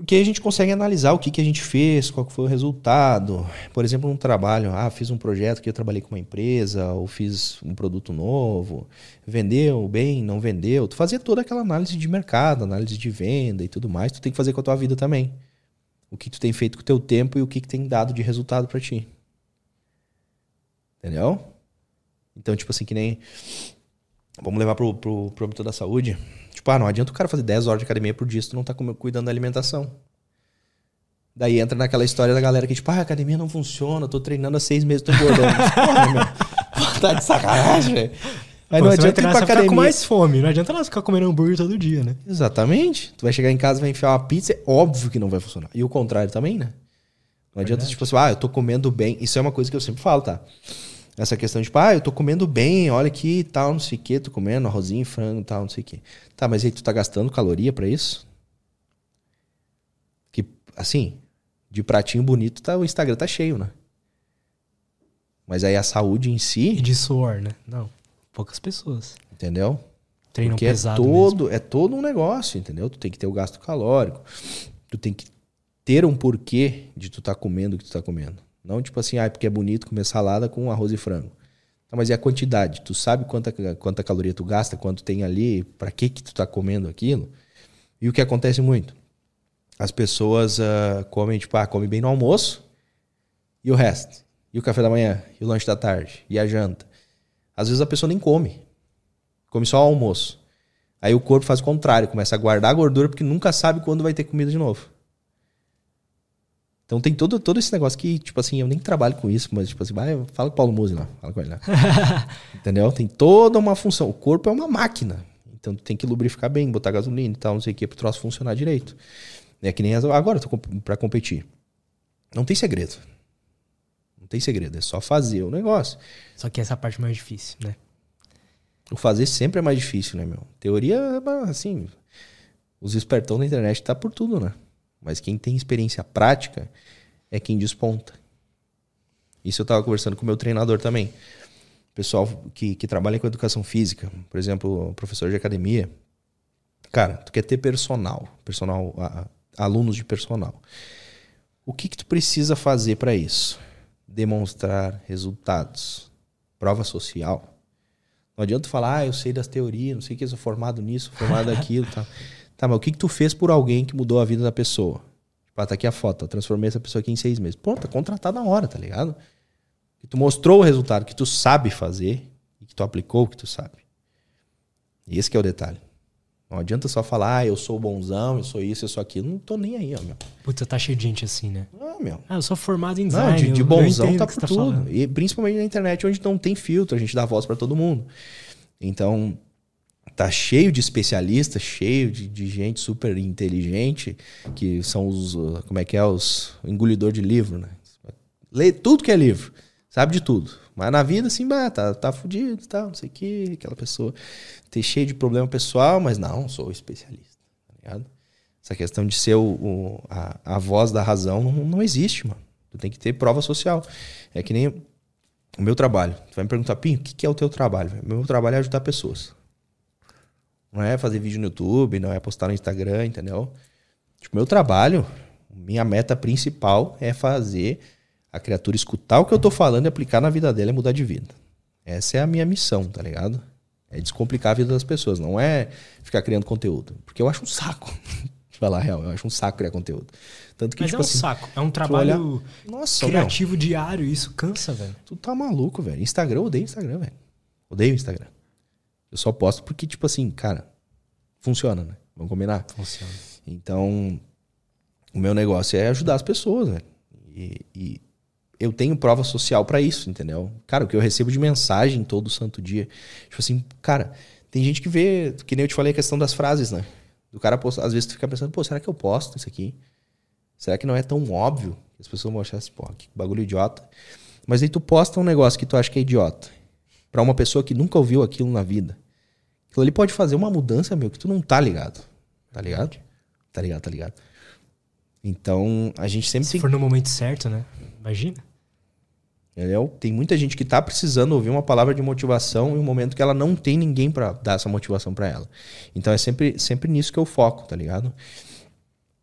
Porque a gente consegue analisar o que, que a gente fez, qual foi o resultado. Por exemplo, um trabalho, ah, fiz um projeto que eu trabalhei com uma empresa, ou fiz um produto novo, vendeu bem, não vendeu. Tu fazia toda aquela análise de mercado, análise de venda e tudo mais, tu tem que fazer com a tua vida também. O que tu tem feito com o teu tempo e o que, que tem dado de resultado para ti. Entendeu? Então, tipo assim, que nem. Vamos levar pro, pro, pro âmbito da saúde. Tipo, ah, não adianta o cara fazer 10 horas de academia por dia se tu não tá cuidando da alimentação. Daí entra naquela história da galera que, tipo, ah, a academia não funciona, tô treinando há seis meses, tô engordando. [LAUGHS] Porra, meu. [LAUGHS] Tá de sacanagem, velho. Aí Pô, não adianta ir pra academia. ficar com mais fome. Não adianta nós ficar comendo hambúrguer todo dia, né? Exatamente. Tu vai chegar em casa, vai enfiar uma pizza, é óbvio que não vai funcionar. E o contrário também, né? Não adianta, Verdade. tipo assim, ah, eu tô comendo bem. Isso é uma coisa que eu sempre falo, tá? Essa questão de, tipo, ah, eu tô comendo bem, olha aqui tal, não sei o que, tô comendo arrozinho, frango tal, não sei o que. Tá, mas aí tu tá gastando caloria para isso? Que, assim, de pratinho bonito, tá, o Instagram tá cheio, né? Mas aí a saúde em si. E de suor, né? Não. Poucas pessoas. Entendeu? Treinam Porque é pesado. É todo, mesmo. é todo um negócio, entendeu? Tu tem que ter o gasto calórico. Tu tem que ter um porquê de tu tá comendo o que tu tá comendo. Não tipo assim, ah, porque é bonito comer salada com arroz e frango. Não, mas é a quantidade. Tu sabe quanta, quanta caloria tu gasta, quanto tem ali, para que que tu tá comendo aquilo? E o que acontece muito? As pessoas uh, comem, tipo, ah, come bem no almoço e o resto. E o café da manhã, e o lanche da tarde, e a janta. Às vezes a pessoa nem come. Come só o almoço. Aí o corpo faz o contrário, começa a guardar a gordura porque nunca sabe quando vai ter comida de novo. Então tem todo, todo esse negócio que, tipo assim, eu nem trabalho com isso, mas, tipo assim, vai, fala com o Paulo Musi lá, fala com ele lá. [LAUGHS] Entendeu? Tem toda uma função. O corpo é uma máquina. Então tu tem que lubrificar bem, botar gasolina e tal, não sei o que, pro troço funcionar direito. É que nem as, agora eu tô pra competir. Não tem segredo. Não tem segredo, é só fazer o negócio. Só que essa é parte mais difícil, né? O fazer sempre é mais difícil, né, meu? Teoria, assim. Os espertão da internet tá por tudo, né? Mas quem tem experiência prática é quem desponta. Isso eu tava conversando com o meu treinador também. Pessoal que, que trabalha com educação física, por exemplo, professor de academia. Cara, tu quer ter personal, personal, a, alunos de personal. O que que tu precisa fazer para isso? Demonstrar resultados. Prova social. Não adianta falar, ah, eu sei das teorias, não sei o que, eu sou formado nisso, formado [LAUGHS] naquilo, tá. Tá, mas o que que tu fez por alguém que mudou a vida da pessoa? Tipo, ah, tá aqui a foto, eu transformei essa pessoa aqui em seis meses. Pô, tá contratado na hora, tá ligado? Que tu mostrou o resultado que tu sabe fazer e que tu aplicou o que tu sabe. E esse que é o detalhe. Não adianta só falar, ah, eu sou bonzão, eu sou isso, eu sou aquilo. Não tô nem aí, ó, meu. Puta, tá cheio de gente assim, né? Ah, meu. Ah, eu sou formado em Não, design. de, de eu bonzão tá por você tudo. falando. e principalmente na internet, onde não tem filtro, a gente dá voz para todo mundo. Então, tá cheio de especialistas, cheio de, de gente super inteligente, que são os, uh, como é que é, os engolidor de livro, né? Lê tudo que é livro, sabe de tudo. Mas na vida, assim, bah, tá, tá fudido, tá, não sei o que, aquela pessoa ter cheio de problema pessoal, mas não, sou especialista, tá ligado? Essa questão de ser o, o- a, a voz da razão não, não existe, mano. Tu tem que ter prova social. É que nem o meu trabalho. Tu vai me perguntar, Pinho, o que, que é o teu trabalho? Meu trabalho é ajudar pessoas. Não é fazer vídeo no YouTube, não é postar no Instagram, entendeu? Tipo, meu trabalho, minha meta principal é fazer a criatura escutar o que eu tô falando e aplicar na vida dela e mudar de vida. Essa é a minha missão, tá ligado? É descomplicar a vida das pessoas, não é ficar criando conteúdo. Porque eu acho um saco. [LAUGHS] Falar a real, eu acho um saco criar conteúdo. Tanto que, Mas tipo é um assim, saco. É um olha- trabalho nossa, meu, criativo diário. Isso cansa, velho. Tu tá maluco, velho. Instagram, eu odeio Instagram, velho. Odeio Instagram. Eu só posto porque, tipo assim, cara, funciona, né? Vamos combinar? Funciona. Então, o meu negócio é ajudar as pessoas, velho. E, e eu tenho prova social pra isso, entendeu? Cara, o que eu recebo de mensagem todo santo dia. Tipo assim, cara, tem gente que vê, que nem eu te falei a questão das frases, né? Do cara, posta, às vezes tu fica pensando, pô, será que eu posto isso aqui? Será que não é tão óbvio? As pessoas vão achar assim, pô, que bagulho idiota. Mas aí tu posta um negócio que tu acha que é idiota. Pra uma pessoa que nunca ouviu aquilo na vida. Aquilo ali pode fazer uma mudança, meu, que tu não tá ligado. Tá ligado? Tá ligado, tá ligado. Então, a gente sempre Se tem for no momento certo, né? Imagina. Entendeu? Tem muita gente que tá precisando ouvir uma palavra de motivação em um momento que ela não tem ninguém pra dar essa motivação pra ela. Então é sempre, sempre nisso que eu foco, tá ligado?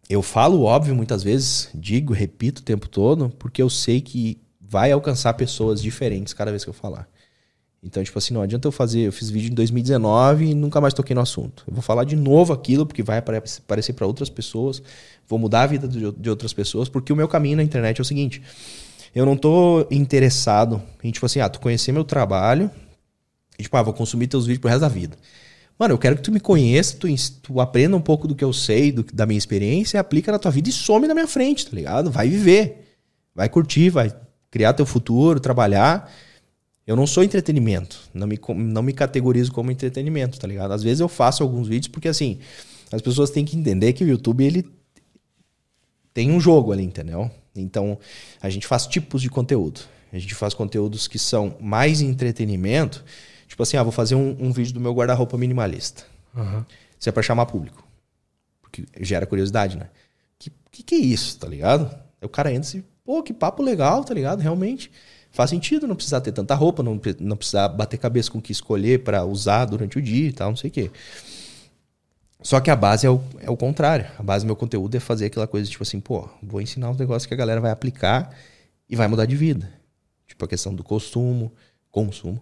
Eu falo óbvio muitas vezes, digo, repito o tempo todo, porque eu sei que vai alcançar pessoas diferentes cada vez que eu falar. Então, tipo assim, não adianta eu fazer, eu fiz vídeo em 2019 e nunca mais toquei no assunto. Eu vou falar de novo aquilo, porque vai apare- aparecer para outras pessoas, vou mudar a vida de, outras pessoas, porque o meu caminho na internet é o seguinte: eu não tô interessado em, tipo assim, ah, tu conhecer meu trabalho e, tipo, ah, vou consumir teus vídeos pro resto da vida. Mano, eu quero que tu me conheça, tu, tu aprenda um pouco do que eu sei, do- da minha experiência, e aplica na tua vida e some na minha frente, tá ligado? Vai viver, vai curtir, vai criar teu futuro, trabalhar. Eu não sou entretenimento, não me, não me categorizo como entretenimento, tá ligado? Às vezes eu faço alguns vídeos porque, assim, as pessoas têm que entender que o YouTube, ele tem um jogo ali, entendeu? Então, a gente faz tipos de conteúdo. A gente faz conteúdos que são mais entretenimento. Tipo assim, ah, vou fazer um, um vídeo do meu guarda-roupa minimalista. Aham. Isso é pra chamar público. Porque gera curiosidade, né? Que, que que é isso, tá ligado? Aí o cara entra e, pô, que papo legal, tá ligado? Realmente faz sentido não precisar ter tanta roupa, não, não precisar bater cabeça com o que escolher pra usar durante o dia e tal, não sei o quê. Só que a base é o, é o contrário. A base do meu conteúdo é fazer aquela coisa tipo assim, pô, vou ensinar uns negócios que a galera vai aplicar e vai mudar de vida. Tipo a questão do consumo, consumo,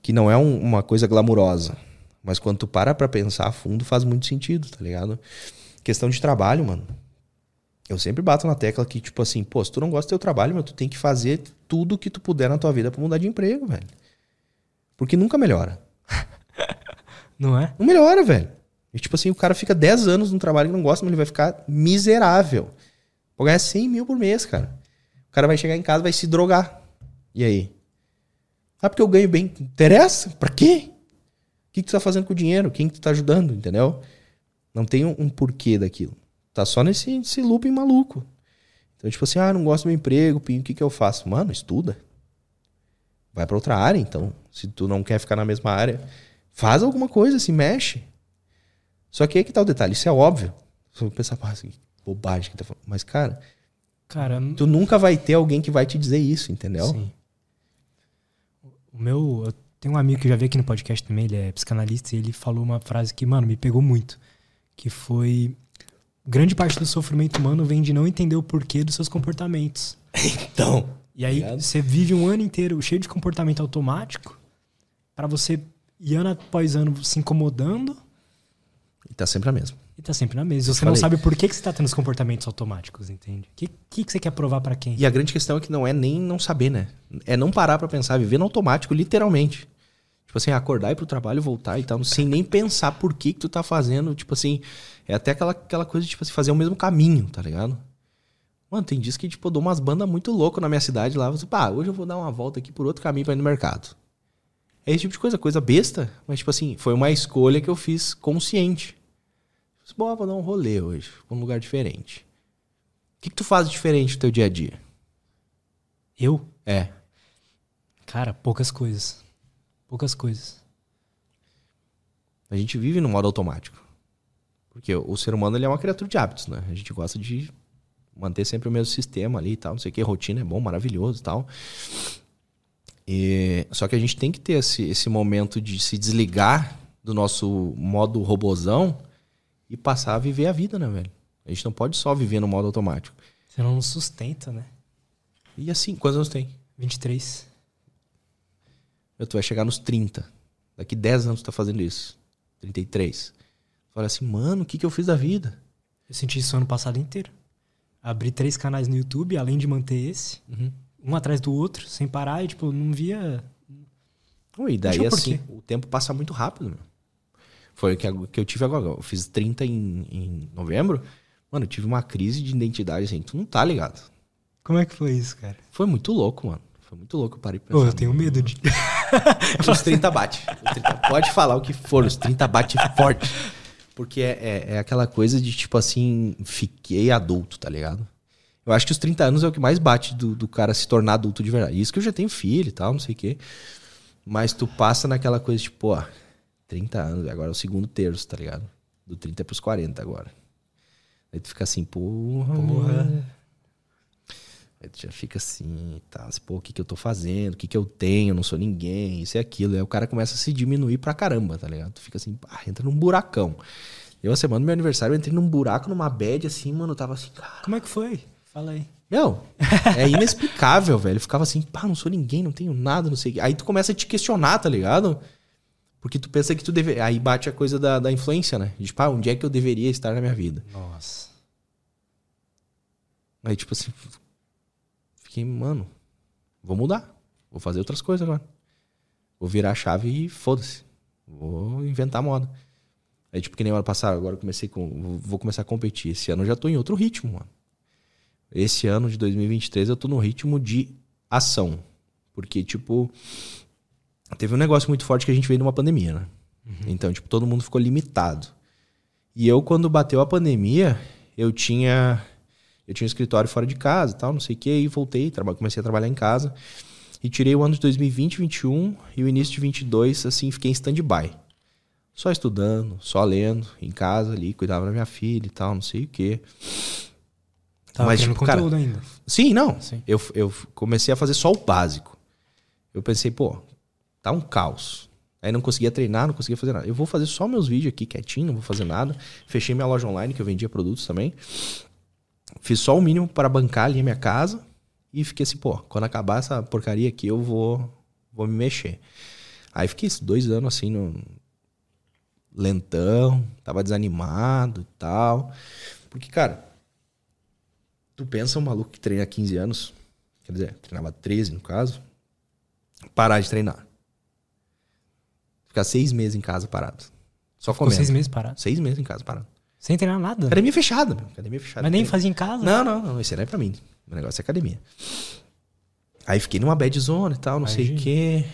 que não é um- uma coisa glamurosa. Mas quando tu para pra pensar a fundo, faz muito sentido, tá ligado? Questão de trabalho, mano. Eu sempre bato na tecla que, tipo assim, pô, se tu não gosta do teu trabalho, meu, tu tem que fazer tudo que tu puder na tua vida pra mudar de emprego, velho. Porque nunca melhora. [LAUGHS] Não é? Não melhora, velho. E, tipo assim, o cara fica 10 anos num trabalho que não gosta, mas ele vai ficar miserável. Vou ganhar 100 mil por mês, cara. O cara vai chegar em casa e vai se drogar. E aí? Ah, porque eu ganho bem. Interessa? Pra quê? O que, que tu tá fazendo com o dinheiro? Quem que tu tá ajudando? Entendeu? Não tem um, um porquê daquilo. Tá só nesse, nesse looping maluco. Então, tipo assim, ah, não gosto do meu emprego, Pinho, o que, que eu faço? Mano, estuda. Vai pra outra área, então. Se tu não quer ficar na mesma área, faz alguma coisa, se mexe. Só que aí que tá o detalhe, isso é óbvio. Você vai pensar, assim, bobagem que tá falando. Mas, cara, Cara, tu nunca vai ter alguém que vai te dizer isso, entendeu? sim. O meu. Eu tenho um amigo que já vi aqui no podcast também, ele é psicanalista, e ele falou uma frase que, mano, me pegou muito. Que foi. Grande parte do sofrimento humano vem de não entender o porquê dos seus comportamentos. Então. E aí Obrigado. você vive um ano inteiro cheio de comportamento automático pra você ir ano após ano se incomodando E tá sempre a mesma. e tá sempre na mesa. Eu Você não falei. sabe por que, que você tá tendo os comportamentos automáticos, entende? O que, que, que você quer provar pra quem? E a grande questão é que não é nem não saber, né? É não parar pra pensar, viver no automático, literalmente. Tipo assim, acordar e ir pro trabalho, voltar e tal, sem nem pensar por que que tu tá fazendo. Tipo assim, é até aquela, aquela coisa de tipo assim, fazer o mesmo caminho, tá ligado? Mano, tem dias que, tipo, eu dou umas bandas muito loucas na minha cidade lá. Você, pá, hoje eu vou dar uma volta aqui por outro caminho pra ir no mercado. É esse tipo de coisa, coisa besta, mas, tipo assim, foi uma escolha que eu fiz consciente. Bom, vou dar um rolê hoje, pra um lugar diferente. O que, que tu faz diferente no teu dia a dia? Eu? É. Cara, poucas coisas. Poucas coisas. A gente vive no modo automático. Porque o ser humano ele é uma criatura de hábitos, né? A gente gosta de manter sempre o mesmo sistema ali e tal, não sei o que, rotina é bom, maravilhoso e tal. E, só que a gente tem que ter esse, esse momento de se desligar do nosso modo robozão e passar a viver a vida, né, velho? A gente não pode só viver no modo automático. Você não nos sustenta, né? E assim, quantos anos tem? 23. Meu, Tu vai chegar nos 30. Daqui 10 anos tu tá fazendo isso. 33. Fala assim, mano, o que, que eu fiz da vida? Eu senti isso ano passado inteiro. Abri três canais no YouTube, além de manter esse. Uhum. Um atrás do outro, sem parar. E, tipo, não via... E daí assim, o tempo passa muito rápido, meu. Foi o que, que eu tive agora. Eu fiz 30 em, em novembro. Mano, eu tive uma crise de identidade, assim, tu não tá ligado. Como é que foi isso, cara? Foi muito louco, mano. Foi muito louco. Eu parei pra pensar. Pô, eu tenho medo de... Os 30 bate. Os 30 pode falar o que for, os 30 bate forte. Porque é, é, é aquela coisa de, tipo assim, fiquei adulto, tá ligado? Eu acho que os 30 anos é o que mais bate do, do cara se tornar adulto de verdade. Isso que eu já tenho filho e tal, não sei o quê. Mas tu passa naquela coisa, tipo, ó, 30 anos, agora é o segundo terço, tá ligado? Do 30 pros 40 agora. Aí tu fica assim, porra. Porra. Aí tu já fica assim, tá, assim, pô, o que que eu tô fazendo? O que que eu tenho? Eu não sou ninguém, isso e aquilo. Aí o cara começa a se diminuir pra caramba, tá ligado? Tu fica assim, pá, entra num buracão. Eu, a semana do meu aniversário, eu entrei num buraco, numa bad, assim, mano, eu tava assim, cara... Como é que foi? Fala aí. Meu, [LAUGHS] é inexplicável, velho. Eu ficava assim, pá, não sou ninguém, não tenho nada, não sei. Aí tu começa a te questionar, tá ligado? Porque tu pensa que tu deve... Aí bate a coisa da, da influência, né? De, ah, onde é que eu deveria estar na minha vida? Nossa. Aí, tipo assim, fiquei, mano, vou mudar. Vou fazer outras coisas agora. Vou virar a chave e foda-se. Vou inventar moda. Aí, tipo, que nem ano passado, agora eu comecei com. Vou começar a competir. Esse ano eu já tô em outro ritmo, mano. Esse ano de 2023 eu tô no ritmo de ação. Porque, tipo, teve um negócio muito forte que a gente veio numa pandemia, né? Então, tipo, todo mundo ficou limitado. E eu, quando bateu a pandemia, eu tinha. Eu tinha um escritório fora de casa e tal, não sei o que, e voltei, comecei a trabalhar em casa. E tirei o ano de 2020, 2021 e o início de 22, assim, fiquei em stand-by. Só estudando, só lendo, em casa ali, cuidava da minha filha e tal, não sei o quê. Tava Mas, tipo, cara, conteúdo ainda. Sim, não. Sim. Eu, eu comecei a fazer só o básico. Eu pensei, pô, tá um caos. Aí não conseguia treinar, não conseguia fazer nada. Eu vou fazer só meus vídeos aqui quietinho, não vou fazer nada. Fechei minha loja online, que eu vendia produtos também. Fiz só o mínimo para bancar ali a minha casa. E fiquei assim, pô, quando acabar essa porcaria aqui, eu vou, vou me mexer. Aí fiquei dois anos assim, no... lentão, tava desanimado e tal. Porque, cara, tu pensa um maluco que treina há 15 anos, quer dizer, treinava 13 no caso, parar de treinar. Ficar seis meses em casa parado. Só Ficou comendo. seis meses parado. Seis meses em casa parado. Sem treinar nada. Academia fechada, meu. Academia fechada. Mas nem fazia em casa? Não, não, não. Esse não é pra mim. O negócio é academia. Aí fiquei numa bad zone e tal, não sei o Imagina. quê.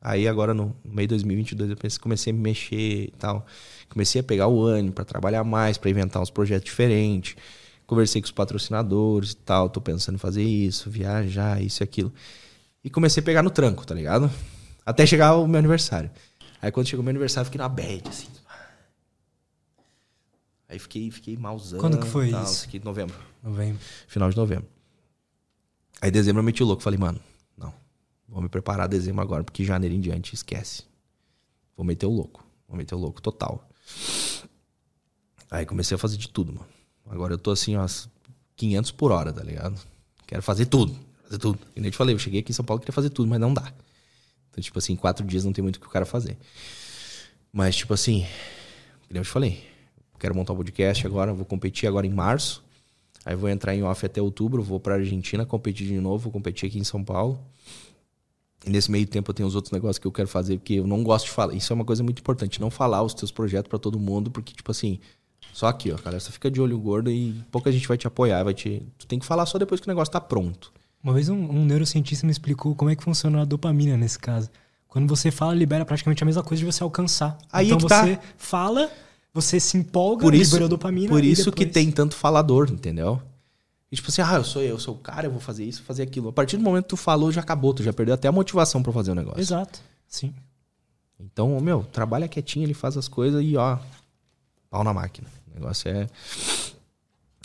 Aí agora no meio de 2022 eu pensei, comecei a me mexer e tal. Comecei a pegar o ânimo pra trabalhar mais, pra inventar uns projetos diferentes. Conversei com os patrocinadores e tal. Tô pensando em fazer isso, viajar, isso e aquilo. E comecei a pegar no tranco, tá ligado? Até chegar o meu aniversário. Aí quando chegou o meu aniversário, eu fiquei na bad, assim. Aí fiquei, fiquei malzão. Quando que foi tal, isso? Em novembro. Novembro. Final de novembro. Aí dezembro eu meti o louco. Falei, mano, não. Vou me preparar dezembro agora, porque janeiro em diante esquece. Vou meter o louco. Vou meter o louco total. Aí comecei a fazer de tudo, mano. Agora eu tô assim, ó, 500 por hora, tá ligado? Quero fazer tudo. Fazer tudo. E nem eu te falei, eu cheguei aqui em São Paulo e queria fazer tudo, mas não dá. Então, tipo assim, quatro dias não tem muito o que o cara fazer. Mas, tipo assim, que nem eu te falei, quero montar um podcast agora, vou competir agora em março. Aí vou entrar em off até outubro, vou pra Argentina competir de novo, vou competir aqui em São Paulo. E nesse meio tempo eu tenho os outros negócios que eu quero fazer, porque eu não gosto de falar. Isso é uma coisa muito importante, não falar os teus projetos pra todo mundo, porque, tipo assim, só aqui, ó, cara, você fica de olho gordo e pouca gente vai te apoiar, vai te. Tu tem que falar só depois que o negócio tá pronto. Uma vez um, um neurocientista me explicou como é que funciona a dopamina nesse caso. Quando você fala, libera praticamente a mesma coisa de você alcançar. Aí então é que tá. você fala, você se empolga, Por isso, liberou dopamina. por isso que depois- tem tanto falador, entendeu? E tipo assim, ah, eu sou eu, sou o cara, eu vou fazer isso, fazer aquilo. A partir do momento que tu falou, já acabou, tu já perdeu até a motivação pra fazer o negócio. Exato. Sim. Então, meu, trabalha quietinho, ele faz as coisas e ó, pau na máquina. O negócio é.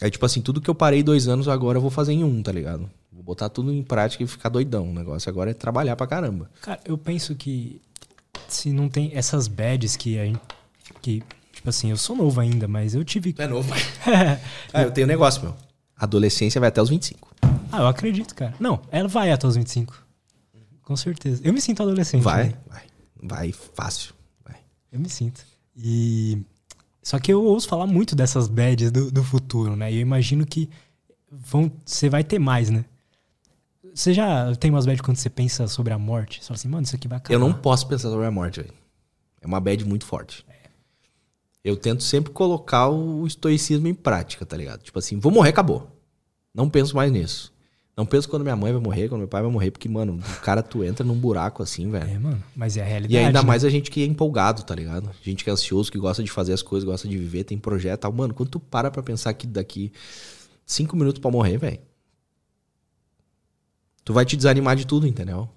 É tipo assim, tudo que eu parei dois anos agora eu vou fazer em um, tá ligado? Vou botar tudo em prática e ficar doidão. O negócio agora é trabalhar pra caramba. Cara, eu penso que se não tem essas badges que a gente. Que, tipo assim, eu sou novo ainda, mas eu tive. É novo. [LAUGHS] ah, eu tenho um negócio, meu. Adolescência vai até os 25. ah, eu acredito, cara. Não, ela vai até os 25. Com certeza. Eu me sinto adolescente. Vai, né? vai. Vai fácil. Vai. Eu me sinto. E. Só que eu ouço falar muito dessas badges do, do futuro, né? E eu imagino que vão, você vai ter mais, né? Você já tem umas badges quando você pensa sobre a morte? Você fala assim, mano, isso aqui vai acabar. Eu não posso pensar sobre a morte, velho. É uma bad muito forte. Eu tento sempre colocar o estoicismo em prática, tá ligado? Tipo assim, vou morrer, acabou. Não penso mais nisso. Não penso quando minha mãe vai morrer, quando meu pai vai morrer, porque, mano, o cara, tu entra num buraco assim, velho. É, mano. Mas é a realidade. E ainda né? mais a gente que é empolgado, tá ligado? Gente que é ansioso, que gosta de fazer as coisas, gosta de viver, tem projeto e tal. Mano, quando tu para pra pensar que daqui cinco minutos pra morrer, velho, tu vai te desanimar de tudo, entendeu?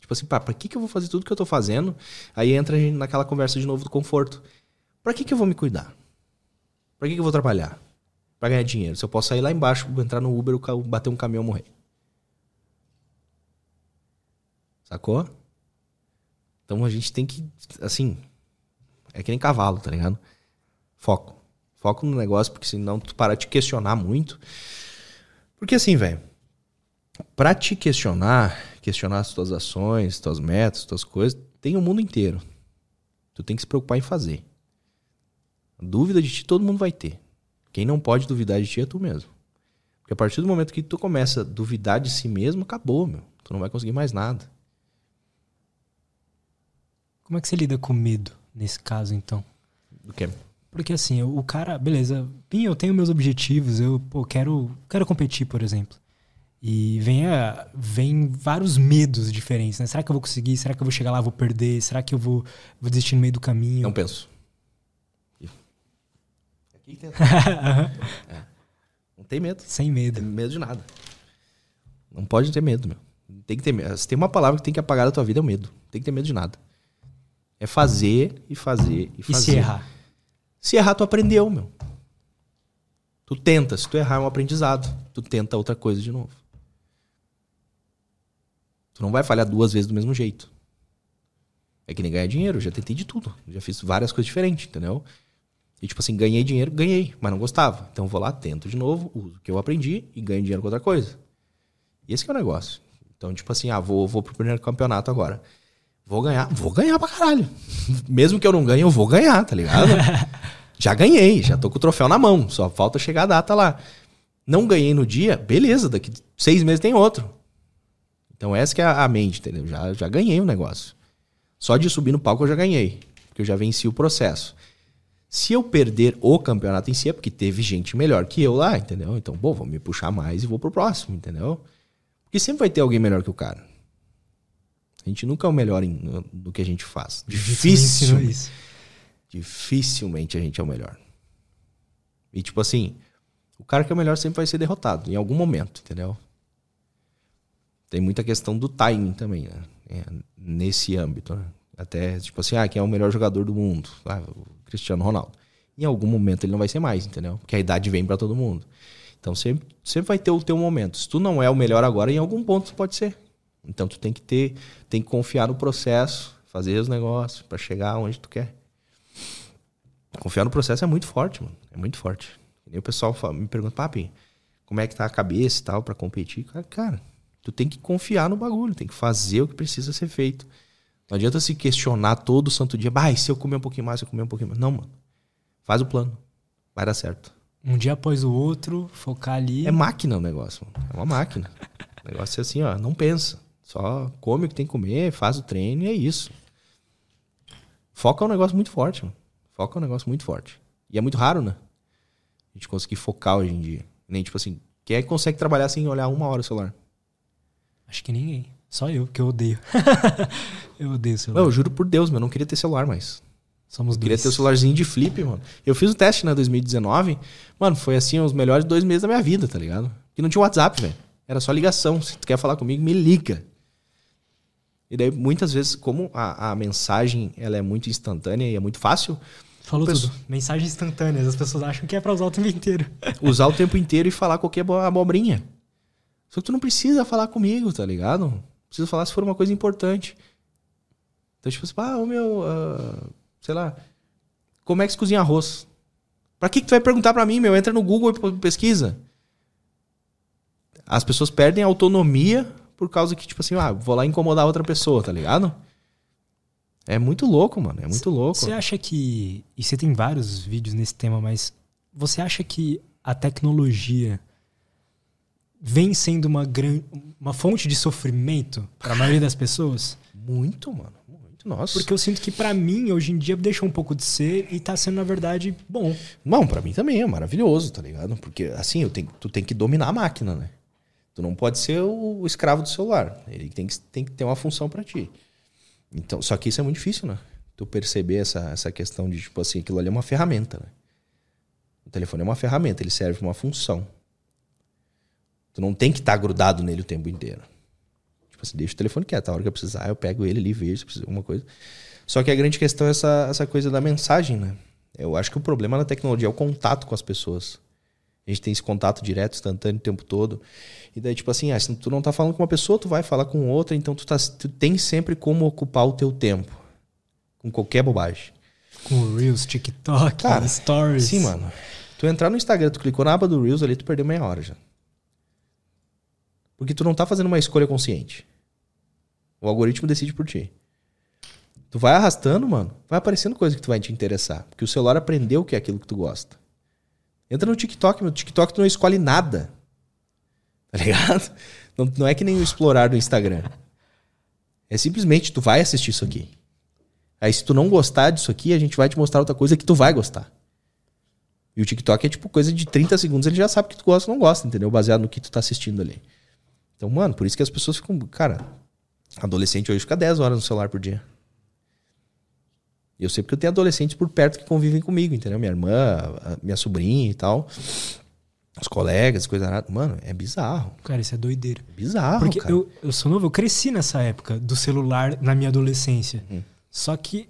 Tipo assim, pá, pra que, que eu vou fazer tudo que eu tô fazendo? Aí entra a gente naquela conversa de novo do conforto. Pra que, que eu vou me cuidar? Pra que, que eu vou trabalhar? Pra ganhar dinheiro. Se eu posso sair lá embaixo, entrar no Uber, bater um caminhão e morrer. Sacou? Então a gente tem que, assim, é que nem cavalo, tá ligado? Foco. Foco no negócio, porque senão tu para de questionar muito. Porque assim, velho, pra te questionar, questionar as tuas ações, tuas metas, tuas coisas, tem o mundo inteiro. Tu tem que se preocupar em fazer. Dúvida de ti todo mundo vai ter. Quem não pode duvidar de ti é tu mesmo. Porque a partir do momento que tu começa a duvidar de si mesmo, acabou, meu. Tu não vai conseguir mais nada. Como é que você lida com medo nesse caso, então? Do que? Porque assim, o cara, beleza, eu tenho meus objetivos, eu pô, quero, quero competir, por exemplo. E vem, a, vem vários medos diferentes, né? Será que eu vou conseguir? Será que eu vou chegar lá, vou perder? Será que eu vou, vou desistir no meio do caminho? Não penso. Aqui tem. [LAUGHS] É. Não tem medo. Sem Não medo. tem medo de nada. Não pode ter medo, meu. Tem que ter medo. Se tem uma palavra que tem que apagar da tua vida, é o medo. Não tem que ter medo de nada. É fazer e fazer e E fazer. se errar? Se errar, tu aprendeu, meu. Tu tenta. Se tu errar, é um aprendizado. Tu tenta outra coisa de novo. Tu não vai falhar duas vezes do mesmo jeito. É que nem ganhar dinheiro. Eu já tentei de tudo. Já fiz várias coisas diferentes, entendeu? E tipo assim, ganhei dinheiro, ganhei, mas não gostava. Então vou lá, tento de novo, uso o que eu aprendi e ganho dinheiro com outra coisa. E esse que é o negócio. Então, tipo assim, ah, vou, vou pro primeiro campeonato agora. Vou ganhar, vou ganhar pra caralho. [LAUGHS] Mesmo que eu não ganhe, eu vou ganhar, tá ligado? [LAUGHS] já ganhei, já tô com o troféu na mão. Só falta chegar a data lá. Não ganhei no dia, beleza, daqui seis meses tem outro. Então essa que é a mente, entendeu? Já, já ganhei o negócio. Só de subir no palco eu já ganhei. Porque eu já venci o processo. Se eu perder o campeonato em si, é porque teve gente melhor que eu lá, entendeu? Então, bom, vou me puxar mais e vou pro próximo, entendeu? Porque sempre vai ter alguém melhor que o cara. A gente nunca é o melhor em, no que a gente faz. Difícil. Dificilmente a gente é o melhor. E tipo assim, o cara que é o melhor sempre vai ser derrotado, em algum momento, entendeu? Tem muita questão do timing também, né? É, nesse âmbito, né? Até, tipo assim, ah, quem é o melhor jogador do mundo? Ah, Cristiano Ronaldo. em algum momento ele não vai ser mais, entendeu? Porque a idade vem para todo mundo. Então sempre, sempre vai ter o teu momento. Se tu não é o melhor agora, em algum ponto pode ser. Então tu tem que ter, tem que confiar no processo, fazer os negócios para chegar onde tu quer. Confiar no processo é muito forte, mano. É muito forte. E o pessoal me pergunta, papi, como é que tá a cabeça e tal para competir? Cara, cara, tu tem que confiar no bagulho, tem que fazer o que precisa ser feito. Não adianta se questionar todo santo dia, bah, se eu comer um pouquinho mais, se eu comer um pouquinho mais. Não, mano. Faz o plano. Vai dar certo. Um dia após o outro, focar ali. É máquina o negócio, mano. É uma máquina. o negócio é assim, ó, não pensa. Só come o que tem que comer, faz o treino e é isso. Foca é um negócio muito forte, mano. Foca é um negócio muito forte. E é muito raro, né? A gente conseguir focar hoje em dia. Nem tipo assim, quem é que consegue trabalhar sem olhar uma hora o celular? Acho que ninguém. Só eu, que eu odeio. [LAUGHS] eu odeio celular. Não, eu juro por Deus, meu, eu não queria ter celular mais. Somos dois. queria ter o celularzinho de flip, mano. Eu fiz o teste na 2019. Mano, foi assim, os melhores dois meses da minha vida, tá ligado? Que não tinha WhatsApp, velho. Era só ligação. Se tu quer falar comigo, me liga. E daí, muitas vezes, como a, a mensagem ela é muito instantânea e é muito fácil, Falou Pessoa- tudo. Mensagens instantâneas. As pessoas acham que é pra usar o tempo inteiro. [LAUGHS] usar o tempo inteiro e falar qualquer bo- abobrinha. Só que tu não precisa falar comigo, tá ligado? Precisa falar se for uma coisa importante. Então, tipo assim, ah, o meu. ah, sei lá. Como é que se cozinha arroz? Pra que, que tu vai perguntar pra mim, meu? Entra no Google e pesquisa. As pessoas perdem autonomia por causa que, tipo assim, ah, vou lá incomodar outra pessoa, tá ligado? É muito louco, mano. É muito louco. Você acha que. E você tem vários vídeos nesse tema, mas você acha que a tecnologia vem sendo uma, gran... uma fonte de sofrimento para a maioria das pessoas? Muito, mano. Muito. Nossa. Porque eu sinto que pra mim, hoje em dia, deixou um pouco de ser e tá sendo, na verdade, bom. Não, pra mim também é maravilhoso, tá ligado? Porque assim, eu tenho, tu tem que dominar a máquina, né? Tu não pode ser o, escravo do celular. Ele tem que, tem que ter uma função pra ti. Então, só que isso é muito difícil, né? Tu perceber essa, essa questão de, tipo assim, aquilo ali é uma ferramenta, né? O telefone é uma ferramenta, ele serve uma função. Tu não tem que estar grudado nele o tempo inteiro. Tipo assim, deixa o telefone quieto. A hora que eu precisar, eu pego ele ali, vejo se precisa de alguma coisa. Só que a grande questão é essa, essa coisa da mensagem, né? Eu acho que o problema na tecnologia é o contato com as pessoas. A gente tem esse contato direto, instantâneo o tempo todo. E daí, tipo assim, ah, se tu não tá falando com uma pessoa, tu vai falar com outra, então tu, tá, tu tem sempre como ocupar o teu tempo. Com qualquer bobagem. Com Reels, TikTok, Cara, Stories. Sim, mano. Tu entrar no Instagram, tu clicou na aba do Reels ali, tu perdeu meia hora já. Porque tu não tá fazendo uma escolha consciente. O algoritmo decide por ti. Tu vai arrastando, mano, vai aparecendo coisa que tu vai te interessar. Porque o celular aprendeu que é aquilo que tu gosta. Entra no TikTok, meu TikTok tu não escolhe nada. Tá ligado? [LAUGHS] Não, não é que nem o explorar do Instagram. É simplesmente tu vai assistir isso aqui. Aí se tu não gostar disso aqui, a gente vai te mostrar outra coisa que tu vai gostar. E o TikTok é tipo coisa de 30 segundos, ele já sabe que tu gosta ou não gosta, entendeu? Baseado no que tu tá assistindo ali. Então, mano, por isso que as pessoas ficam. Cara, adolescente hoje fica 10 horas no celular por dia. Eu sei porque eu tenho adolescentes por perto que convivem comigo, entendeu? Minha irmã, minha sobrinha e tal. Os colegas, coisa nada. Mano, é bizarro. Cara, isso é doideira. Bizarro, Porque cara. eu, eu sou novo, eu cresci nessa época do celular na minha adolescência. Uhum. Só que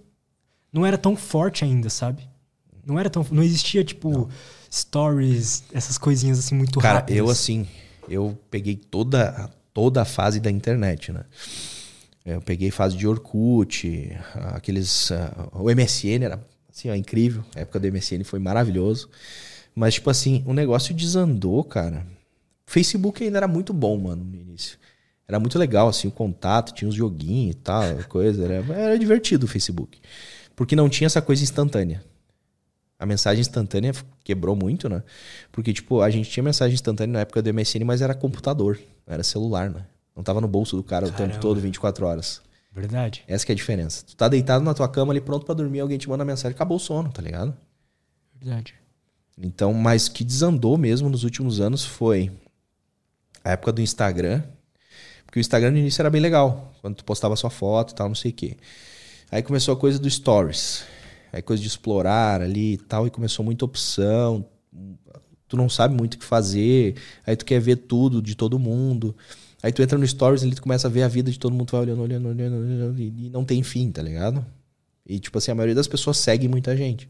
não era tão forte ainda, sabe? Não era tão. Não existia, tipo, stories, essas coisinhas assim muito Cara, rápidas. eu assim, eu peguei toda, toda a fase da internet, né? Eu peguei fase de Orkut, aqueles. ah, o MSN era assim, ó, incrível. A época do MSN foi maravilhoso. Mas, tipo assim, o negócio desandou, cara. Facebook ainda era muito bom, mano, no início. Era muito legal, assim, o contato, tinha uns joguinhos e tal, coisa. Era, era divertido o Facebook. Porque não tinha essa coisa instantânea. A mensagem instantânea quebrou muito, né? Porque, tipo, a gente tinha mensagem instantânea na época do MSN, mas era computador, era celular, né? Não tava no bolso do cara o Caramba. tempo todo, 24 horas. Verdade. Essa que é a diferença. Tu tá deitado na tua cama ali, pronto pra dormir, alguém te manda mensagem, acabou o sono, tá ligado? Verdade. Então, mas o que desandou mesmo nos últimos anos foi a época do Instagram. Porque o Instagram no início era bem legal, quando tu postava sua foto e tal, não sei o quê. Aí começou a coisa do Stories. Aí coisa de explorar ali e tal, e começou muita opção. Tu não sabe muito o que fazer, aí tu quer ver tudo de todo mundo. Aí tu entra no Stories ali, tu começa a ver a vida de todo mundo, tu vai olhando, olhando, olhando, olhando e e não tem fim, tá ligado? E tipo assim, a maioria das pessoas segue muita gente.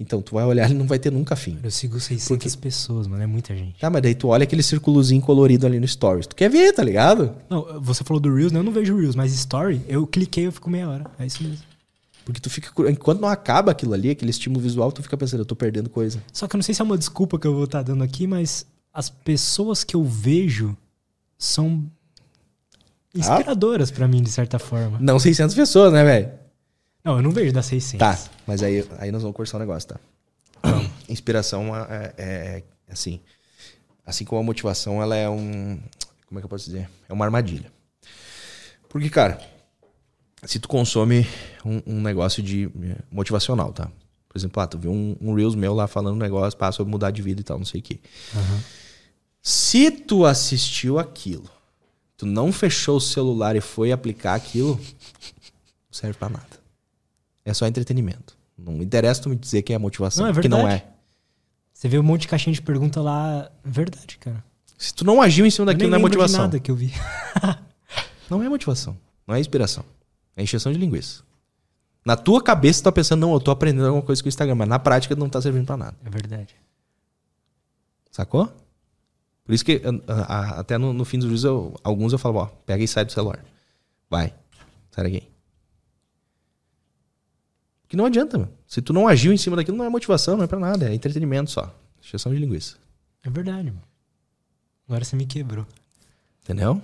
Então tu vai olhar e não vai ter nunca fim. Eu sigo 600 pessoas, mano. É muita gente. Tá, mas daí tu olha aquele círculozinho colorido ali no Stories. Tu quer ver, tá ligado? Não, você falou do Reels, né? Eu não vejo Reels, mas Story, eu cliquei e eu fico meia hora. É isso mesmo. Porque tu fica. Enquanto não acaba aquilo ali, aquele estímulo visual, tu fica pensando, eu tô perdendo coisa. Só que eu não sei se é uma desculpa que eu vou estar dando aqui, mas as pessoas que eu vejo são inspiradoras pra mim, de certa forma. Não 600 pessoas, né, velho? Não, eu não vejo das 600. Tá, mas aí, aí nós vamos conversar um negócio, tá? [COUGHS] Inspiração é, é, é assim. Assim como a motivação, ela é um. Como é que eu posso dizer? É uma armadilha. Porque, cara, se tu consome um, um negócio de eh, motivacional, tá? Por exemplo, ah, tu viu um, um Reels meu lá falando um negócio pá, sobre mudar de vida e tal, não sei o quê. Aham. Se tu assistiu aquilo, tu não fechou o celular e foi aplicar aquilo, não serve pra nada. É só entretenimento. Não interessa tu me dizer que é motivação, Não, é que não é. Você vê um monte de caixinha de pergunta lá. Verdade, cara. Se tu não agiu em cima daquilo, não é lembro de motivação. nada que eu vi. [LAUGHS] Não é motivação. Não é inspiração. É encheção de linguiça. Na tua cabeça, tu tá pensando, não, eu tô aprendendo alguma coisa com o Instagram, mas na prática não tá servindo pra nada. É verdade. Sacou? Por isso que a- a- até no, no fim dos vídeos, eu- alguns eu falo, ó, pega e sai do celular. Vai. Sai daqui. Que não adianta, mano. Se tu não agiu em cima daquilo, não é motivação, não é pra nada. É entretenimento só. Encheção de linguiça. É verdade, mano. Agora você me quebrou. Entendeu?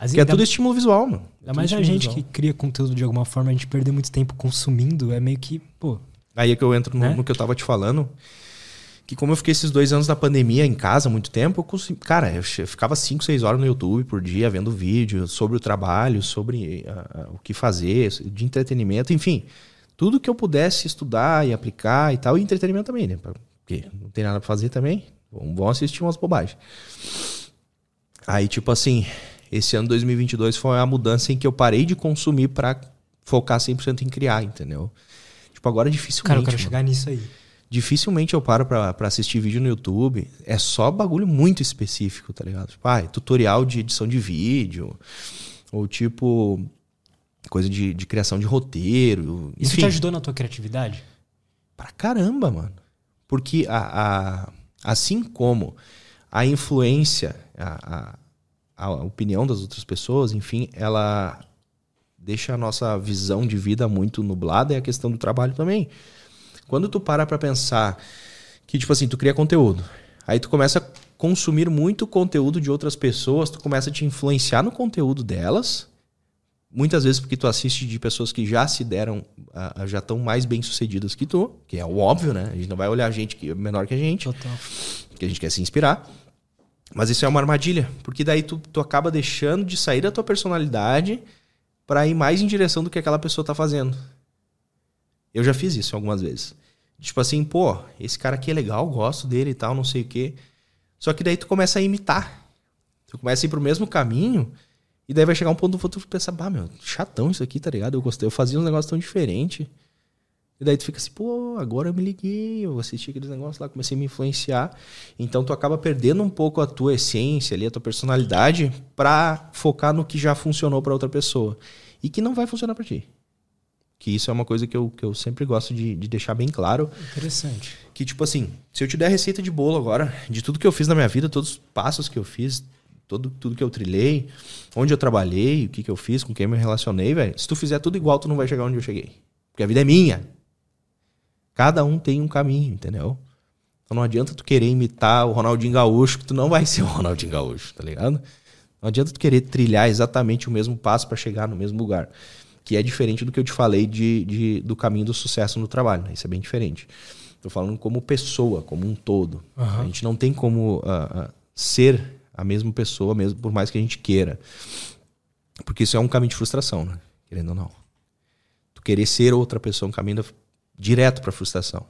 As Porque é tudo estímulo visual, mano. Ainda mais a gente visual. que cria conteúdo de alguma forma, a gente perder muito tempo consumindo, é meio que, pô, Aí é que eu entro no, Né? no que eu tava te falando. Que como eu fiquei esses dois anos da pandemia em casa muito tempo, eu consegui, cara, eu ficava 5, 6 horas no YouTube por dia vendo vídeo sobre o trabalho, sobre ah, ah, o que fazer, de entretenimento, enfim. Tudo que eu pudesse estudar e aplicar e tal, e entretenimento também, né? Porque não tem nada pra fazer também. Vamos assistir umas bobagens. Aí, tipo assim, esse ano 2022 foi a mudança em que eu parei de consumir pra focar 100% em criar, entendeu? Tipo, agora dificilmente. cara, eu quero mano. chegar nisso aí. Dificilmente eu paro pra, pra assistir vídeo no YouTube. É só bagulho muito específico, tá ligado? Tipo, ah, tutorial de edição de vídeo. Ou tipo, coisa de, de criação de roteiro. Isso Enfim, te ajudou na tua criatividade? pra caramba, mano. Porque a, a- assim como a influência, a, a, a opinião das outras pessoas, enfim, ela deixa a nossa visão de vida muito nublada, é a questão do trabalho também. Quando tu para pra pensar que, tipo assim, tu cria conteúdo, aí tu começa a consumir muito conteúdo de outras pessoas, tu começa a te influenciar no conteúdo delas, muitas vezes porque tu assiste de pessoas que já se deram, já estão mais bem sucedidas que tu, que é o óbvio, né? A gente não vai olhar gente que é menor que a gente, Total. que a gente quer se inspirar. Mas isso é uma armadilha, porque daí tu, tu acaba deixando de sair da tua personalidade pra ir mais em direção do que aquela pessoa tá fazendo. Eu já fiz isso algumas vezes. Tipo assim, pô, esse cara aqui é legal, gosto dele e tal, não sei o quê. Só que daí tu começa a imitar. Tu começa a ir pro mesmo caminho e daí vai chegar um ponto do futuro que tu pensa, bah, meu, chatão isso aqui, tá ligado? Eu gostei, eu fazia uns negócios tão diferentes. E daí tu fica assim, pô, agora eu me liguei, eu assisti aqueles negócios lá, comecei a me influenciar. Então tu acaba perdendo um pouco a tua essência ali, a tua personalidade, pra focar no que já funcionou pra outra pessoa. E que não vai funcionar pra ti. Que isso é uma coisa que eu, que eu sempre gosto de, de deixar bem claro. Interessante. Que, tipo assim, se eu te der a receita de bolo agora, de tudo que eu fiz na minha vida, todos os passos que eu fiz, todo, tudo que eu trilhei, onde eu trabalhei, o que, que eu fiz, com quem eu me relacionei, velho. Se tu fizer tudo igual, tu não vai chegar onde eu cheguei. Porque a vida é minha. Cada um tem um caminho, entendeu? Então não adianta tu querer imitar o Ronaldinho Gaúcho, que tu não vai ser o Ronaldinho Gaúcho, tá ligado? Não adianta tu querer trilhar exatamente o mesmo passo pra chegar no mesmo lugar. Que é diferente do que eu te falei de, de- do caminho do sucesso no trabalho. Né? Isso é bem diferente. Tô falando como pessoa, como um todo. Aham. A gente não tem como ah, ah, ser a mesma pessoa, mesmo por mais que a gente queira. Porque isso é um caminho de frustração, né? Querendo ou não. Tu querer ser outra pessoa é um caminho da- direto pra frustração.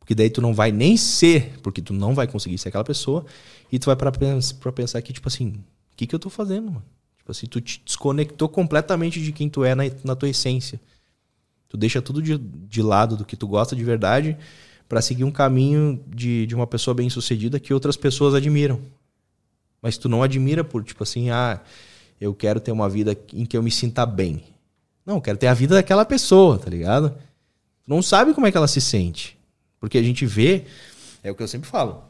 Porque daí tu não vai nem ser, porque tu não vai conseguir ser aquela pessoa, e tu vai pra, pens- pra pensar que, tipo assim, o que, que eu tô fazendo, mano? Tipo assim, tu te desconectou completamente de quem tu é na, na tua essência. Tu deixa tudo de, de lado do que tu gosta de verdade pra seguir um caminho de, de uma pessoa bem sucedida que outras pessoas admiram. Mas tu não admira por, tipo assim, ah, eu quero ter uma vida em que eu me sinta bem. Não, eu quero ter a vida daquela pessoa, tá ligado? Tu não sabe como é que ela se sente. Porque a gente vê, é o que eu sempre falo.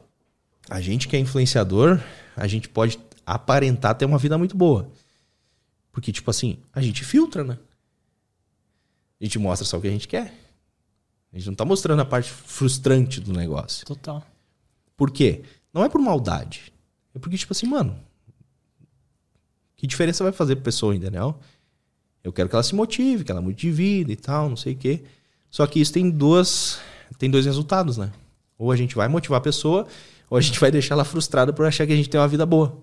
A gente que é influenciador, a gente pode aparentar ter uma vida muito boa. Porque, tipo assim, a gente filtra, né? A gente mostra só o que a gente quer. A gente não tá mostrando a parte frustrante do negócio. Total. Por quê? Não é por maldade. É porque, tipo assim, mano. Que diferença vai fazer pra pessoa, entendeu? Eu quero que ela se motive, que ela mude de vida e tal, não sei o quê. Só que isso tem duas. Tem dois resultados, né? Ou a gente vai motivar a pessoa, ou a gente vai deixar ela frustrada por achar que a gente tem uma vida boa.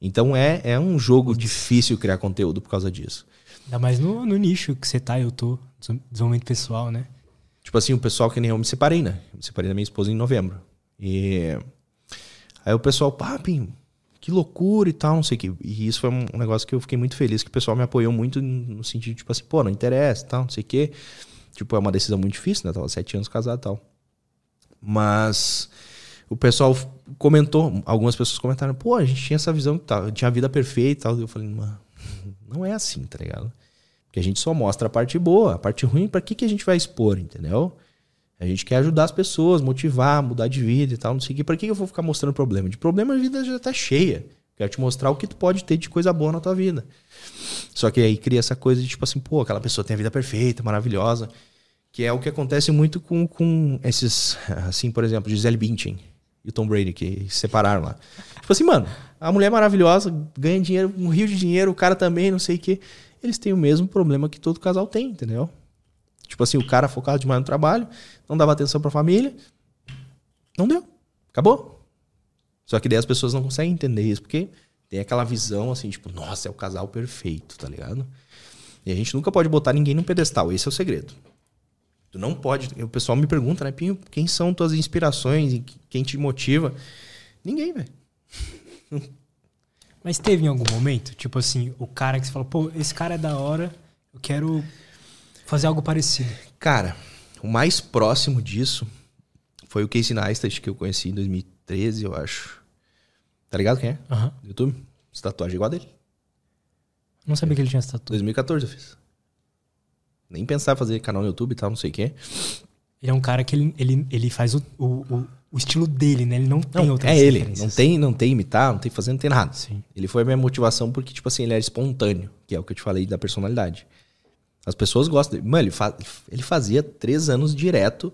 Então é, é um jogo difícil criar conteúdo por causa disso. Ainda mais no, no nicho que você tá, eu tô. Desenvolvimento pessoal, né? Tipo assim, o pessoal que nem eu me separei, né? Eu me separei da minha esposa em novembro. E aí o pessoal, papim, que loucura e tal, não sei o que. E isso foi um negócio que eu fiquei muito feliz, que o pessoal me apoiou muito no sentido, tipo assim, pô, não interessa e tal, não sei o que. Tipo, é uma decisão muito difícil, né? Eu tava sete anos casado e tal. Mas o pessoal comentou, algumas pessoas comentaram, pô, a gente tinha essa visão que tá, tinha a vida perfeita e tal. Eu falei, mano, [LAUGHS] não é assim, tá ligado? Porque a gente só mostra a parte boa, a parte ruim, para que, que a gente vai expor, entendeu? A gente quer ajudar as pessoas, motivar, mudar de vida e tal, não sei o que. Pra que eu vou ficar mostrando problema? De problema a vida já tá cheia. Quero te mostrar o que tu pode ter de coisa boa na tua vida. Só que aí cria essa coisa de tipo assim, pô, aquela pessoa tem a vida perfeita, maravilhosa. Que é o que acontece muito com, com esses, assim, por exemplo, Gisele Bündchen e o Tom Brady, que se separaram lá. Tipo assim, mano, a mulher é maravilhosa, ganha dinheiro, um rio de dinheiro, o cara também, não sei o quê. Eles têm o mesmo problema que todo casal tem, entendeu? Tipo assim, o cara focado demais no trabalho, não dava atenção pra família. Não deu. Acabou. Só que daí as pessoas não conseguem entender isso, porque tem aquela visão assim, tipo, nossa, é o casal perfeito, tá ligado? E a gente nunca pode botar ninguém num pedestal, esse é o segredo. Tu não pode. O pessoal me pergunta, né, Pinho, quem são tuas inspirações e quem te motiva? Ninguém, velho. Mas teve em algum momento, tipo assim, o cara que você falou, pô, esse cara é da hora, eu quero fazer algo parecido. Cara, o mais próximo disso foi o Casey Neistat, que eu conheci em 2013, eu acho. Tá ligado quem é? Aham. Do YouTube? Essa tatuagem igual a dele. Não sabia que ele tinha essa tatu. 2014 eu fiz. Nem pensar em fazer canal no YouTube e tal, não sei o quê. Ele é um cara que ele, ele, ele faz o, o, o, estilo dele, né? Ele não tem Não, outras é ele. Não tem, não tem imitar, não tem fazer, não tem nada. Sim. Ele foi a minha motivação porque, tipo assim, ele era espontâneo, que é o que eu te falei da personalidade. As pessoas gostam dele. Mano, ele, fa- ele fazia três anos direto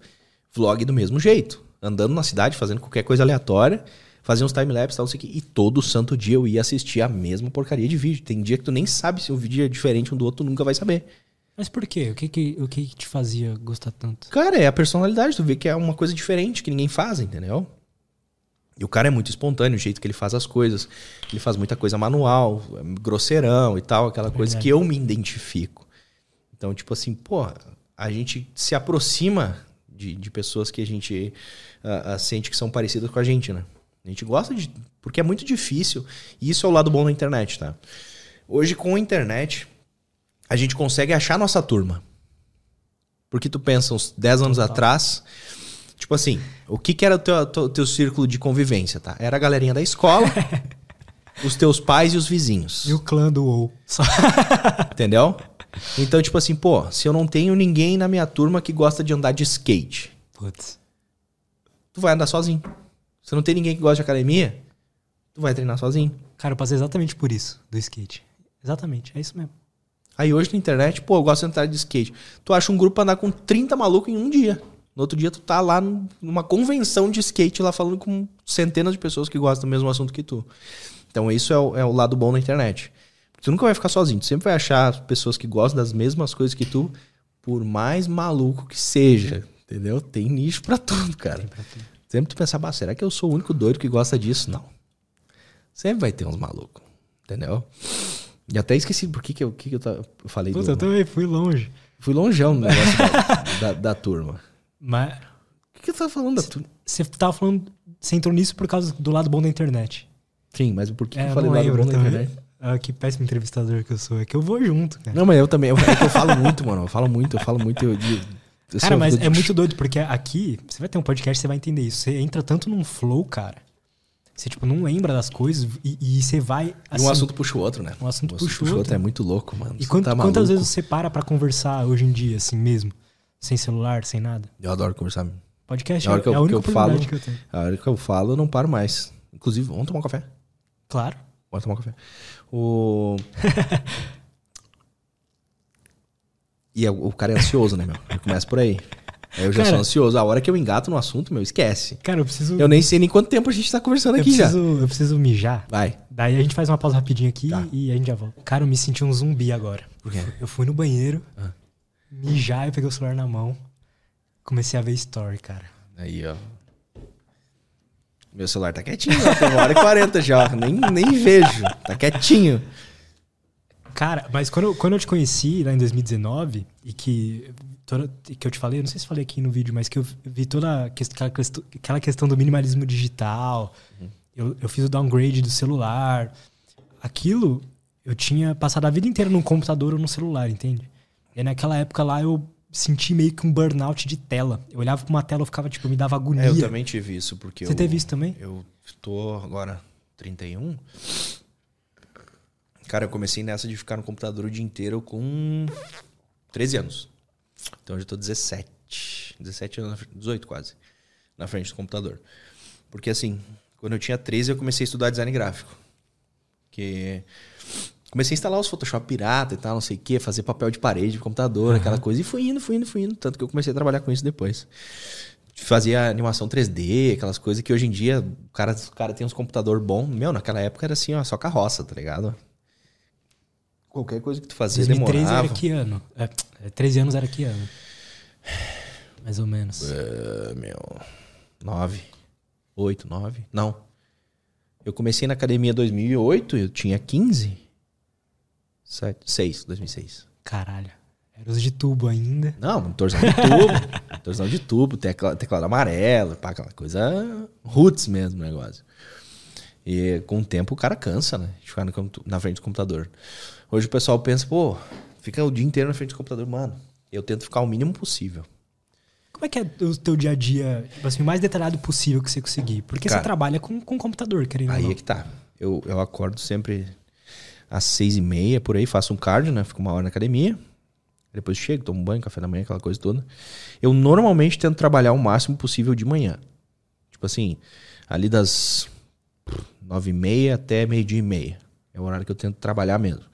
vlog do mesmo jeito. Andando na cidade, fazendo qualquer coisa aleatória, fazia uns timelapse e tal, não sei o quê. E todo santo dia eu ia assistir a mesma porcaria de vídeo. Tem dia que tu nem sabe se o vídeo é diferente um do outro, tu nunca vai saber. Mas por quê? O que que, o que que te fazia gostar tanto? Cara, é a personalidade. Tu vê que é uma coisa diferente que ninguém faz, entendeu? E o cara é muito espontâneo, o jeito que ele faz as coisas. Ele faz muita coisa manual, grosseirão e tal, aquela coisa que eu me identifico. Então, tipo assim, pô, a gente se aproxima de, de pessoas que a gente ah, sente que são parecidas com a gente, né? A gente gosta de. Porque é muito difícil. E isso é o lado bom da internet, tá? Hoje, com a internet, a gente consegue achar nossa turma. Porque tu pensa, uns 10 anos Total. atrás, tipo assim, o que, que era o teu, teu, teu círculo de convivência, tá? Era a galerinha da escola, [LAUGHS] os teus pais e os vizinhos. E o clã do WoW. Só... Entendeu? Então, tipo assim, pô, se eu não tenho ninguém na minha turma que gosta de andar de skate, Putz. tu vai andar sozinho. Se não tem ninguém que gosta de academia, tu vai treinar sozinho. Cara, eu passei exatamente por isso, do skate. Exatamente, é isso mesmo. Aí hoje na internet, pô, eu gosto de andar de skate. Tu acha um grupo andar com 30 malucos em um dia. No outro dia tu tá lá num- numa convenção de skate lá falando com centenas de pessoas que gostam do mesmo assunto que tu. Então isso é o, é o lado bom da internet. Tu nunca vai ficar sozinho, tu sempre vai achar pessoas que gostam das mesmas coisas que tu, por mais maluco que seja, entendeu? Tem nicho pra tudo, cara. Sempre tu pensar, será que eu sou o único doido que gosta disso? Não. Sempre vai ter uns malucos, entendeu? E até esqueci por que, que, eu, que que eu, eu falei Puta, do... eu também fui longe. Fui longeão no negócio da, [LAUGHS] da, da turma. Mas O que, que eu tava falando da turma? você tava falando. Você entrou nisso por causa do lado bom da internet. Sim, mas por que, que É, eu eu falei do lembro bom da também. internet? Ah, que péssimo entrevistador que eu sou. É que eu vou junto, cara. Não, mas eu também. Eu, é que eu falo muito, mano. Eu falo muito, eu falo muito. Eu, eu, eu Cara, mas é muito doido, porque aqui, você vai ter um podcast, você vai entender isso. Você entra tanto num flow, cara. Você, tipo, não lembra das coisas e, e você vai. Assim, um assunto puxa o outro, né? Um assunto puxa o outro. É muito louco, mano. E Você quant- tá quantas vezes você para pra conversar hoje em dia, assim mesmo? Sem celular, sem nada? Eu adoro conversar. Podcast A hora é, que eu- é a única que eu falo- que eu tenho. A hora que eu falo, eu não paro mais. Inclusive, vamos tomar um café. Claro. Bora tomar um café. O... [LAUGHS] e é- o cara é ansioso, né, meu? Eu começo por aí. Eu já Cara- sou ansioso. A hora que eu engato no assunto, meu, esquece. Cara, eu preciso. Eu nem sei nem quanto tempo a gente tá conversando eu aqui já. preciso, eu preciso mijar. Vai. Daí a gente faz uma pausa rapidinho aqui Tá. e a gente já volta. Cara, eu me senti um zumbi agora. Por quê? Eu fui no banheiro, Ah. mijar, eu peguei o celular na mão, comecei a ver story, cara. Aí, ó. Meu celular tá quietinho, ó. Tem uma hora e quarenta já. Nem, nem vejo. Tá quietinho. Cara, mas quando eu, quando eu te conheci lá em 2019 e que, toda, que eu te falei, não sei se falei aqui no vídeo, mas que eu vi toda aquela, questão, aquela questão do minimalismo digital, eu, eu fiz o downgrade do celular. Aquilo, eu tinha passado a vida inteira num computador ou no celular, entende? E naquela época lá eu senti meio que um burnout de tela. Eu olhava pra uma tela, eu ficava, tipo, me dava agonia. É, eu também tive isso, porque Você eu, teve isso também? Eu tô agora 31. Cara, eu comecei nessa de ficar no computador o dia inteiro com 13 anos. Então eu já tô 17. 17 anos, na frente- 18 quase. Na frente do computador. Porque assim, quando eu tinha 13 eu comecei a estudar design gráfico. Que comecei a instalar os Photoshop pirata e tal, não sei o quê, fazer papel de parede de computador, aquela coisa. E fui indo, fui indo, fui indo. Tanto que eu comecei a trabalhar com isso depois fazia animação 3D, aquelas coisas que hoje em dia o cara, o cara tem uns computador bom. Meu, naquela época era assim, ó, só carroça, tá ligado? Qualquer coisa que tu fazia 2013 demorava. era que ano? É, é, 13 anos era que ano? Mais ou menos. Ah, meu, 9, 8, 9, não. Eu comecei na academia em 2008, eu tinha 15. 7, 6, 2006. Caralho. Era os de tubo ainda. Não, monitorzão de tubo. [LAUGHS] monitorzão de tubo, tecla, teclado amarelo, pá, aquela coisa roots mesmo o negócio. E com o tempo o cara cansa, né? De ficar na frente do computador. Hoje o pessoal pensa, pô, fica o dia inteiro na frente do computador. Mano, eu tento ficar o mínimo possível. Como é que é o teu dia a dia, tipo assim, o mais detalhado possível que você conseguir? Porque Cara, você trabalha com, com computador, querendo ou Aí é que tá. Eu, eu acordo sempre às seis e meia, por aí, faço um cardio, né? Fico uma hora na academia. Depois chego, tomo um banho, café da manhã, aquela coisa toda. Eu normalmente tento trabalhar o máximo possível de manhã. Tipo assim, ali das nove e meia até meio-dia e meia. É o horário que eu tento trabalhar mesmo.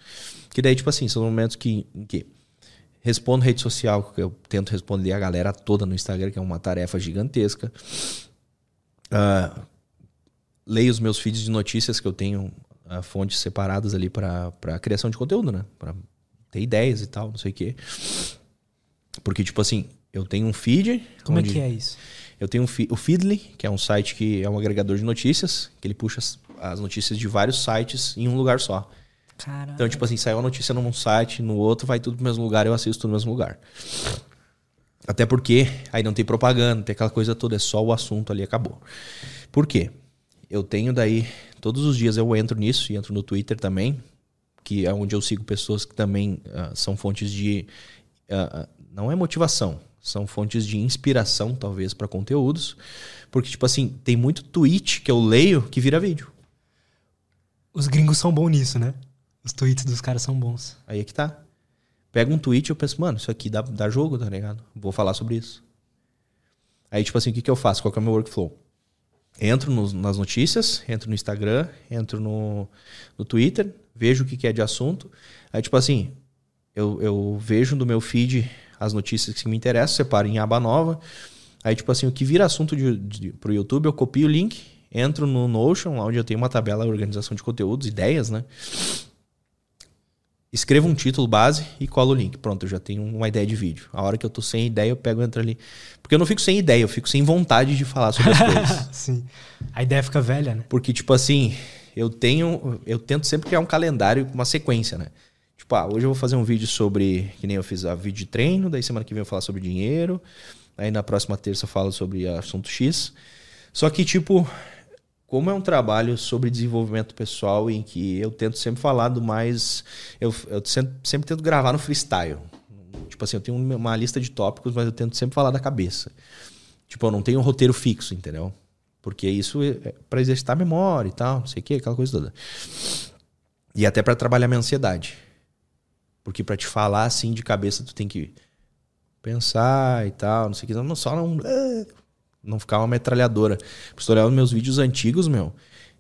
Que daí, tipo assim, são momentos que, em que respondo rede social, que eu tento responder a galera toda no Instagram, que é uma tarefa gigantesca. Ah, leio os meus feeds de notícias que eu tenho ah, fontes separadas ali para criação de conteúdo, né? Para ter ideias e tal, não sei o quê. Porque, tipo assim, eu tenho um feed. Como é que é isso? Eu tenho um o Feedly, que é um site que é um agregador de notícias, que ele puxa as, as notícias de vários sites em um lugar só. Então, tipo assim, saiu a notícia num site, no outro, vai tudo pro mesmo lugar, eu assisto no mesmo lugar. Até porque aí não tem propaganda, não tem aquela coisa toda, é só o assunto ali, acabou. Por quê? Eu tenho daí, todos os dias eu entro nisso e entro no Twitter também, que é onde eu sigo pessoas que também ah, são fontes de. ah, não é motivação, são fontes de inspiração, talvez, para conteúdos. Porque, tipo assim, tem muito tweet que eu leio que vira vídeo. Os gringos são bons nisso, né? Os tweets dos caras são bons. Aí é que tá. Pega um tweet e eu penso, mano, isso aqui dá, dá jogo, tá ligado? Vou falar sobre isso. Aí, tipo assim, o que, que eu faço? Qual é o meu workflow? Entro nos- nas notícias, entro no Instagram, entro no, no Twitter, vejo o que, que é de assunto. Aí, tipo assim, eu, eu vejo no meu feed as notícias que me interessam, separo em aba nova. Aí, tipo assim, o que vira assunto de, de, pro YouTube, eu copio o link, entro no Notion, lá onde eu tenho uma tabela de organização de conteúdos, ideias, né? escrevo um título base e colo o link. Pronto, eu já tenho uma ideia de vídeo. A hora que eu tô sem ideia, eu pego e entro ali. Porque eu não fico sem ideia, eu fico sem vontade de falar sobre as coisas. [LAUGHS] Sim. A ideia fica velha, né? Porque, tipo assim, eu tenho. Eu tento sempre criar um calendário com uma sequência, né? Tipo, ah, hoje eu vou fazer um vídeo sobre. Que nem eu fiz a vídeo de treino, daí semana que vem eu vou falar sobre dinheiro. Aí na próxima terça eu falo sobre assunto X. Só que, tipo, como é um trabalho sobre desenvolvimento pessoal em que eu tento sempre falar do mais. Eu, eu sempre, sempre tento gravar no freestyle. Tipo assim, eu tenho uma lista de tópicos, mas eu tento sempre falar da cabeça. Tipo, eu não tenho um roteiro fixo, entendeu? Porque isso é para exercitar a memória e tal, não sei o que, aquela coisa toda. E até para trabalhar minha ansiedade. Porque para te falar assim de cabeça, tu tem que pensar e tal, não sei o que. Não, só não. Não ficar uma metralhadora. Pra você olhar os meus vídeos antigos, meu,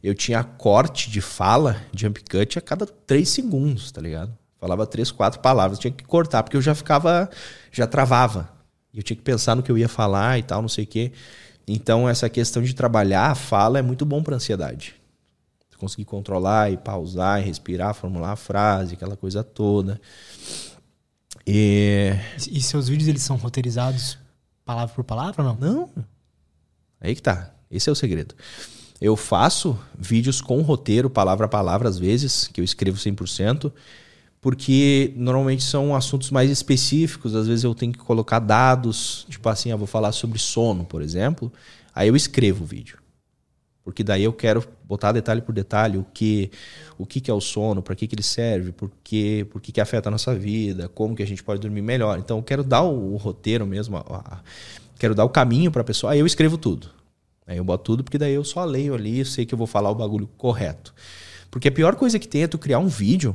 eu tinha corte de fala, jump cut, a cada três segundos, tá ligado? Falava três, quatro palavras, tinha que cortar, porque eu já ficava, já travava. Eu tinha que pensar no que eu ia falar e tal, não sei o quê. Então, essa questão de trabalhar a fala é muito bom para ansiedade. Conseguir controlar e pausar e respirar, formular a frase, aquela coisa toda. E... e seus vídeos eles são roteirizados palavra por palavra ou não? Não. Aí que tá. Esse é o segredo. Eu faço vídeos com roteiro, palavra a palavra, às vezes, que eu escrevo 100%, porque normalmente são assuntos mais específicos. Às vezes eu tenho que colocar dados, tipo assim, eu vou falar sobre sono, por exemplo. Aí eu escrevo o vídeo. Porque daí eu quero botar detalhe por detalhe o que o que, que é o sono, para que, que ele serve, por que, por que, que afeta a nossa vida, como que a gente pode dormir melhor. Então eu quero dar o, o roteiro mesmo, a, a, quero dar o caminho para a pessoa. Aí eu escrevo tudo. Aí eu boto tudo porque daí eu só leio ali, sei que eu vou falar o bagulho correto. Porque a pior coisa que tem é tu criar um vídeo,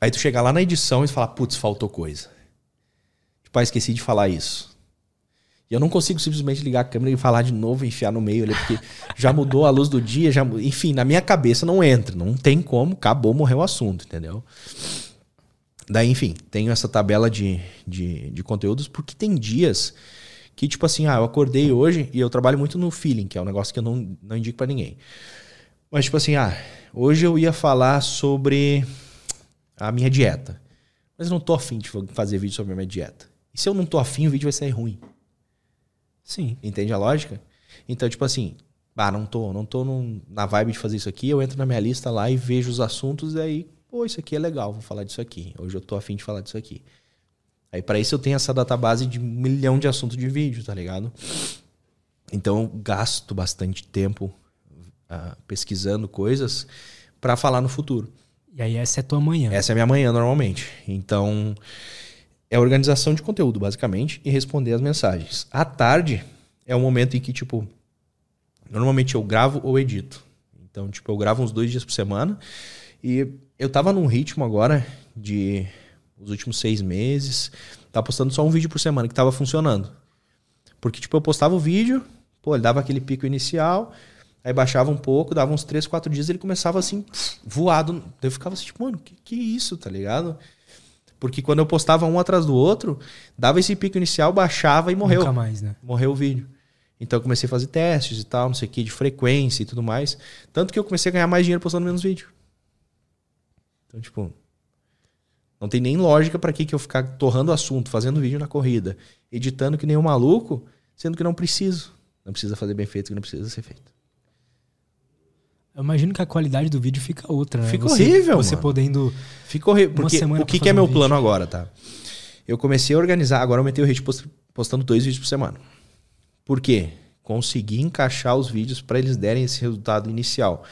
aí tu chegar lá na edição e falar, putz, faltou coisa. Tipo, ah, esqueci de falar isso. E eu não consigo simplesmente ligar a câmera e falar de novo enfiar no meio ali, porque [LAUGHS] já mudou a luz do dia, já, enfim, na minha cabeça não entra, não tem como, acabou, morreu o assunto, entendeu? Daí, enfim, tenho essa tabela de, de, de conteúdos, porque tem dias que, tipo assim, ah, eu acordei hoje e eu trabalho muito no feeling, que é um negócio que eu não, não indico para ninguém. Mas, tipo assim, ah, hoje eu ia falar sobre a minha dieta. Mas eu não tô afim de fazer vídeo sobre a minha dieta. E se eu não tô afim, o vídeo vai sair ruim. Sim. Entende a lógica? Então, tipo assim, ah, não tô, não tô num, na vibe de fazer isso aqui, eu entro na minha lista lá e vejo os assuntos e aí, pô, isso aqui é legal, vou falar disso aqui. Hoje eu tô afim de falar disso aqui. Aí para isso eu tenho essa database de um milhão de assuntos de vídeo, tá ligado? Então eu gasto bastante tempo uh, pesquisando coisas para falar no futuro. E aí essa é a tua manhã. Essa é a minha manhã normalmente. Então é organização de conteúdo basicamente e responder as mensagens. À tarde é o momento em que tipo normalmente eu gravo ou edito. Então tipo eu gravo uns dois dias por semana e eu tava num ritmo agora de os últimos seis meses. Tava postando só um vídeo por semana que tava funcionando. Porque, tipo, eu postava o vídeo, pô, ele dava aquele pico inicial, aí baixava um pouco, dava uns três, quatro dias, ele começava assim, voado. Eu ficava assim, tipo, mano, que, que isso, tá ligado? Porque quando eu postava um atrás do outro, dava esse pico inicial, baixava e morreu. Nunca mais, né? Morreu o vídeo. Então eu comecei a fazer testes e tal, não sei o que, de frequência e tudo mais. Tanto que eu comecei a ganhar mais dinheiro postando menos vídeo. Então, tipo, não tem nem lógica para que, que eu ficar torrando assunto, fazendo vídeo na corrida, editando que nem um maluco, sendo que não preciso. Não precisa fazer bem feito, que não precisa ser feito. Eu imagino que a qualidade do vídeo fica outra, né? Fica você, horrível, Você mano. podendo... Fica horrível. Porque o que, que é meu um plano agora, tá? Eu comecei a organizar, agora eu meti o ritmo postando dois vídeos por semana. Por quê? Consegui encaixar os vídeos para eles derem esse resultado inicial.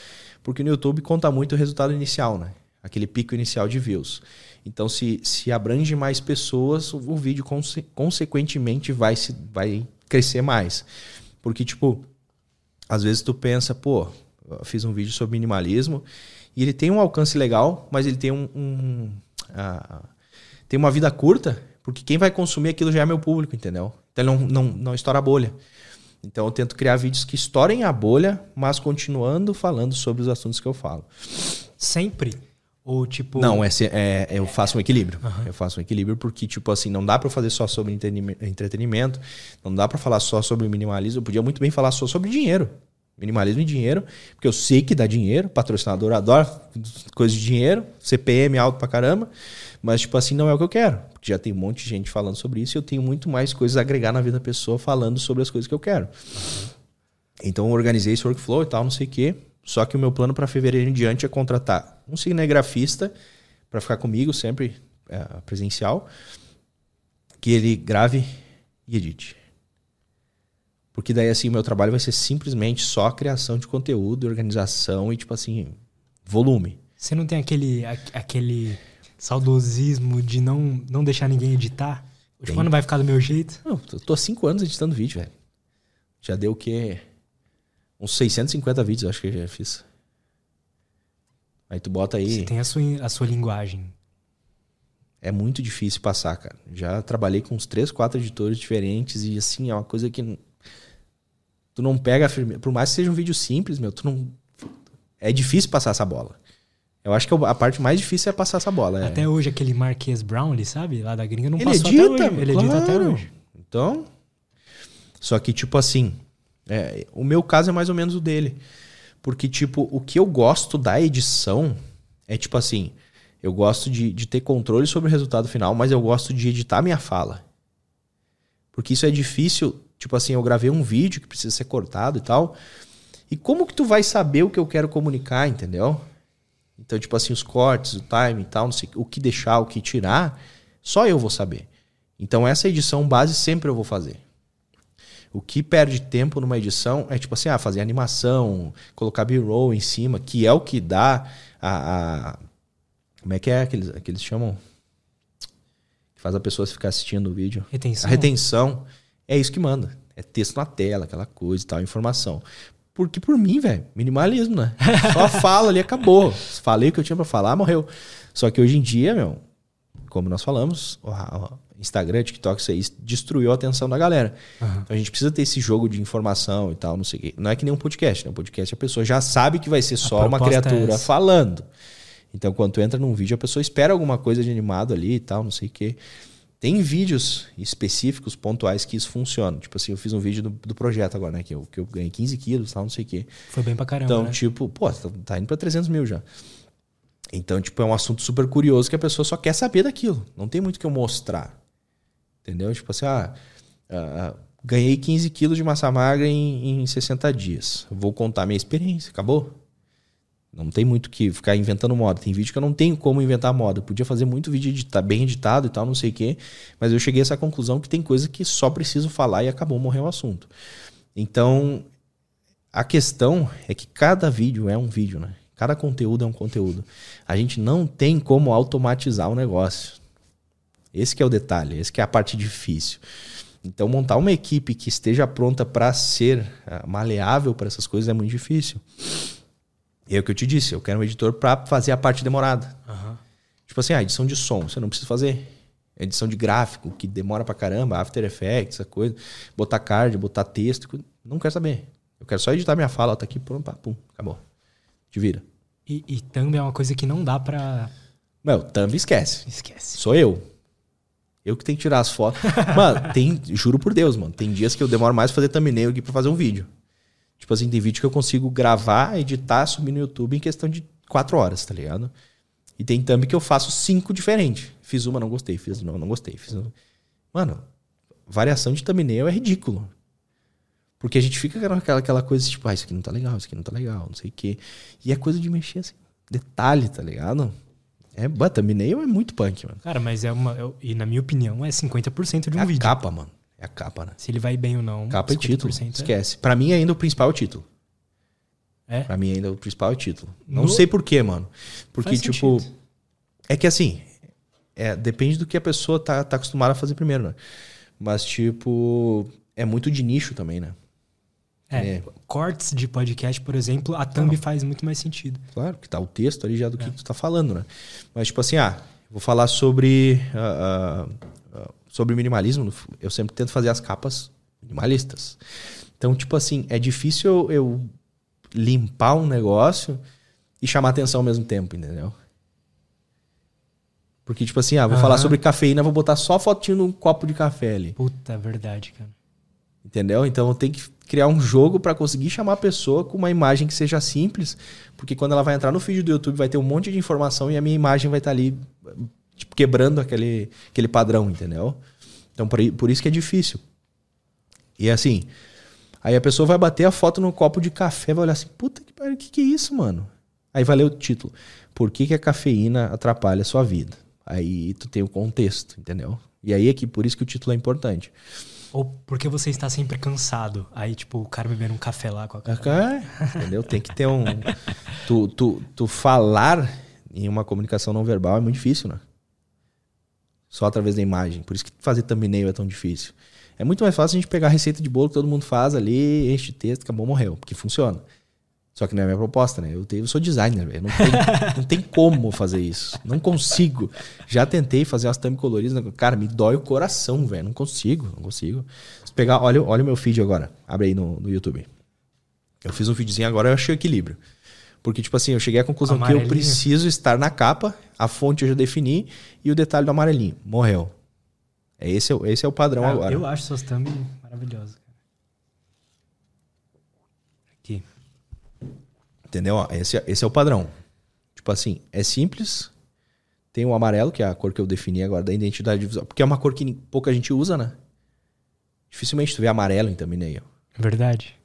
Porque no YouTube conta muito o resultado inicial, né? Aquele pico inicial de views. Então, se, se abrange mais pessoas, o vídeo conse consequentemente vai, se, vai crescer mais. Porque, tipo, às vezes tu pensa, pô, fiz um vídeo sobre minimalismo e ele tem um alcance legal, mas ele tem um. um tem uma vida curta, porque quem vai consumir aquilo já é meu público, entendeu? Então ele não, não, não estoura a bolha. Então eu tento criar vídeos que estourem a bolha, mas continuando falando sobre os assuntos que eu falo. Sempre? Ou tipo. Não, é, é eu faço um equilíbrio. Uhum. Eu faço um equilíbrio porque, tipo assim, não dá para fazer só sobre entretenimento, não dá para falar só sobre minimalismo. Eu podia muito bem falar só sobre dinheiro. Minimalismo e dinheiro, porque eu sei que dá dinheiro, patrocinador adora coisa de dinheiro, CPM alto pra caramba, mas, tipo assim, não é o que eu quero. Porque já tem um monte de gente falando sobre isso e eu tenho muito mais coisas a agregar na vida da pessoa falando sobre as coisas que eu quero. Então, eu organizei esse workflow e tal, não sei o quê. Só que o meu plano para fevereiro em diante é contratar um cinegrafista para ficar comigo sempre é, presencial, que ele grave e edite. Porque daí assim o meu trabalho vai ser simplesmente só criação de conteúdo, organização e tipo assim, volume. Você não tem aquele aquele saudosismo de não não deixar ninguém editar? Tipo, não vai ficar do meu jeito? Não, eu tô há cinco anos editando vídeo, velho. Já deu o quê? Uns 650 vídeos, acho que eu já fiz. Aí tu bota aí. Você tem a sua, a sua linguagem. É muito difícil passar, cara. Já trabalhei com uns três, quatro editores diferentes e assim, é uma coisa que tu não pega a firmeza. Por mais que seja um vídeo simples, meu, tu não. É difícil passar essa bola. Eu acho que a parte mais difícil é passar essa bola. Até é. hoje, aquele Marques Brownlee, sabe? Lá da gringa, não ele passou edita, até hoje. Ele claro. edita até hoje. Então. Só que, tipo assim. É, o meu caso é mais ou menos o dele. Porque, tipo, o que eu gosto da edição é, tipo assim. Eu gosto de, de ter controle sobre o resultado final, mas eu gosto de editar minha fala. Porque isso é difícil. Tipo assim, eu gravei um vídeo que precisa ser cortado e tal. E como que tu vai saber o que eu quero comunicar, entendeu? Então, tipo assim, os cortes, o time e tal, sei o que deixar, o que tirar, só eu vou saber. Então, essa edição base sempre eu vou fazer. O que perde tempo numa edição é tipo assim, ah, fazer animação, colocar B-roll em cima, que é o que dá a, a como é que é que eles, que eles chamam? Que faz a pessoa ficar assistindo o vídeo. Retenção. A retenção. É isso que manda. É texto na tela, aquela coisa e tal, informação. Porque por mim, velho, minimalismo, né? [LAUGHS] Só fala ali, acabou. Falei o que eu tinha para falar, morreu. Só que hoje em dia, meu, como nós falamos, Instagram, TikTok, isso aí destruiu a atenção da galera. Uhum. Então a gente precisa ter esse jogo de informação e tal, não sei o quê. Não é que nem um podcast, né? Um podcast a pessoa já sabe que vai ser só uma criatura é falando. Então, quando entra num vídeo, a pessoa espera alguma coisa de animado ali e tal, não sei o quê. Tem vídeos específicos, pontuais, que isso funciona. Tipo assim, eu fiz um vídeo do, do projeto agora, né? Que eu, que eu ganhei 15 quilos, tal, não sei o quê. Foi bem pra caramba, Então, né? tipo, pô, tá, tá indo pra 300 mil já. Então, tipo, é um assunto super curioso que a pessoa só quer saber daquilo. Não tem muito que eu mostrar. Entendeu? Tipo assim, ah, ah ganhei 15 quilos de massa magra em, em 60 dias. Vou contar minha experiência. Acabou? Não tem muito que ficar inventando moda. Tem vídeo que eu não tenho como inventar moda. Eu podia fazer muito vídeo bem editado e tal, não sei o quê. Mas eu cheguei a essa conclusão que tem coisa que só preciso falar e acabou, morreu o assunto. Então, a questão é que cada vídeo é um vídeo, né? Cada conteúdo é um conteúdo. A gente não tem como automatizar o negócio. Esse que é o detalhe, esse que é a parte difícil. Então, montar uma equipe que esteja pronta para ser uh, maleável para essas coisas é muito difícil. E é o que eu te disse, eu quero um editor para fazer a parte demorada. Uhum. Tipo assim, a edição de som, você não precisa fazer. Edição de gráfico, que demora pra caramba, After Effects, essa coisa. Botar card, botar texto, não quero saber. Eu quero só editar minha fala, ó, tá aqui, pum, pum, acabou. Te vira. E, e thumb é uma coisa que não dá pra... Meu, thumb esquece. Esquece. Sou eu. Eu que tenho que tirar as fotos. mano, tem, juro por Deus, mano, tem dias que eu demoro mais pra fazer thumbnail aqui pra fazer um vídeo. Tipo assim, tem vídeo que eu consigo gravar, editar, subir no YouTube em questão de quatro horas, tá ligado? E tem thumb que eu faço cinco diferentes. Fiz uma, não gostei. Fiz uma, não gostei. Fiz uma... Mano, variação de thumbnail é ridículo. Porque a gente fica aquela, aquela coisa tipo, ah, isso aqui não tá legal, isso aqui não tá legal, não sei o quê. E é coisa de mexer assim, detalhe, tá ligado? É, but, thumbnail é muito punk, mano. Cara, mas é uma. É, e na minha opinião, é 50% de um é vídeo. A capa, mano. É a capa, né? Se ele vai bem ou não. Capa e título. É. Esquece. Pra mim, ainda o principal é o título. É? Pra mim, ainda o principal é o título. Não No- sei porquê, mano. Porque, Faz tipo. sentido. É que assim. É, depende do que a pessoa tá, tá acostumada a fazer primeiro, né? Mas, tipo. É muito de nicho também, né? É, É. Cortes de podcast, por exemplo, a thumb faz muito mais sentido. Claro, que tá o texto ali já do que tu tá falando, né? Mas, tipo assim, ah, vou falar sobre. ah, ah, sobre minimalismo. Eu sempre tento fazer as capas minimalistas. Então, tipo assim, é difícil eu, eu limpar um negócio e chamar atenção ao mesmo tempo, entendeu? Porque, tipo assim, ah, vou falar Aham. sobre cafeína, vou botar só fotinho num copo de café ali. Puta, é verdade, cara. Entendeu? Então eu tenho que criar um jogo para conseguir chamar a pessoa com uma imagem que seja simples, porque quando ela vai entrar no feed do YouTube vai ter um monte de informação e a minha imagem vai estar ali tipo, quebrando aquele, aquele padrão, entendeu? Então por, por isso que é difícil. E assim, aí a pessoa vai bater a foto no copo de café, vai olhar assim, puta que pariu, que, que é isso, mano? Aí vai ler o título. Por que, que a cafeína atrapalha a sua vida? Aí tu tem o contexto, entendeu? E aí é que por isso que o título é importante. Ou porque você está sempre cansado. Aí, tipo, o cara bebendo um café lá com a É, entendeu? Tem que ter um. Tu, tu, tu falar em uma comunicação não verbal é muito difícil, né? Só através da imagem. Por isso que fazer thumbnail é tão difícil. É muito mais fácil a gente pegar a receita de bolo que todo mundo faz ali, enche texto, acabou, morreu. Porque funciona. Só que não é a minha proposta, né? Eu, tenho, eu sou designer, velho. Não, tem, não tem como fazer isso. Não consigo. Já tentei fazer umas thumb coloridas. Né? Cara, me dói o coração, velho. Não consigo, não consigo. Se pegar, olha, olha o meu feed agora. Abre aí no, no YouTube. Eu fiz um feedzinho agora, eu achei o equilíbrio. Porque, tipo assim, eu cheguei à conclusão que eu preciso estar na capa, a fonte eu já defini, e o detalhe do amarelinho. Morreu. É esse, esse é o padrão ah, agora. Eu acho suas thumb maravilhosas. Aqui. Entendeu? Esse, esse é o padrão. Tipo assim, é simples. Tem o amarelo, que é a cor que eu defini agora da identidade visual. Porque é uma cor que pouca gente usa, né? Dificilmente tu vê amarelo em thumbnail. Verdade.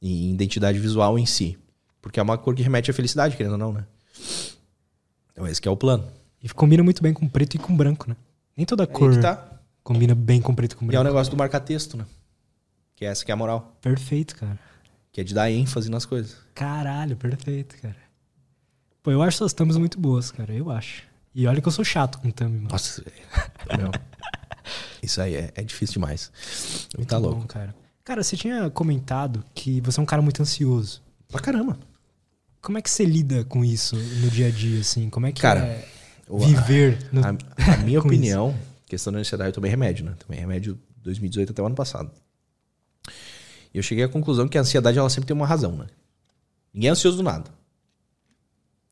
Em identidade visual em si. Porque é uma cor que remete à felicidade, querendo ou não, né? Então esse é o plano. E combina muito bem com preto e com branco, né? Nem toda cor tá. combina bem com preto e com branco. E é o negócio do marca-texto, né? Que é essa que é a moral. Perfeito, cara. Que é de dar ênfase nas coisas. Caralho, perfeito, cara. Pô, eu acho suas thumbs muito boas, cara. Eu acho. E olha que eu sou chato com thumb, mano. Nossa, meu. Isso aí é, é difícil demais. Muito tá louco. Bom, cara. Cara, você tinha comentado que você é um cara muito ansioso. Pra caramba. Como é que você lida com isso no dia a dia, assim? Como é que cara, é viver? A, no... a, a [LAUGHS] minha opinião, isso? questão da ansiedade, eu tomei remédio, né? Tomei remédio 2018 até o ano passado. E eu cheguei à conclusão que a ansiedade ela sempre tem uma razão, né? Ninguém é ansioso do nada.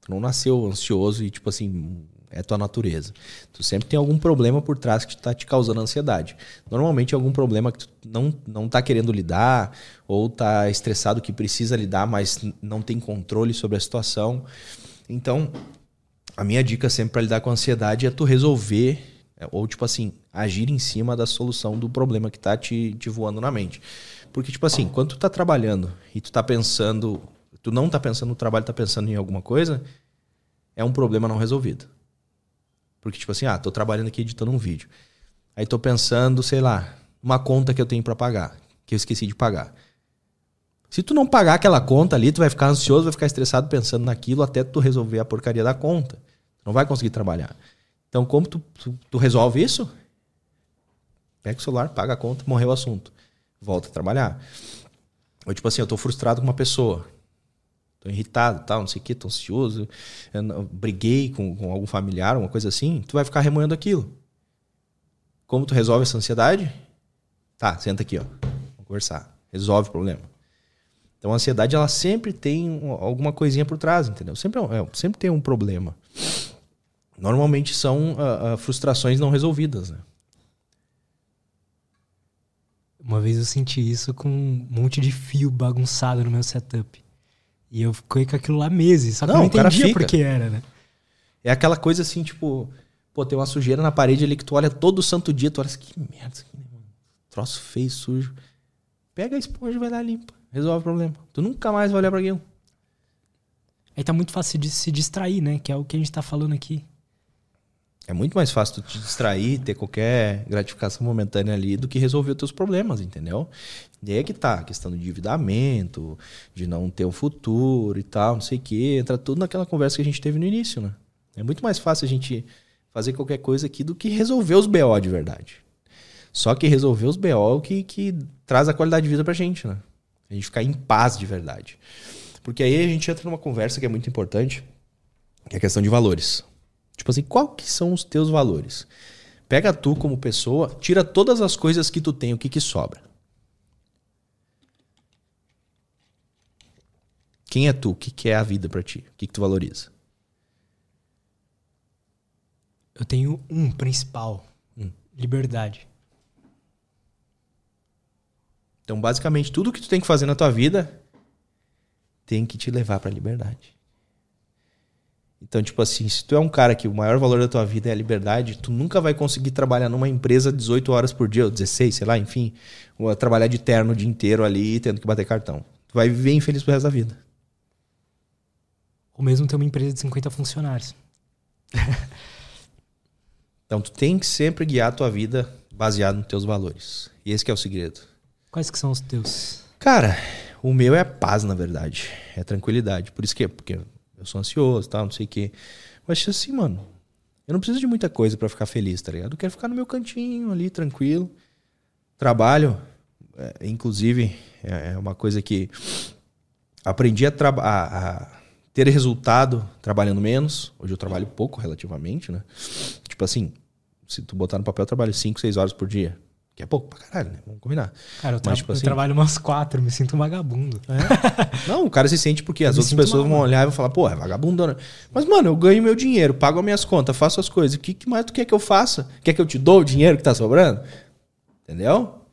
Tu não nasceu ansioso e, tipo assim, é tua natureza. Tu sempre tem algum problema por trás que está te causando ansiedade. Normalmente é algum problema que tu não, não tá querendo lidar, ou tá estressado que precisa lidar, mas não tem controle sobre a situação. Então, a minha dica sempre para lidar com a ansiedade é tu resolver, é, ou tipo assim, agir em cima da solução do problema que tá te, te voando na mente. Porque, tipo assim, quando tu tá trabalhando e tu tá pensando, tu não tá pensando no trabalho, tá pensando em alguma coisa, é um problema não resolvido. Porque, tipo assim, ah, tô trabalhando aqui editando um vídeo. Aí tô pensando, sei lá, uma conta que eu tenho para pagar, que eu esqueci de pagar. Se tu não pagar aquela conta ali, tu vai ficar ansioso, vai ficar estressado pensando naquilo até tu resolver a porcaria da conta. Tu não vai conseguir trabalhar. Então, como tu, tu, tu resolve isso? Pega o celular, paga a conta, morreu o assunto volta a trabalhar. Ou tipo assim, eu tô frustrado com uma pessoa. Tô irritado, tal, não sei o que, tô ansioso. Eu briguei com, com algum familiar, uma coisa assim. Tu vai ficar remoendo aquilo. Como tu resolve essa ansiedade? Tá, senta aqui, ó. Vamos conversar. Resolve o problema. Então a ansiedade, ela sempre tem alguma coisinha por trás, entendeu? Sempre, é, sempre tem um problema. Normalmente são uh, uh, frustrações não resolvidas, né? Uma vez eu senti isso com um monte de fio bagunçado no meu setup. E eu fiquei com aquilo lá meses, só que não, eu não entendia por que era, né? É aquela coisa assim, tipo, pô, tem uma sujeira na parede ali que tu olha todo santo dia, tu olha assim, que merda isso aqui, né, mano? Troço feio, sujo. Pega a esponja e vai lá limpa. Resolve o problema. Tu nunca mais vai olhar pra aquilo. Aí tá muito fácil de se distrair, né? Que é o que a gente tá falando aqui. É muito mais fácil tu te distrair, ter qualquer gratificação momentânea ali do que resolver os teus problemas, entendeu? E aí é que tá, a questão do endividamento, de não ter um futuro e tal, não sei o quê. Entra tudo naquela conversa que a gente teve no início, né? É muito mais fácil a gente fazer qualquer coisa aqui do que resolver os BO de verdade. Só que resolver os BO é que, que traz a qualidade de vida pra gente, né? A gente ficar em paz de verdade. Porque aí a gente entra numa conversa que é muito importante, que é a questão de valores. Tipo assim, qual que são os teus valores? Pega tu como pessoa, tira todas as coisas que tu tem, o que que sobra? Quem é tu? O que, que é a vida para ti? O que, que tu valoriza? Eu tenho um principal: hum. liberdade. Então, basicamente, tudo que tu tem que fazer na tua vida tem que te levar para a liberdade. Então, tipo assim, se tu é um cara que o maior valor da tua vida é a liberdade, tu nunca vai conseguir trabalhar numa empresa 18 horas por dia, ou 16, sei lá, enfim, ou trabalhar de terno o dia inteiro ali, tendo que bater cartão. Tu vai viver infeliz pro resto da vida. Ou mesmo ter uma empresa de 50 funcionários. [LAUGHS] então, tu tem que sempre guiar a tua vida baseado nos teus valores. E esse é o segredo. Quais que são os teus? Cara, o meu é paz, na verdade. É tranquilidade. Por isso que, porque eu sou ansioso, tal, não sei o quê. Mas assim, mano, eu não preciso de muita coisa para ficar feliz, tá ligado? Eu quero ficar no meu cantinho ali, tranquilo. Trabalho, é, inclusive, é, é uma coisa que aprendi a, a, a, ter resultado trabalhando menos. Hoje eu trabalho pouco relativamente, né? Tipo assim, se tu botar no papel, eu trabalho 5, 6 horas por dia. Que é pouco pra caralho, né? Vamos combinar. Cara, eu, tra Mas, tipo, assim, eu trabalho umas quatro, me sinto um vagabundo. É. Não, o cara se sente porque as outras pessoas vão olhar e vão falar, pô, é vagabundo, né? Mas, mano, eu ganho meu dinheiro, pago as minhas contas, faço as coisas. O que, que mais tu quer que eu faça? Quer que eu te dou o dinheiro que tá sobrando? Entendeu?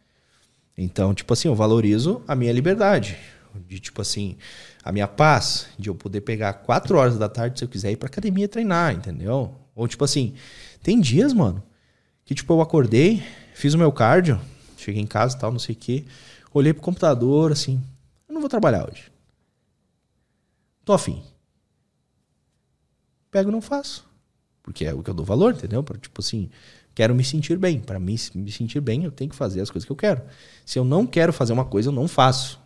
Então, tipo assim, eu valorizo a minha liberdade. De, tipo assim, a minha paz, de eu poder pegar quatro horas da tarde se eu quiser ir pra academia treinar, entendeu? Ou, tipo assim, tem dias, mano, que, tipo, eu acordei, Fiz o meu cardio, cheguei em casa e tal, não sei o quê. Olhei pro computador, assim, eu não vou trabalhar hoje. Tô afim. Pego e não faço. Porque é o que eu dou valor, entendeu? Tipo assim, quero me sentir bem. Para mim me sentir bem, eu tenho que fazer as coisas que eu quero. Se eu não quero fazer uma coisa, eu não faço.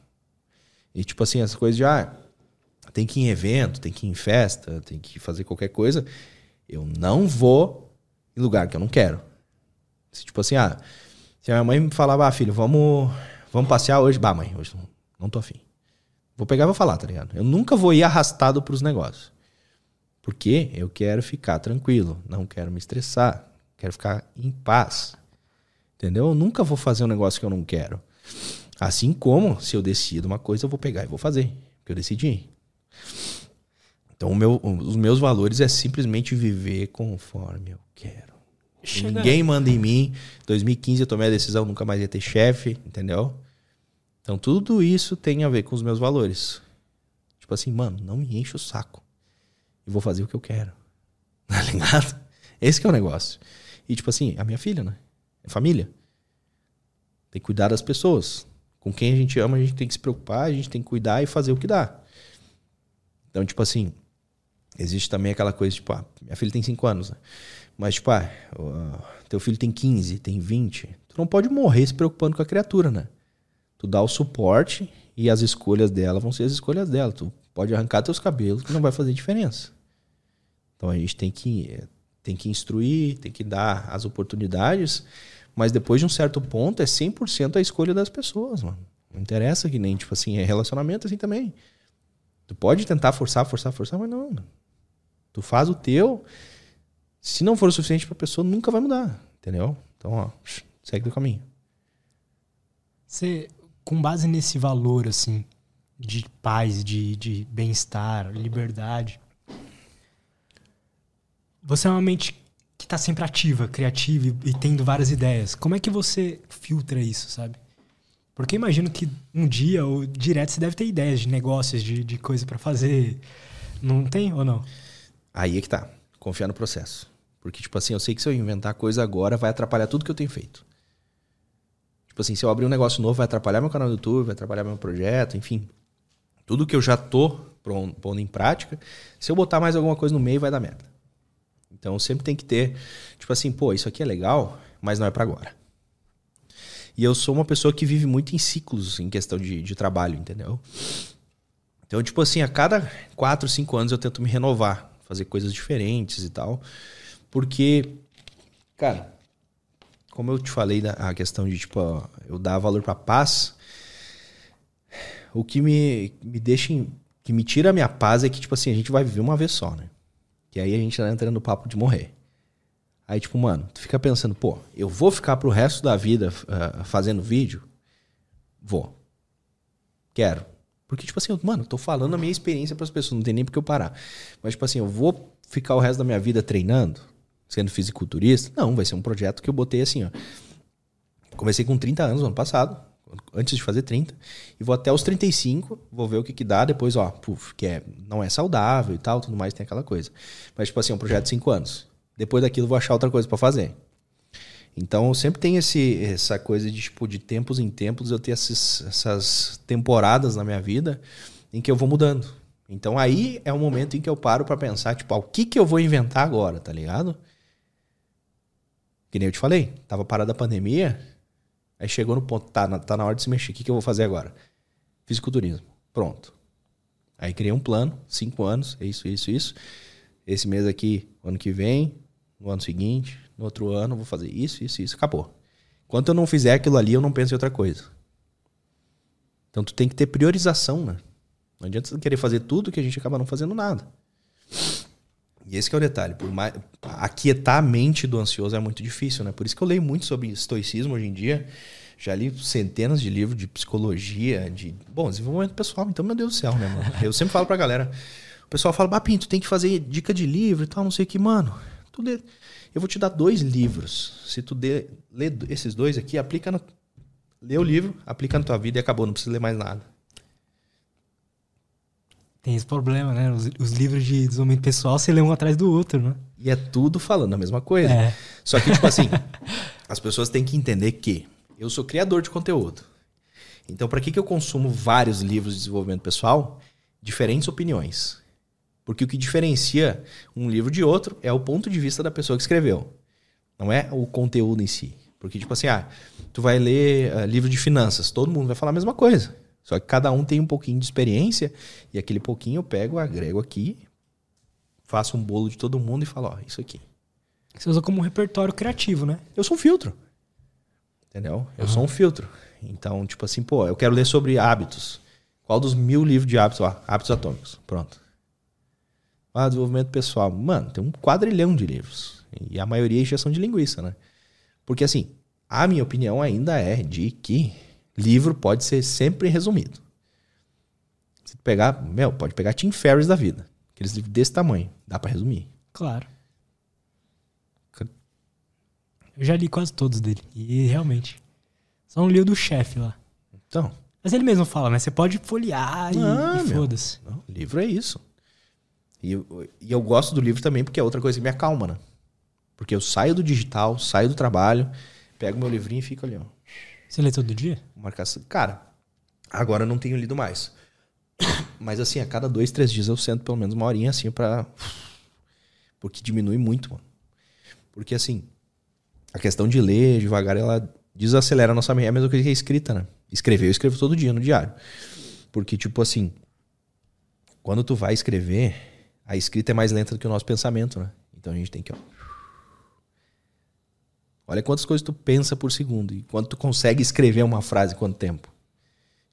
E tipo assim, as coisas de ah, tem que ir em evento, tem que ir em festa, tem que fazer qualquer coisa, eu não vou em lugar que eu não quero. Tipo assim, ah, se a minha mãe me falava, ah, filho, vamos, vamos passear hoje. Bah, mãe, hoje não, não tô afim. Vou pegar e vou falar, tá ligado? Eu nunca vou ir arrastado pros negócios. Porque eu quero ficar tranquilo, não quero me estressar, quero ficar em paz. Entendeu? Eu nunca vou fazer um negócio que eu não quero. Assim como, se eu decido uma coisa, eu vou pegar e vou fazer. Porque eu decidi. Então, meu, os meus valores é simplesmente viver conforme eu quero. Chega... Ninguém manda em mim. 2015 eu tomei a decisão, nunca mais ia ter chefe, entendeu? Então tudo isso tem a ver com os meus valores. Tipo assim, mano, não me enche o saco. E vou fazer o que eu quero. [LAUGHS] Tá ligado? Esse é o negócio. E tipo assim, a minha filha, né? É família. Tem que cuidar das pessoas. Com quem a gente ama, a gente tem que se preocupar, a gente tem que cuidar e fazer o que dá. Então, tipo assim, existe também aquela coisa, tipo, ah, minha filha tem 5 anos, né? Mas, tipo, ah, teu filho tem 15, tem 20. Tu não pode morrer se preocupando com a criatura, né? Tu dá o suporte e as escolhas dela vão ser as escolhas dela. Tu pode arrancar teus cabelos que não vai fazer diferença. Então a gente tem que, tem que instruir, tem que dar as oportunidades, mas depois de um certo ponto é 100% a escolha das pessoas, mano. Não interessa que nem, tipo assim, é relacionamento assim também. Tu pode tentar forçar, forçar, forçar, mas não. Tu faz o teu se não for o suficiente para a pessoa, nunca vai mudar, entendeu? Então, ó, segue o caminho. Você, com base nesse valor, assim, de paz, de, de bem-estar, liberdade, você é uma mente que está sempre ativa, criativa e, e, tendo várias ideias. Como é que você filtra isso, sabe? Porque imagino que um dia ou direto você deve ter ideias de negócios, de, de coisa para fazer. Não tem ou não? Aí é que tá. Confiar no processo. Porque, tipo assim, eu sei que se eu inventar coisa agora, vai atrapalhar tudo que eu tenho feito. Tipo assim, se eu abrir um negócio novo, vai atrapalhar meu canal do YouTube, vai atrapalhar meu projeto, enfim. Tudo que eu já tô pondo em prática, se eu botar mais alguma coisa no meio, vai dar merda. Então sempre tem que ter, tipo assim, pô, isso aqui é legal, mas não é para agora. E eu sou uma pessoa que vive muito em ciclos em questão de, de trabalho, entendeu? Então, tipo assim, a cada 4, 5 anos eu tento me renovar, fazer coisas diferentes e tal. Porque, cara, como eu te falei a questão de, tipo, eu dar valor pra paz, o que me, me deixa, que me tira a minha paz é que, tipo assim, a gente vai viver uma vez só, né? Que aí a gente tá entrando no papo de morrer. Aí, tipo, mano, tu fica pensando, pô, eu vou ficar pro resto da vida uh, fazendo vídeo? Vou. Quero. Porque, tipo assim, eu, mano, tô falando a minha experiência para as pessoas, não tem nem porque eu parar. Mas, tipo assim, eu vou ficar o resto da minha vida treinando? Sendo fisiculturista. Não, vai ser um projeto que eu botei assim, ó. Comecei com 30 anos ano passado, antes de fazer 30, e vou até os 35, vou ver o que que dá, depois, ó, puf, que é, não é saudável e tal, tudo mais, tem aquela coisa. Mas, tipo assim, é um projeto de 5 anos. Depois daquilo, vou achar outra coisa para fazer. Então, sempre tem esse, essa coisa de, tipo, de tempos em tempos, eu ter esses, essas temporadas na minha vida em que eu vou mudando. Então, aí é o momento em que eu paro para pensar, tipo, o que que eu vou inventar agora, tá ligado? Que nem eu te falei, tava parada a pandemia, aí chegou no ponto, tá, tá na hora de se mexer, o que, que eu vou fazer agora? Fisiculturismo. Pronto. Aí criei um plano, cinco anos, é isso, isso, isso. Esse mês aqui, ano que vem, no ano seguinte, no outro ano, vou fazer isso, isso, isso. Acabou. Enquanto eu não fizer aquilo ali, eu não penso em outra coisa. Então tu tem que ter priorização, né? Não adianta querer fazer tudo que a gente acaba não fazendo nada. E esse é o detalhe. Por mais, aquietar a mente do ansioso é muito difícil, né? Por isso que eu leio muito sobre estoicismo hoje em dia. Já li centenas de livros de psicologia, de. Bom, desenvolvimento pessoal. Então, meu Deus do céu, né, mano? Eu sempre falo pra galera. O pessoal fala, Bapinho, tu tem que fazer dica de livro e tal, não sei o que, mano. Tu lê, eu vou te dar dois livros. Se tu lê esses dois aqui, aplica no. Lê o livro, aplica na tua vida e acabou, não precisa ler mais nada. Tem esse problema, né? Os, os, livros de desenvolvimento pessoal, você lê um atrás do outro, né? E é tudo falando a mesma coisa. É. Só que, tipo assim, [LAUGHS] as pessoas têm que entender que eu sou criador de conteúdo. Então, para que, que eu consumo vários livros de desenvolvimento pessoal? Diferentes opiniões. Porque o que diferencia um livro de outro é o ponto de vista da pessoa que escreveu. Não é o conteúdo em si. Porque, tipo assim, ah, tu vai ler uh, livro de finanças, todo mundo vai falar a mesma coisa. Só que cada um tem um pouquinho de experiência e aquele pouquinho eu pego, agrego aqui, faço um bolo de todo mundo e falo, ó, isso aqui. Você usa como um repertório criativo, né? Eu sou um filtro. Entendeu? Eu uhum. sou um filtro. Então, tipo assim, pô, eu quero ler sobre hábitos. Qual dos mil livros de hábitos? Ó, hábitos atômicos. Pronto. Ah, desenvolvimento pessoal. Mano, tem um quadrilhão de livros. E a maioria é injeção de linguiça, né? Porque assim, a minha opinião ainda é de que livro pode ser sempre resumido. Se tu pegar, meu, pode pegar Tim Ferriss da vida. Aqueles livros desse tamanho. Dá para resumir. Claro. Eu já li quase todos dele. E realmente. Só não li o do chefe lá. Então. Mas ele mesmo fala, né? Você pode folhear e, e foda-se. Livro é isso. E e eu gosto do livro também porque é outra coisa que me acalma, né? Porque eu saio do digital, saio do trabalho, pego meu livrinho e fico ali, ó. Você lê todo dia? Marcação. Cara, agora não tenho lido mais. [COUGHS] Mas assim, a cada dois, três dias eu sento pelo menos uma horinha assim pra. Porque diminui muito, mano. Porque assim, a questão de ler devagar, ela desacelera a nossa mente. É a mesma coisa que a escrita, né? Escrever, eu escrevo todo dia no diário. Porque, tipo assim, quando tu vai escrever, a escrita é mais lenta do que o nosso pensamento, né? Então a gente tem que, ó, Olha quantas coisas tu pensa por segundo e quanto tu consegue escrever uma frase em quanto tempo.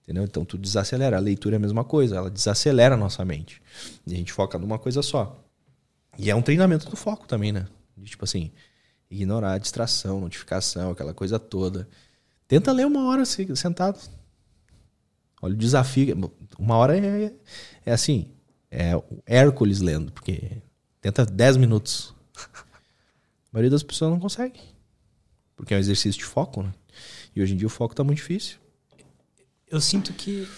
Entendeu? Então tu desacelera. A leitura é a mesma coisa, ela desacelera a nossa mente. E a gente foca numa coisa só. E é um treinamento do foco também, né? De, tipo assim, ignorar a distração, notificação, aquela coisa toda. Tenta ler uma hora sentado. Olha o desafio. Uma hora é, é assim, é o Hércules lendo, porque tenta 10 minutos. A maioria das pessoas não consegue. Porque é um exercício de foco, né? E hoje em dia o foco tá muito difícil. Eu sinto que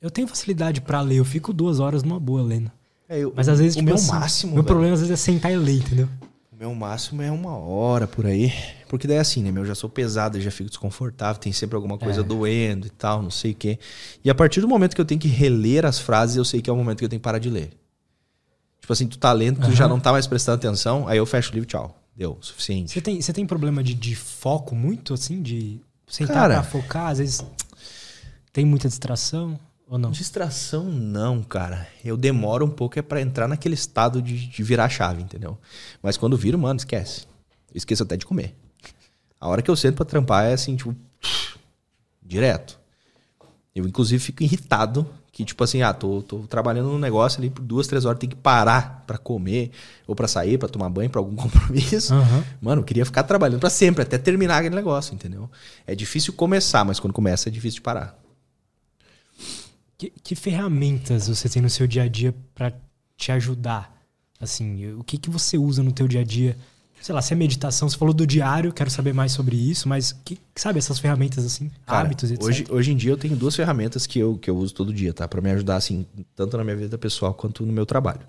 eu tenho facilidade para ler, eu fico duas horas numa boa lendo. É, eu, Mas às vezes, o tipo, meu assim, máximo. Meu velho. problema às vezes é sentar e ler, entendeu? O meu máximo é uma hora por aí. Porque daí é assim, né? Eu já sou pesado, eu já fico desconfortável, tem sempre alguma coisa é. doendo e tal, não sei o quê. E a partir do momento que eu tenho que reler as frases, eu sei que é o momento que eu tenho que parar de ler. Tipo assim, tu tá lendo, tu uhum. já não tá mais prestando atenção, aí eu fecho o livro, tchau. Deu, suficiente. Você tem, você tem problema de, de foco muito, assim? De sentar Cara, pra focar? Às vezes tem muita distração ou não? Distração não, cara. Eu demoro um pouco é para entrar naquele estado de, de virar chave, entendeu? Mas quando viro, mano, esquece. Eu esqueço até de comer. A hora que eu sento pra trampar é assim, tipo... [SNIFFS] Direto. Eu, inclusive, fico irritado que, tipo assim, ah, tô, tô trabalhando num negócio ali por duas, três horas, tem que parar para comer, ou para sair, para tomar banho, para algum [LAUGHS] compromisso. Uhum. Mano, eu queria ficar trabalhando para sempre, até terminar aquele negócio, entendeu? É difícil começar, mas quando começa é difícil de parar. Que, que ferramentas você tem no seu dia a dia para te ajudar? Assim, o que, que você usa no teu dia a dia sei lá, se é meditação, você falou do diário, quero saber mais sobre isso, mas que, sabe essas ferramentas assim, Cara, hábitos, etc. Hoje, hoje em dia eu tenho duas ferramentas que eu, que eu uso todo dia, tá? Para me ajudar assim, tanto na minha vida pessoal quanto no meu trabalho.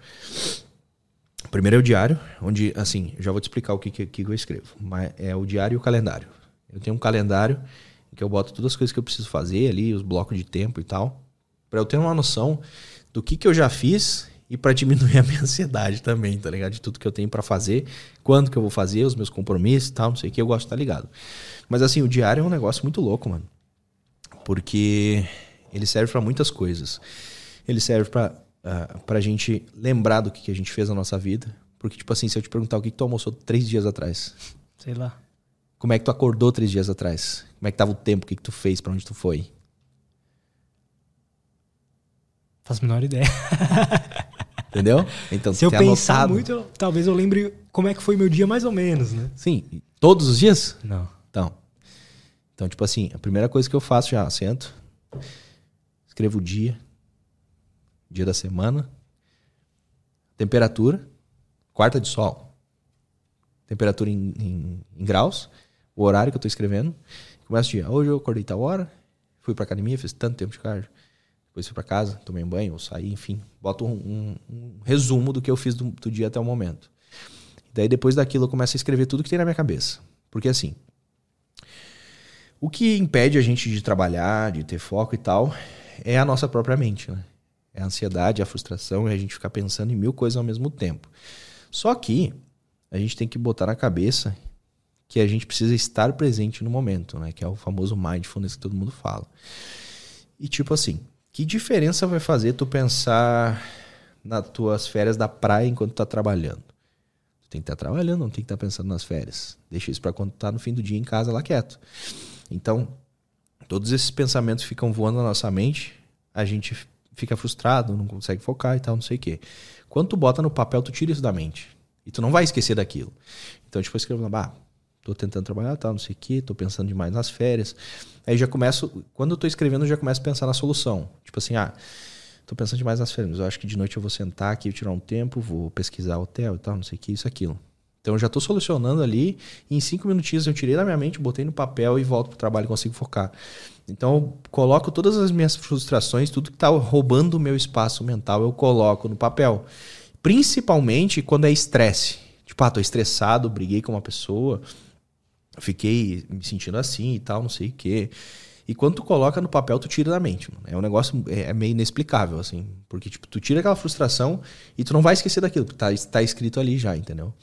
Primeiro é o diário, onde, assim, já vou te explicar o que, que, que eu escrevo. Mas é o diário e o calendário. Eu tenho um calendário que eu boto todas as coisas que eu preciso fazer ali, os blocos de tempo e tal, para eu ter uma noção do que, que eu já fiz e para diminuir [LAUGHS] a minha ansiedade também, tá ligado? De tudo que eu tenho para fazer, quando que eu vou fazer, os meus compromissos e tal, não sei o que, eu gosto de estar tá ligado. Mas assim, o diário é um negócio muito louco, mano. Porque ele serve para muitas coisas. Ele serve para uh, pra gente lembrar do que, que a gente fez na nossa vida. Porque, tipo assim, se eu te perguntar o que, que tu almoçou três dias atrás. Sei lá. Como é que tu acordou três dias atrás? Como é que tava o tempo? O que, que tu fez? para onde tu foi? Faço a menor ideia. [LAUGHS] Entendeu? Então, Se eu pensar anotado. muito, eu- talvez eu lembre como é que foi meu dia mais ou menos, né? Sim, todos os dias? Não. Então. Então, tipo assim, a primeira coisa que eu faço já, sento, escrevo o dia, dia da semana, temperatura, quarta de sol, temperatura em, em- em graus, o horário que eu tô escrevendo, começo o dia. Hoje eu acordei tal hora, fui pra academia, fiz tanto tempo de cardio, depois fui pra casa, tomei um banho, ou saí, enfim, boto um, um- um resumo do que eu fiz do, do dia até o momento. Daí depois daquilo eu começo a escrever tudo que tem na minha cabeça. Porque assim, o que impede a gente de trabalhar, de ter foco e tal, é a nossa própria mente, né? É a ansiedade, a frustração e a gente ficar pensando em mil coisas ao mesmo tempo. Só que a gente tem que botar na cabeça que a gente precisa estar presente no momento, né? Que é o famoso mindfulness que todo mundo fala. E tipo assim, que diferença vai fazer tu pensar nas tuas férias da praia enquanto tu tá trabalhando? Tu tem que estar trabalhando, não tem que estar pensando nas férias. Deixa isso para quando tá no fim do dia em casa lá quieto. Então, todos esses pensamentos ficam voando na nossa mente, a gente fica frustrado, não consegue focar e tal, não sei o quê. Quando tu bota no papel, tu tira isso da mente. E tu não vai esquecer daquilo. Então, tipo, lá, bah, tô tentando trabalhar, tal, não sei o quê, tô pensando demais nas férias. Aí já começo, quando eu tô escrevendo, eu já começo a pensar na solução. Tipo assim, ah, tô pensando demais nas férias, eu acho que de noite eu vou sentar aqui, tirar um tempo, vou pesquisar hotel e tal, não sei o que, isso, aquilo. Então eu já tô solucionando ali, em cinco minutinhos eu tirei da minha mente, botei no papel e volto pro trabalho e consigo focar. Então eu coloco todas as minhas frustrações, tudo que tá roubando o meu espaço mental, eu coloco no papel. Principalmente quando é estresse. Tipo, ah, tô estressado, briguei com uma pessoa, fiquei me sentindo assim e tal, não sei o quê. E quando tu coloca no papel, tu tira da mente. Mano. É um negócio é é meio inexplicável, assim. Porque, tipo, tu tira aquela frustração e tu não vai esquecer daquilo, porque tá, tá escrito ali já, entendeu?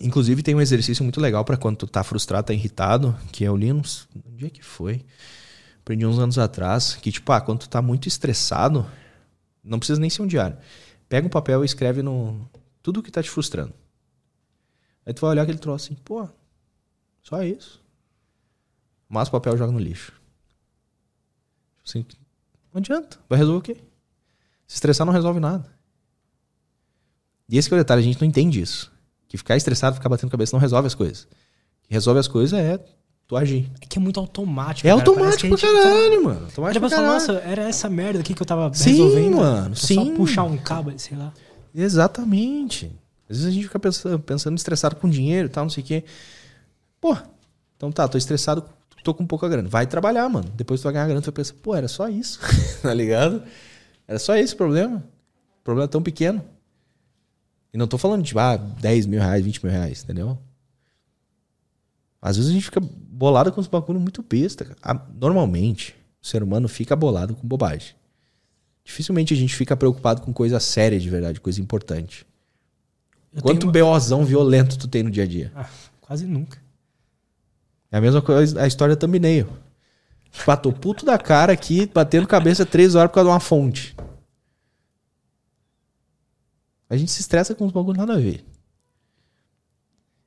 Inclusive, tem um exercício muito legal para quando tu tá frustrado, tá irritado, que eu li uns. Um dia que foi? Aprendi uns anos atrás, que, tipo, ah, quando tu tá muito estressado, não precisa nem ser um diário. Pega um papel e escreve no. Tudo que tá te frustrando. Aí tu vai olhar aquele troço assim, pô, só isso. Massa o papel joga no lixo. Assim, não adianta. Vai resolver o quê? Se estressar não resolve nada. E esse que é o detalhe, a gente não entende isso. Que ficar estressado, ficar batendo cabeça não resolve as coisas. O que resolve as coisas é tu agir. É que é muito automático. É cara. Automático que pra tá- caralho, mano. Aí Automático pra fala, caralho. nossa, era essa merda aqui que eu tava Sim, resolvendo. mano, É sim. Só puxar um cabo, sei lá. Exatamente. Às vezes a gente fica pensando, pensando estressado com dinheiro e tal, não sei o quê. Pô, então tá, tô estressado, tô com pouca grana. Vai trabalhar, mano. Depois tu vai ganhar grana, tu vai pensar, pô, era só isso. [LAUGHS] tá ligado? Era só esse o problema. O problema é tão pequeno. E não tô falando de, ah, 10 mil reais, 20 mil reais, entendeu? Às vezes a gente fica bolado com uns bagulho muito besta. cara. Normalmente, o ser humano fica bolado com bobagem. Dificilmente a gente fica preocupado com coisa séria de verdade, coisa importante. Eu Quanto tenho BOzão violento tu tem no dia a dia? Ah, quase nunca. É a mesma coisa, a história da thumbnail. Tipo, ah, tô puto da cara aqui, batendo cabeça três horas por causa de uma fonte. A gente se estressa com uns bagulho nada a ver.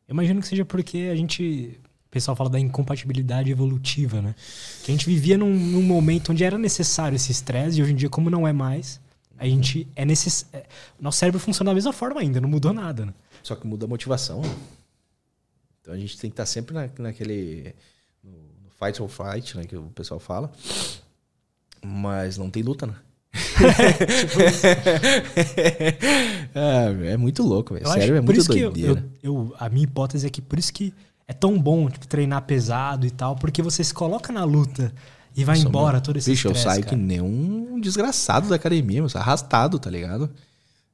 Eu imagino que seja porque a gente. O pessoal fala da incompatibilidade evolutiva, né? Que a gente vivia num, num momento onde era necessário esse estresse, e hoje em dia, como não é mais, a gente é necess... é, Nosso cérebro funciona da mesma forma ainda, não mudou nada, né? Só que muda a motivação. Então a gente tem que estar sempre na, naquele. No, fight or fight, né? Que o pessoal fala. Mas não tem luta, né? [LAUGHS] é, é muito louco, velho. Eu acho- Sério, é muito que doideira. eu, eu- a minha hipótese é que por isso que é tão bom tipo, treinar pesado e tal, porque você se coloca na luta e vai Nossa, embora meu, todo esse Bicho, eu saio que cara. nem um desgraçado da academia, meu, arrastado, tá ligado?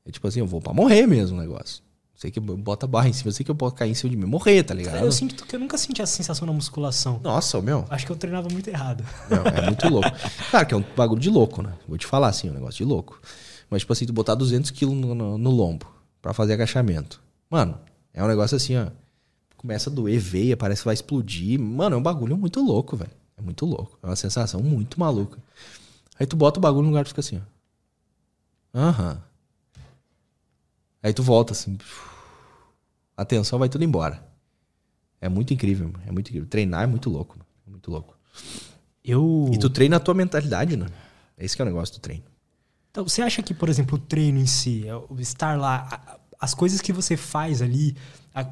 É tipo assim, eu vou pra morrer mesmo o negócio. Sei que bota barra em cima, eu sei que eu posso cair em cima de mim morrer, tá ligado? Eu sinto que eu nunca senti essa sensação na musculação. Nossa, meu, Acho que eu treinava muito errado. Não, é muito louco. Claro que é um bagulho de louco, né? Vou te falar assim, um negócio de louco. Mas, tipo assim, tu botar 200 quilos no, no, no lombo pra fazer agachamento. Mano, é um negócio assim, ó. Começa a doer veia, parece que vai explodir. Mano, é um bagulho muito louco, velho. É muito louco. É uma sensação muito maluca. Aí tu bota o bagulho no lugar e fica assim, ó. Aham. Aí tu volta assim. A tensão vai tudo embora. É muito incrível, mano. é muito incrível. Treinar é muito louco, mano. É muito louco. Eu. E tu treina a tua mentalidade, né? É esse que é o negócio do treino. Então, você acha que, por exemplo, o treino em si, é o estar lá, as coisas que você faz ali, a,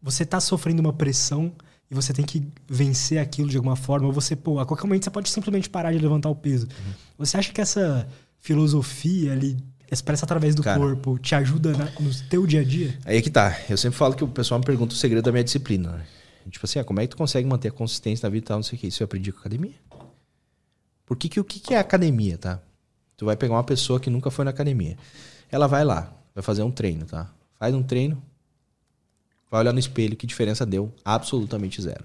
você tá sofrendo uma pressão e você tem que vencer aquilo de alguma forma, ou você, pô, a qualquer momento você pode simplesmente parar de levantar o peso. Uhum. Você acha que essa filosofia ali, expressa através do Cara, corpo, te ajuda na, no teu dia a dia? Aí é que tá. Eu sempre falo que o pessoal me pergunta o segredo da minha disciplina. Né? Tipo assim, ah, como é que tu consegue manter a consistência na vida e tal, não sei o que. Isso eu aprendi com a academia. Por que, que o que, que é academia, tá? Tu vai pegar uma pessoa que nunca foi na academia. Ela vai lá, vai fazer um treino, tá? Faz um treino, vai olhar no espelho, que diferença deu? Absolutamente zero.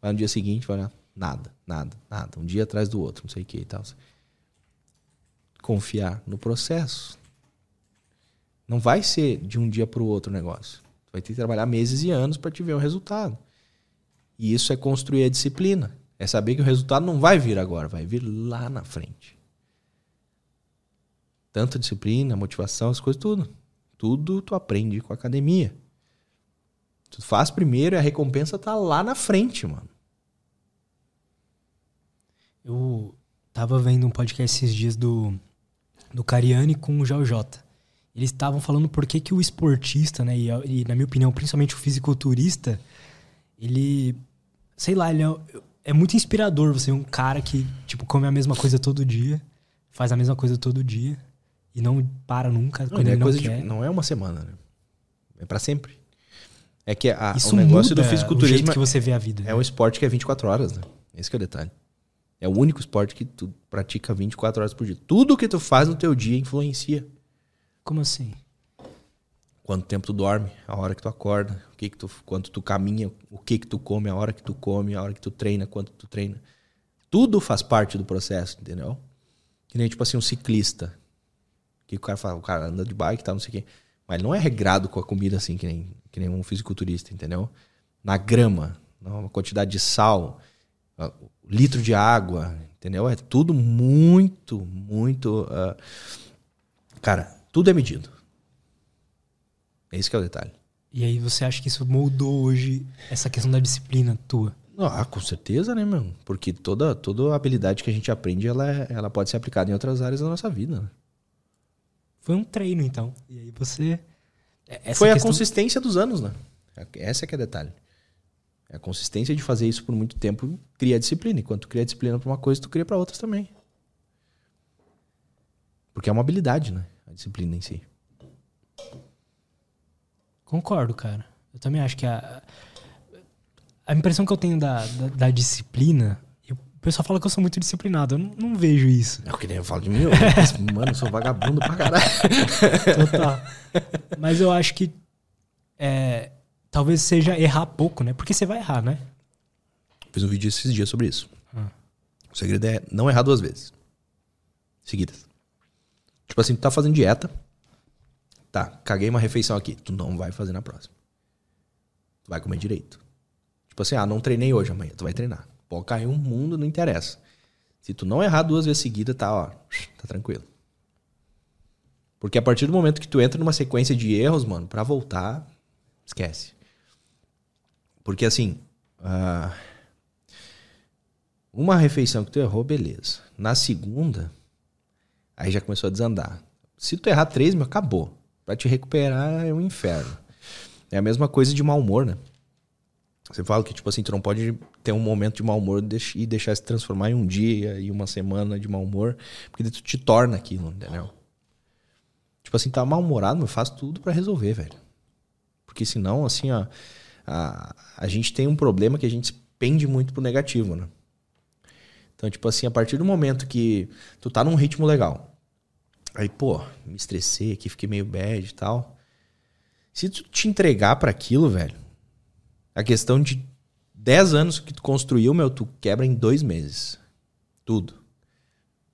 Vai no dia seguinte, vai olhar, nada, nada, nada. Um dia atrás do outro, não sei o que e tal. Confiar no processo. Não vai ser de um dia para o outro negócio. Tu vai ter que trabalhar meses e anos para te ver o resultado. E isso é construir a disciplina. É saber que o resultado não vai vir agora, vai vir lá na frente. Tanto a disciplina, a motivação, as coisas, tudo. Tudo tu aprende com a academia. Tu faz primeiro e a recompensa tá lá na frente, mano. Eu tava vendo um podcast esses dias do, do Cariani com o Jota. Eles estavam falando por que, que o esportista, né, e, e, na minha opinião, principalmente o fisiculturista, ele, sei lá, ele é, é muito inspirador você um cara que, tipo, come a mesma coisa todo dia, faz a mesma coisa todo dia e não para nunca não, quando é ele não quer. De, não é uma semana, né? É para sempre. É que a, Isso o negócio do fisiculturismo. O jeito que você vê a vida. É um esporte que é 24 horas, né? Esse é o detalhe. É o único esporte que tu pratica 24 horas por dia. Tudo que tu faz no teu dia influencia. Como assim? Quanto tempo tu dorme, a hora que tu acorda, o que que tu, quanto tu caminha, o que que tu come, a hora que tu come, a hora que tu treina, quanto tu treina. Tudo faz parte do processo, entendeu? Que nem tipo assim um ciclista. Que o cara fala, o cara anda de bike, tá, não sei o quê. Mas não é regrado com a comida assim que nem que nem um fisiculturista, entendeu? Na grama, uma quantidade de sal, litro de água, entendeu? É tudo muito, muito. Uh, cara, tudo é medido. Esse que é o detalhe. E aí você acha que isso moldou hoje essa questão da disciplina tua? Ah, com certeza, né, meu? Porque toda, toda habilidade que a gente aprende, ela, é, ela pode ser aplicada em outras áreas da nossa vida. Né? Foi um treino, então. E aí você é, essa Foi questão... a consistência dos anos, né? Essa é que é o detalhe. É a consistência de fazer isso por muito tempo cria disciplina. Enquanto tu cria disciplina para uma coisa, tu cria para outras também. Porque é uma habilidade, né? A disciplina em si. Concordo, cara. Eu também acho que a, a impressão que eu tenho da, da, da disciplina o pessoal fala que eu sou muito disciplinado. Eu não, não vejo isso. É o que nem eu falo de mim. Eu, mano, eu sou vagabundo pra caralho. Total. Mas eu acho que é, talvez seja errar pouco, né? Porque você vai errar, né? Fiz um vídeo esses dias sobre isso. Ah. O segredo é não errar duas vezes. Seguidas. Tipo assim, tu tá fazendo dieta. Tá, caguei uma refeição aqui. Tu não vai fazer na próxima. Tu vai comer direito. Tipo assim, ah, não treinei hoje, amanhã tu vai treinar. Pode cair um mundo, não interessa. Se tu não errar duas vezes seguidas, tá, ó, tá tranquilo. Porque a partir do momento que tu entra numa sequência de erros, mano, para voltar, esquece. Porque assim, uh, uma refeição que tu errou, beleza. Na segunda, aí já começou a desandar. Se tu errar três, meu, acabou. Pra te recuperar é um inferno. É a mesma coisa de mau humor, né? Você fala que, tipo assim, tu não pode ter um momento de mau humor e deixar se transformar em um dia e uma semana de mau humor, porque tu te torna aquilo, entendeu? Tipo assim, tá mal-humorado, mas faz tudo para resolver, velho. Porque senão, assim, ó, a, a gente tem um problema que a gente pende muito pro negativo, né? Então, tipo assim, a partir do momento que tu tá num ritmo legal, aí, pô, me estressei aqui, fiquei meio bad e tal. Se tu te entregar para aquilo, velho, a questão de 10 anos que tu construiu, meu, tu quebra em dois meses. Tudo.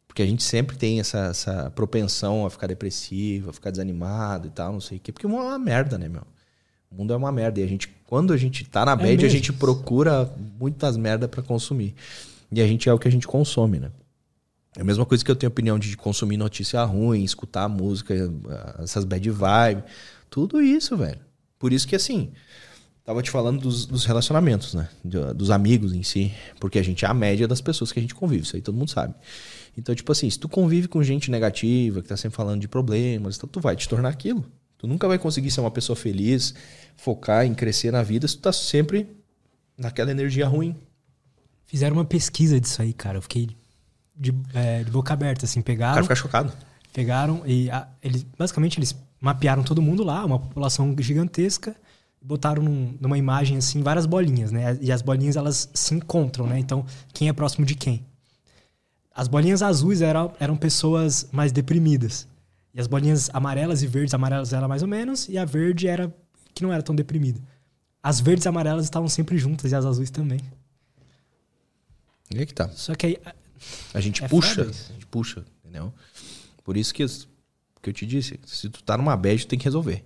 Porque a gente sempre tem essa, essa propensão a ficar depressivo, a ficar desanimado e tal, não sei o quê. Porque é uma merda, né, meu? O mundo é uma merda. E a gente, quando a gente tá na é bad, a gente procura muitas merdas para consumir. E a gente é o que a gente consome, né? É a mesma coisa que eu tenho opinião de consumir notícia ruim, escutar música, essas bad vibes. Tudo isso, velho. Por isso que, assim, Tava te falando dos, dos relacionamentos, né? dos amigos em si. Porque a gente é a média das pessoas que a gente convive. Isso aí todo mundo sabe. Então, tipo assim, se tu convive com gente negativa, que tá sempre falando de problemas, então tu vai te tornar aquilo. Tu nunca vai conseguir ser uma pessoa feliz, focar em crescer na vida se tu tá sempre naquela energia ruim. Fizeram uma pesquisa disso aí, cara. Eu fiquei de, é, de boca aberta, assim, O pegaram. cara fica chocado. Pegaram e a- eles basicamente eles mapearam todo mundo lá, uma população gigantesca, botaram num- numa imagem assim várias bolinhas, né? E as bolinhas elas se encontram, né? Então, quem é próximo de quem? As bolinhas azuis eram, eram pessoas mais deprimidas. E as bolinhas amarelas e verdes, amarelas era mais ou menos, e a verde era que não era tão deprimida. As verdes e amarelas estavam sempre juntas e as azuis também. E aí que tá. Só que aí A gente É puxa, a gente puxa, entendeu? Por isso que, que eu te disse, se tu tá numa bad, tu tem que resolver.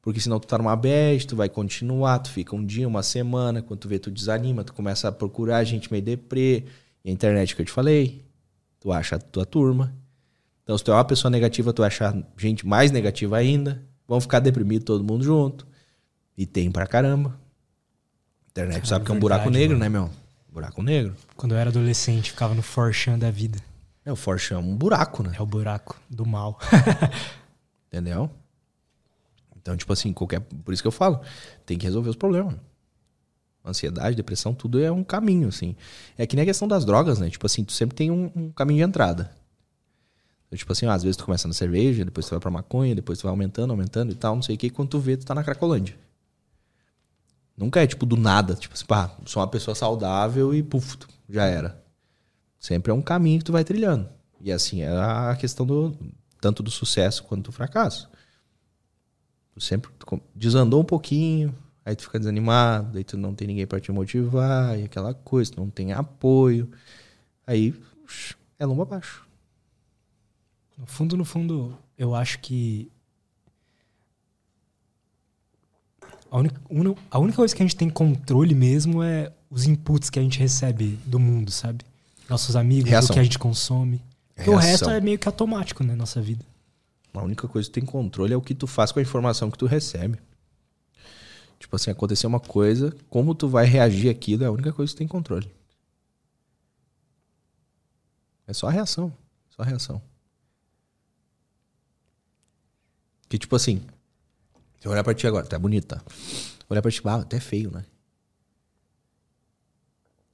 Porque senão tu tá numa bad, tu vai continuar, tu fica um dia, uma semana, quando tu vê, tu desanima, tu começa a procurar gente meio deprê. E a internet que eu te falei, tu acha a tua turma. Então, se tu é uma pessoa negativa, tu vai achar gente mais negativa ainda. Vão ficar deprimidos todo mundo junto. E tem pra caramba. Internet Cara, sabe que é um verdade, buraco negro, mano. né, meu? Buraco negro. quando eu era adolescente, ficava no forchan da vida. É, o Forchan é um buraco, né? É o buraco do mal. [LAUGHS] Entendeu? Então, tipo assim, qualquer. Por isso que eu falo, tem que resolver os problemas. Ansiedade, depressão, tudo é um caminho, assim. É que nem a questão das drogas, né? Tipo assim, tu sempre tem um, um caminho de entrada. Tipo assim, ó, às vezes tu começa na cerveja, depois tu vai pra maconha, depois tu vai aumentando, aumentando e tal, não sei o que, quando tu vê, tu tá na Cracolândia. Nunca é tipo do nada, tipo assim, pá, sou uma pessoa saudável e puf, já era. Sempre é um caminho que tu vai trilhando. E assim, é a questão do tanto do sucesso quanto do fracasso. Tu sempre tu desandou um pouquinho, aí tu fica desanimado, aí tu não tem ninguém pra te motivar, e aquela coisa, tu não tem apoio. Aí é lomba abaixo. No fundo, no fundo, eu acho que. A única, a única coisa que a gente tem controle mesmo é os inputs que a gente recebe do mundo, sabe? Nossos amigos, Reação. o que a gente consome. Porque o resto é meio que automático, né? Nossa vida. A única coisa que tem controle é o que tu faz com a informação que tu recebe. Tipo assim, acontecer uma coisa, como tu vai reagir àquilo é a única coisa que tu tem controle. É só a reação. Só a reação. Que tipo assim, se eu olhar pra ti agora, tá bonita. Olhar pra ti, ah, até feio, né?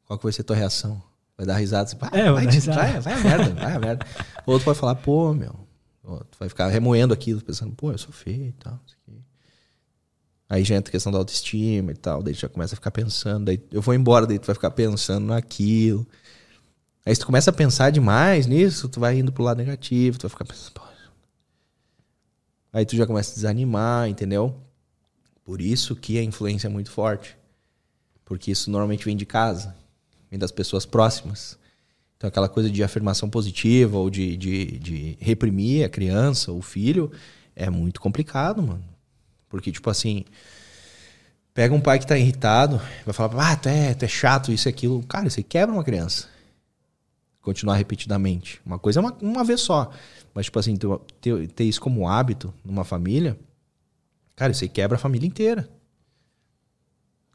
Qual que vai ser a tua reação? Vai dar risada? Assim, É, vai, te- vai, vai a merda, vai a merda. [LAUGHS] O outro vai falar, pô, meu. Tu vai ficar remoendo aquilo, pensando, pô, eu sou feio e tal. Aí já entra a questão da autoestima e tal, daí tu já começa a ficar pensando, daí eu vou embora, daí tu vai ficar pensando naquilo. Aí se tu começa a pensar demais nisso, tu vai indo pro lado negativo, tu vai ficar pensando, pô. Aí tu já começa a desanimar, entendeu? Por isso que a influência é muito forte. Porque isso normalmente vem de casa, vem das pessoas próximas. Então, aquela coisa de afirmação positiva ou de, de, de reprimir a criança, o filho, é muito complicado, mano. Porque, tipo assim, pega um pai que tá irritado, vai falar, ah, tu é, tu é chato, isso e aquilo. Cara, aí quebra uma criança. Continuar repetidamente. Uma coisa é uma, uma vez só. Mas, tipo assim, ter, ter isso como hábito numa família, cara, isso aí quebra a família inteira.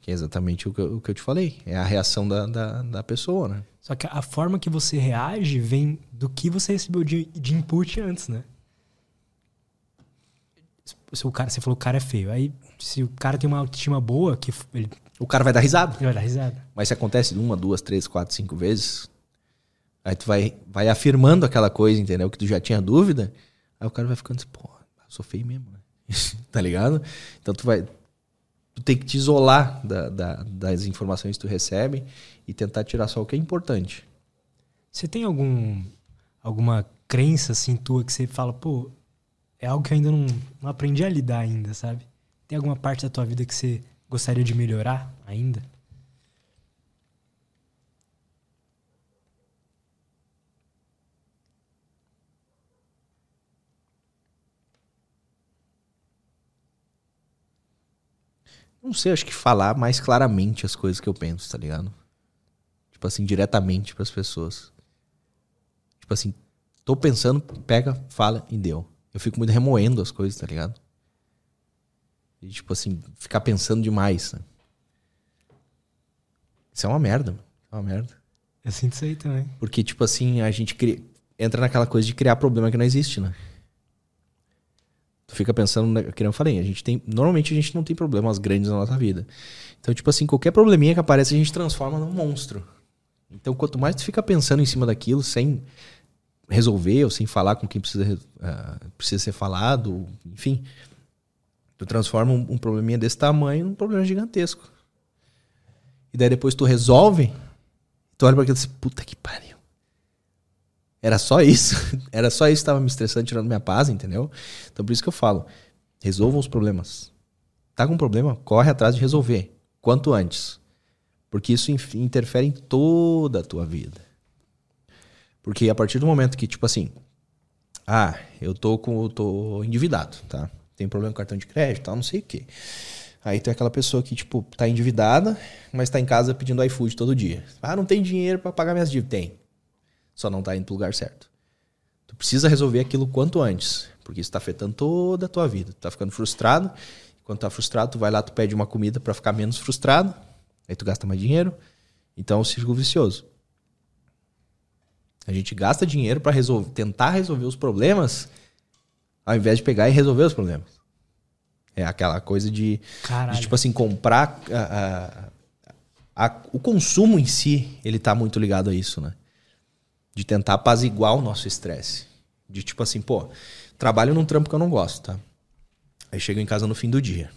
Que é exatamente o que, eu, o que eu te falei. É a reação da, da, da pessoa, né? Só que a forma que você reage vem do que você recebeu de, de input antes, né? Se o cara, você falou que o cara é feio. Aí, se o cara tem uma autoestima boa, que ele, O cara vai dar risada. ele vai dar risada. Mas se acontece uma, duas, três, quatro, cinco vezes, aí tu vai, vai afirmando aquela coisa, entendeu? Que tu já tinha dúvida, aí o cara vai ficando assim, pô, sou feio mesmo, né? [LAUGHS] tá ligado? Então tu vai. Tu tem que te isolar da- da- das informações que tu recebe e tentar tirar só o que é importante. Você tem algum alguma crença assim tua que você fala, pô, é algo que eu ainda não, não aprendi a lidar ainda, sabe? Tem alguma parte da tua vida que você gostaria de melhorar ainda? Não sei, acho que falar mais claramente as coisas que eu penso, tá ligado? Tipo assim, diretamente pras pessoas. Tipo assim, tô pensando, pega, fala e deu. Eu fico muito remoendo as coisas, tá ligado? E tipo assim, ficar pensando demais. Né? Isso é uma merda, mano. É uma merda. Eu sinto isso aí também. Porque, tipo assim, a gente cria... entra naquela coisa de criar problema que não existe, né? Tu fica pensando, né, que eu falei, a gente tem. Normalmente a gente não tem problemas grandes na nossa vida. Então, tipo assim, qualquer probleminha que aparece, a gente transforma num monstro. Então, quanto mais tu fica pensando em cima daquilo, sem resolver ou sem falar com quem precisa, uh, precisa ser falado, enfim, tu transforma um, um probleminha desse tamanho num problema gigantesco. E daí depois tu resolve, tu olha para aquilo e diz, puta que pariu. Era só isso. [LAUGHS] Era só isso que estava me estressando, tirando minha paz, entendeu? Então por isso que eu falo, resolvam os problemas. Tá com um problema? Corre atrás de resolver. Quanto antes. Porque isso interfere em toda a tua vida. Porque a partir do momento que, tipo assim, ah, eu tô com. tô endividado, tá? Tem problema com cartão de crédito, tal, não sei o quê. Aí tem aquela pessoa que, tipo, tá endividada, mas tá em casa pedindo iFood todo dia. Ah, não tem dinheiro para pagar minhas dívidas. Tem. Só não tá indo pro lugar certo. Tu precisa resolver aquilo quanto antes. Porque isso tá afetando toda a tua vida. Tu tá ficando frustrado. Quando tá frustrado, tu vai lá, tu pede uma comida para ficar menos frustrado. Aí tu gasta mais dinheiro. Então é um círculo vicioso. A gente gasta dinheiro para resolver, tentar resolver os problemas, ao invés de pegar e resolver os problemas. É aquela coisa de, de tipo assim, comprar. A, a, a, o consumo em si, ele tá muito ligado a isso, né? De tentar apaziguar o nosso estresse. De tipo assim, pô, trabalho num trampo que eu não gosto, tá? Aí chego em casa no fim do dia.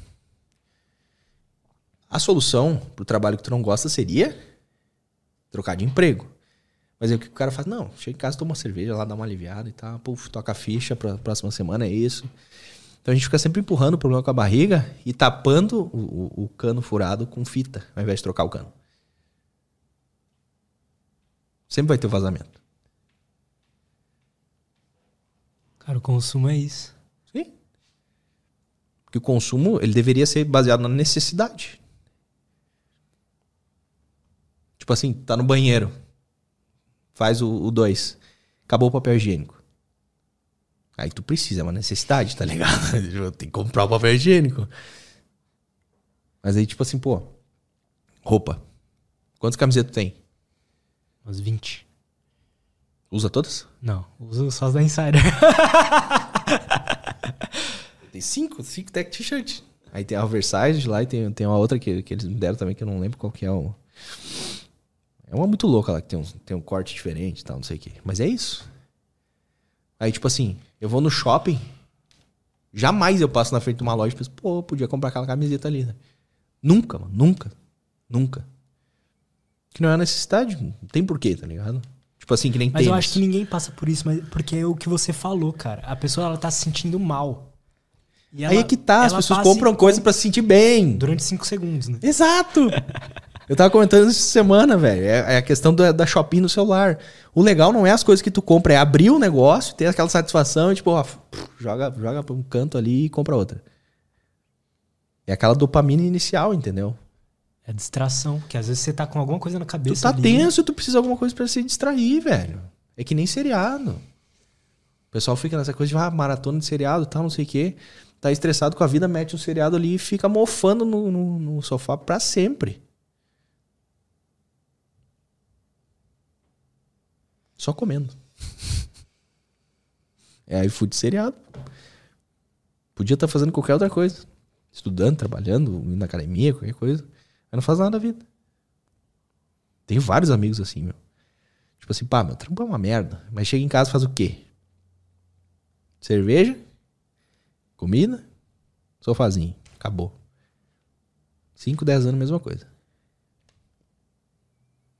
A solução pro trabalho que tu não gosta seria trocar de emprego. Mas aí o que o cara faz? Não, chega em casa, toma uma cerveja lá, dá uma aliviada e tal, puf, toca a ficha pra próxima semana, é isso. Então a gente fica sempre empurrando o problema com a barriga e tapando o, o, o cano furado com fita, ao invés de trocar o cano. Sempre vai ter vazamento. Cara, o consumo é isso. Sim. Porque o consumo, ele deveria ser baseado na necessidade. Tipo assim, tá no banheiro. Faz o 2. Acabou o papel higiênico. Aí tu precisa, é uma necessidade, tá ligado? [LAUGHS] Tem que comprar o papel higiênico. Mas aí, tipo assim, pô, roupa. Quantas camisetas tu tem? Umas 20. Usa todas? Não, uso só as da Insider. [LAUGHS] tem cinco, cinco tech t-shirt. Aí tem a Oversize lá e tem, tem uma outra que, que eles me deram também, que eu não lembro qual que é o. É uma muito louca lá, que tem um, tem um corte diferente e tal, não sei o quê. Mas é isso. Aí, tipo assim, eu vou no shopping, jamais eu passo na frente de uma loja e penso, pô, podia comprar aquela camiseta ali, né? Nunca, mano, nunca. Nunca. Que não é necessidade, não tem porquê, tá ligado? Tipo assim, que nem Mas tênis. eu acho que ninguém passa por isso, mas porque é o que você falou, cara. A pessoa ela tá se sentindo mal. E Aí é que tá, as pessoas compram coisa para se sentir bem. Durante cinco segundos, né? Exato! eu tava comentando isso semana, velho. É, é, a questão da, da shopping no celular. O legal não é as coisas que tu compra, é abrir o negócio, ter aquela satisfação e tipo, ó, joga, joga pra um canto ali e compra outra. É aquela dopamina inicial, entendeu? É distração, porque às vezes você tá com alguma coisa na cabeça. Tu tá ali, tenso e tu precisa de alguma coisa para se distrair, velho. É que nem seriado. O pessoal fica nessa coisa de ah, maratona de seriado tal, não sei o quê. Tá estressado com a vida, mete um seriado ali e fica mofando no, no, no sofá para sempre. Só comendo. [LAUGHS] é iFood seriado. Podia estar tá fazendo qualquer outra coisa. Estudando, trabalhando, indo na academia, qualquer coisa. Mas não faz nada da vida. Tenho vários amigos assim, meu. Tipo assim, pá, meu trampo é uma merda. Mas chega em casa e faz o quê? Cerveja, comida, sofazinho. Acabou. 5, 10 anos, mesma coisa.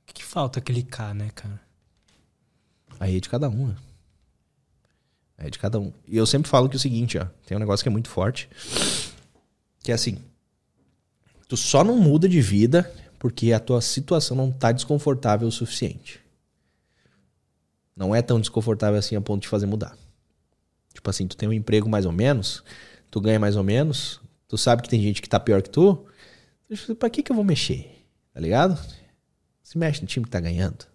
O que, que falta clicar, né, cara? Aí é de cada um, né? É de cada um. E eu sempre falo que é o seguinte, ó. Tem um negócio que é muito forte. Que é assim. Tu só não muda de vida porque a tua situação não tá desconfortável o suficiente. Não é tão desconfortável assim a ponto de fazer mudar. Tipo assim, tu tem um emprego mais ou menos, tu ganha mais ou menos, tu sabe que tem gente que tá pior que tu, pra que que eu vou mexer? Tá ligado? Se mexe no time que tá ganhando.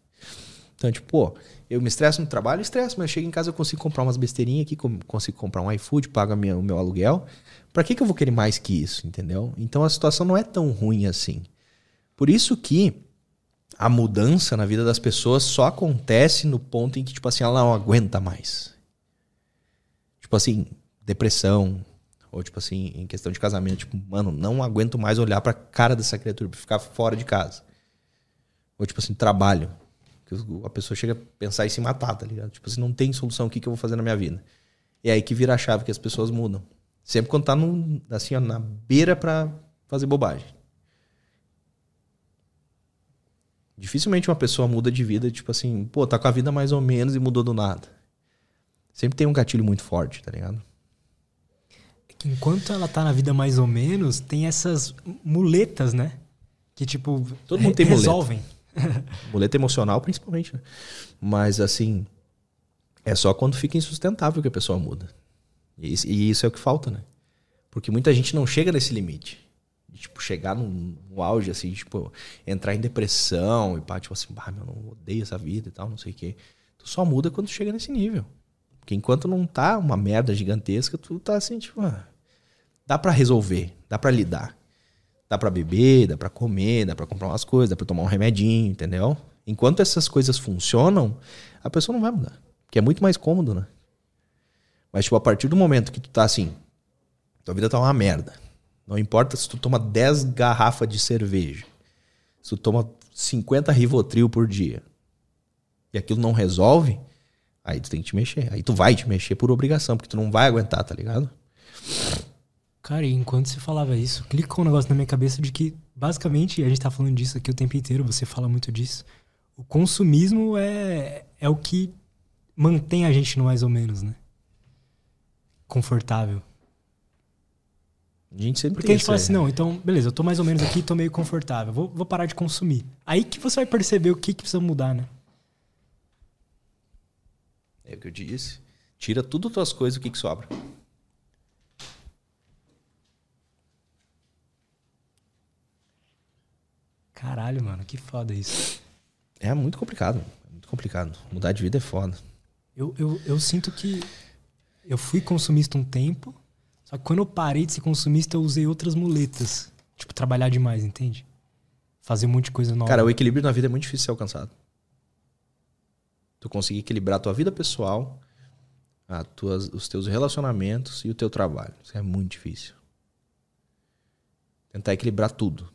Então, tipo, pô, eu me estresso no trabalho, estresso, mas eu chego em casa eu consigo comprar umas besteirinhas aqui, consigo comprar um iFood, pago o meu aluguel. Para que, que eu vou querer mais que isso, entendeu? Então a situação não é tão ruim assim. Por isso que a mudança na vida das pessoas só acontece no ponto em que, tipo assim, ela não aguenta mais. Tipo assim, depressão, ou tipo assim, em questão de casamento, tipo, mano, não aguento mais olhar pra cara dessa criatura, pra ficar fora de casa. Ou tipo assim, trabalho. Que a pessoa chega a pensar em se matar, tá ligado? Tipo assim, não tem solução, o que, que eu vou fazer na minha vida? É aí que vira a chave que as pessoas mudam. Sempre quando tá no, assim, ó, na beira pra fazer bobagem. Dificilmente uma pessoa muda de vida, tipo assim, pô, tá com a vida mais ou menos e mudou do nada. Sempre tem um gatilho muito forte, tá ligado? É que enquanto ela tá na vida mais ou menos, tem essas muletas, né? Que tipo, Todo mundo tem resolvem. Muleta [LAUGHS] emocional, principalmente, né? Mas assim, é só quando fica insustentável que a pessoa muda. E, e isso é o que falta, né? Porque muita gente não chega nesse limite de, tipo, chegar no, no auge, assim, tipo, entrar em depressão e pá, tipo assim, bah, meu, não odeio essa vida e tal, não sei o quê. Tu só muda quando chega nesse nível. Porque enquanto não tá uma merda gigantesca, tu tá assim, tipo, ah, dá para resolver, dá para lidar. Dá para beber, dá para comer, dá para comprar umas coisas, dá para tomar um remedinho, entendeu? Enquanto essas coisas funcionam, a pessoa não vai mudar. Porque é muito mais cômodo, né? Mas, tipo, a partir do momento que tu tá assim, tua vida tá uma merda. Não importa se tu toma 10 garrafas de cerveja, se tu toma 50 Rivotril por dia, e aquilo não resolve, aí tu tem que te mexer. Aí tu vai te mexer por obrigação, porque tu não vai aguentar, tá ligado? Cara, e enquanto você falava isso, clicou um negócio na minha cabeça de que, basicamente, a gente tá falando disso aqui o tempo inteiro, você fala muito disso. O consumismo é, é o que mantém a gente no mais ou menos, né? Confortável. A gente sempre Porque a gente fala assim, não, então, beleza, eu tô mais ou menos aqui, tô meio confortável, vou, vou parar de consumir. Aí que você vai perceber o que, que precisa mudar, né? É o que eu disse. Tira tudo tuas coisas, o que que sobra? Caralho, mano, que foda isso. É muito complicado. É muito complicado. Mudar de vida é foda. Eu, eu, eu sinto que eu fui consumista um tempo, só que quando eu parei de ser consumista, eu usei outras muletas. Tipo, trabalhar demais, entende? Fazer um monte de coisa nova. Cara, o equilíbrio na vida é muito difícil de ser alcançado. Tu conseguir equilibrar a tua vida pessoal, a tuas, os teus relacionamentos e o teu trabalho. Isso é muito difícil. Tentar equilibrar tudo.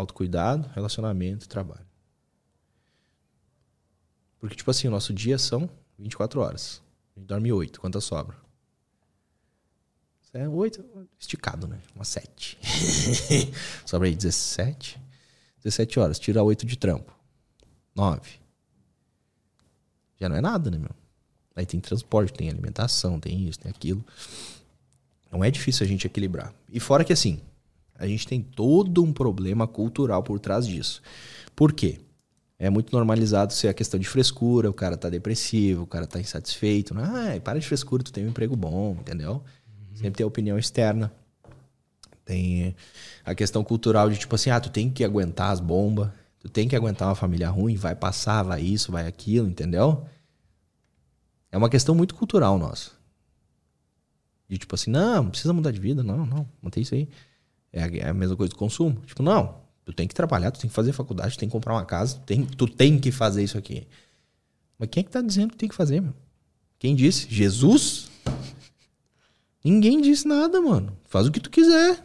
Autocuidado, relacionamento e trabalho. Porque, tipo assim, o nosso dia são 24 horas. A gente dorme 8. Quantas sobra? É 8, esticado, né? Uma 7. [LAUGHS] sobra aí 17. 17 horas. Tira 8 de trampo. 9. Já não é nada, né, meu? Aí tem transporte, tem alimentação, tem isso, tem aquilo. Não é difícil a gente equilibrar. E fora que assim, a gente tem todo um problema cultural por trás disso. Por quê? É muito normalizado ser a questão de frescura, o cara tá depressivo, o cara tá insatisfeito. né? Ah, para de frescura, tu tem um emprego bom, entendeu? Sempre tem a opinião externa. Tem a questão cultural de tipo assim, ah, tu tem que aguentar as bombas, tu tem que aguentar uma família ruim, vai passar, vai isso, vai aquilo, entendeu? É uma questão muito cultural nossa. De tipo assim, não, não precisa mudar de vida, não, não, mantém isso aí. É a, é a mesma coisa do consumo. Tipo, não, tu tem que trabalhar, tu tem que fazer faculdade, tu tem que comprar uma casa, tu tem, tu tem que fazer isso aqui. Mas quem é que tá dizendo que tem que fazer, meu? Quem disse? Jesus? Ninguém disse nada, mano. Faz o que tu quiser.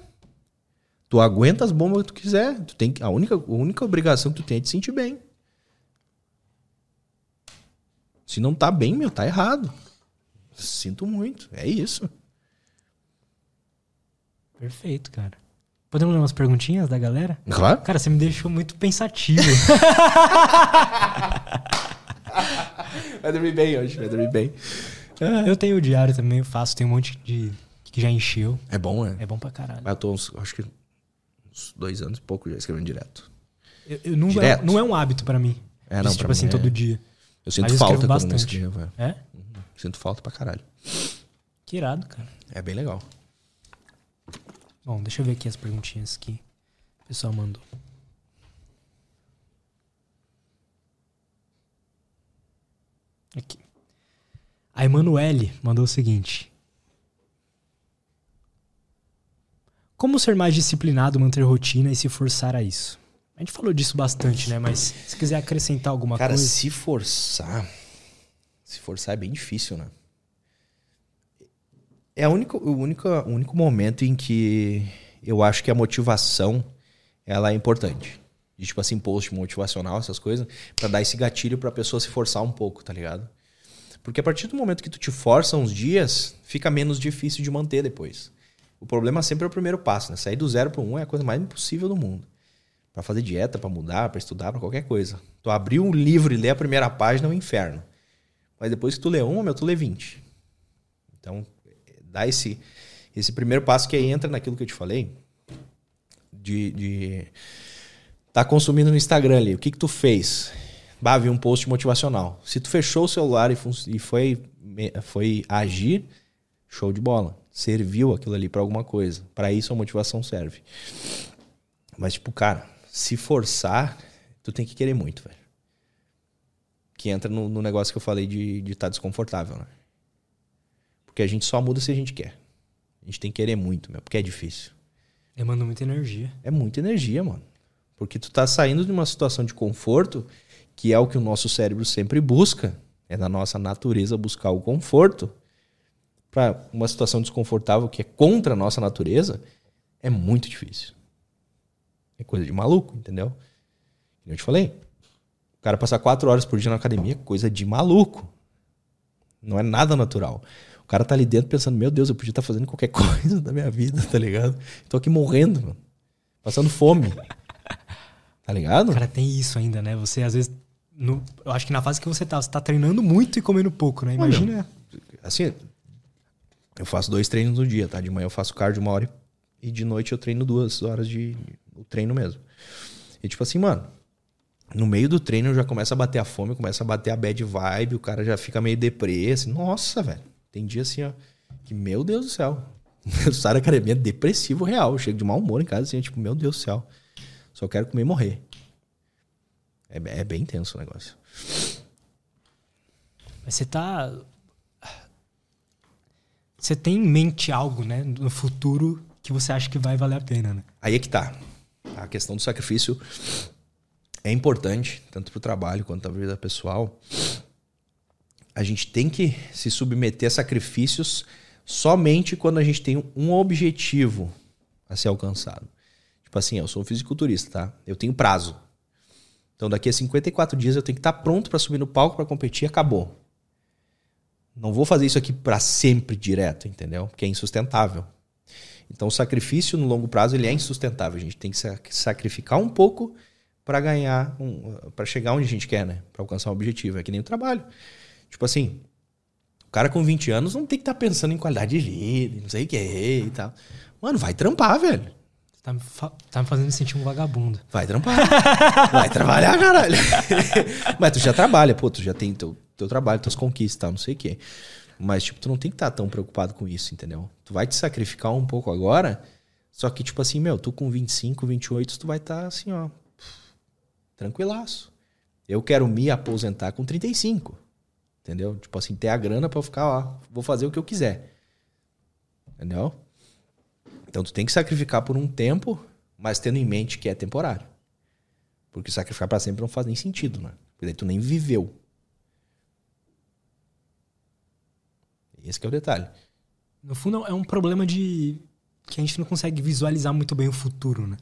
Tu aguenta as bombas que tu quiser. Tu tem a, única, a única obrigação que tu tem é te sentir bem. Se não tá bem, meu, tá errado. Sinto muito. É isso. Perfeito, cara. Podemos ler umas perguntinhas da galera? Claro. Cara, você me deixou muito pensativo. [LAUGHS] Vai dormir bem hoje, vai dormir bem. eu tenho o diário também, eu faço, tem um monte de que já encheu. É bom, né? É bom pra caralho. Mas eu tô uns, acho que uns dois anos e pouco já escrevendo direto. Eu, eu não, é, Direto? não é um hábito pra mim. É, não, Isso, tipo assim, é- todo dia. Eu sinto Mas eu falta escrevo quando bastante. escrevo. é. É? Sinto falta pra caralho. Que irado, cara. É bem legal. Bom, deixa eu ver aqui as perguntinhas que o pessoal mandou. Aqui. A Emanuele mandou o seguinte: Como ser mais disciplinado, manter rotina e se forçar a isso? A gente falou disso bastante, né? Mas se quiser acrescentar alguma Cara, coisa. se forçar. Se forçar é bem difícil, né? É única, o, único, o único momento em que eu acho que a motivação ela é importante. De, tipo assim, post motivacional, essas coisas, para dar esse gatilho pra pessoa se forçar um pouco, tá ligado? Porque a partir do momento que tu te força uns dias, fica menos difícil de manter depois. O problema sempre é o primeiro passo, né? Sair do zero para um é a coisa mais impossível do mundo. Para fazer dieta, para mudar, para estudar, para qualquer coisa. Tu abrir um livro e ler a primeira página é um inferno. Mas depois que tu lê uma, meu, tu lê 20. Então, dá esse, esse primeiro passo que aí entra naquilo que eu te falei. De, de tá consumindo no Instagram ali. O que que tu fez? Bah, vi um post motivacional. Se tu fechou o celular e, e foi, foi agir, show de bola. Serviu aquilo ali para alguma coisa. Para isso a motivação serve. Mas, tipo, cara, se forçar, tu tem que querer muito, velho. Que entra no, no, negócio que eu falei de estar de tá desconfortável, né? Porque a gente só muda se a gente quer. A gente tem que querer muito, meu, porque é difícil. Demanda muita energia. É muita energia, mano. Porque tu tá saindo de uma situação de conforto, que é o que o nosso cérebro sempre busca. É na nossa natureza buscar o conforto. Para uma situação desconfortável que é contra a nossa natureza, é muito difícil. É coisa de maluco, entendeu? Eu te falei. O cara passar quatro horas por dia na academia é coisa de maluco. Não é nada natural. O cara tá ali dentro pensando, meu Deus, eu podia estar tá fazendo qualquer [LAUGHS] coisa da minha vida, tá ligado? Tô aqui morrendo, mano. Passando fome. Tá ligado? Cara, tem isso ainda, né? Você às vezes. No, eu acho que na fase que você tá, você tá treinando muito e comendo pouco, né? Imagina. assim, eu faço dois treinos no dia, tá? De manhã eu faço cardio uma hora e de noite eu treino duas horas de o treino mesmo. E tipo assim, mano, no meio do treino já começa a bater a fome, começa a bater a bad vibe, o cara já fica meio deprê, assim, nossa, velho. Tem dia assim, ó, que meu Deus do céu. [LAUGHS] Eu saio da academia depressivo real. Eu chego de mau humor em casa, assim, tipo, meu Deus do céu. Só quero comer e morrer. É, é bem intenso o negócio. Mas você tá. Você tem em mente algo, né, no futuro que você acha que vai valer a pena, né? Aí é que tá. A questão do sacrifício é importante, tanto para o trabalho quanto para a vida pessoal a gente tem que se submeter a sacrifícios somente quando a gente tem um objetivo a ser alcançado. Tipo assim, eu sou um fisiculturista, tá? Eu tenho prazo. Então daqui a 54 dias eu tenho que estar pronto para subir no palco para competir, acabou. Não vou fazer isso aqui para sempre direto, entendeu? Porque é insustentável. Então o sacrifício no longo prazo ele é insustentável. A gente tem que sacrificar um pouco para ganhar, um, para chegar onde a gente quer, né? Para alcançar um objetivo. É que nem o trabalho. Tipo assim, o cara com 20 anos não tem que estar tá pensando em qualidade de vida, não sei o que e tal. Mano, vai trampar, velho. Tá me, tá me fazendo sentir um vagabundo. Vai trampar. [LAUGHS] vai trabalhar, caralho. [LAUGHS] Mas tu já trabalha, pô, tu já tem teu, teu trabalho, tuas conquistas, tal, não sei o quê. Mas, tipo, tu não tem que estar tá tão preocupado com isso, entendeu? Tu vai te sacrificar um pouco agora, só que, tipo assim, meu, tu com 25, 28, tu vai estar tá assim, ó, tranquilaço. Eu quero me aposentar com 35. Entendeu? Tipo assim, ter a grana para ficar lá. Vou fazer o que eu quiser. Entendeu? Então tu tem que sacrificar por um tempo, mas tendo em mente que é temporário. Porque sacrificar para sempre não faz nem sentido, né? Porque daí tu nem viveu. Esse é o detalhe. No fundo, é um problema de que a gente não consegue visualizar muito bem o futuro, né?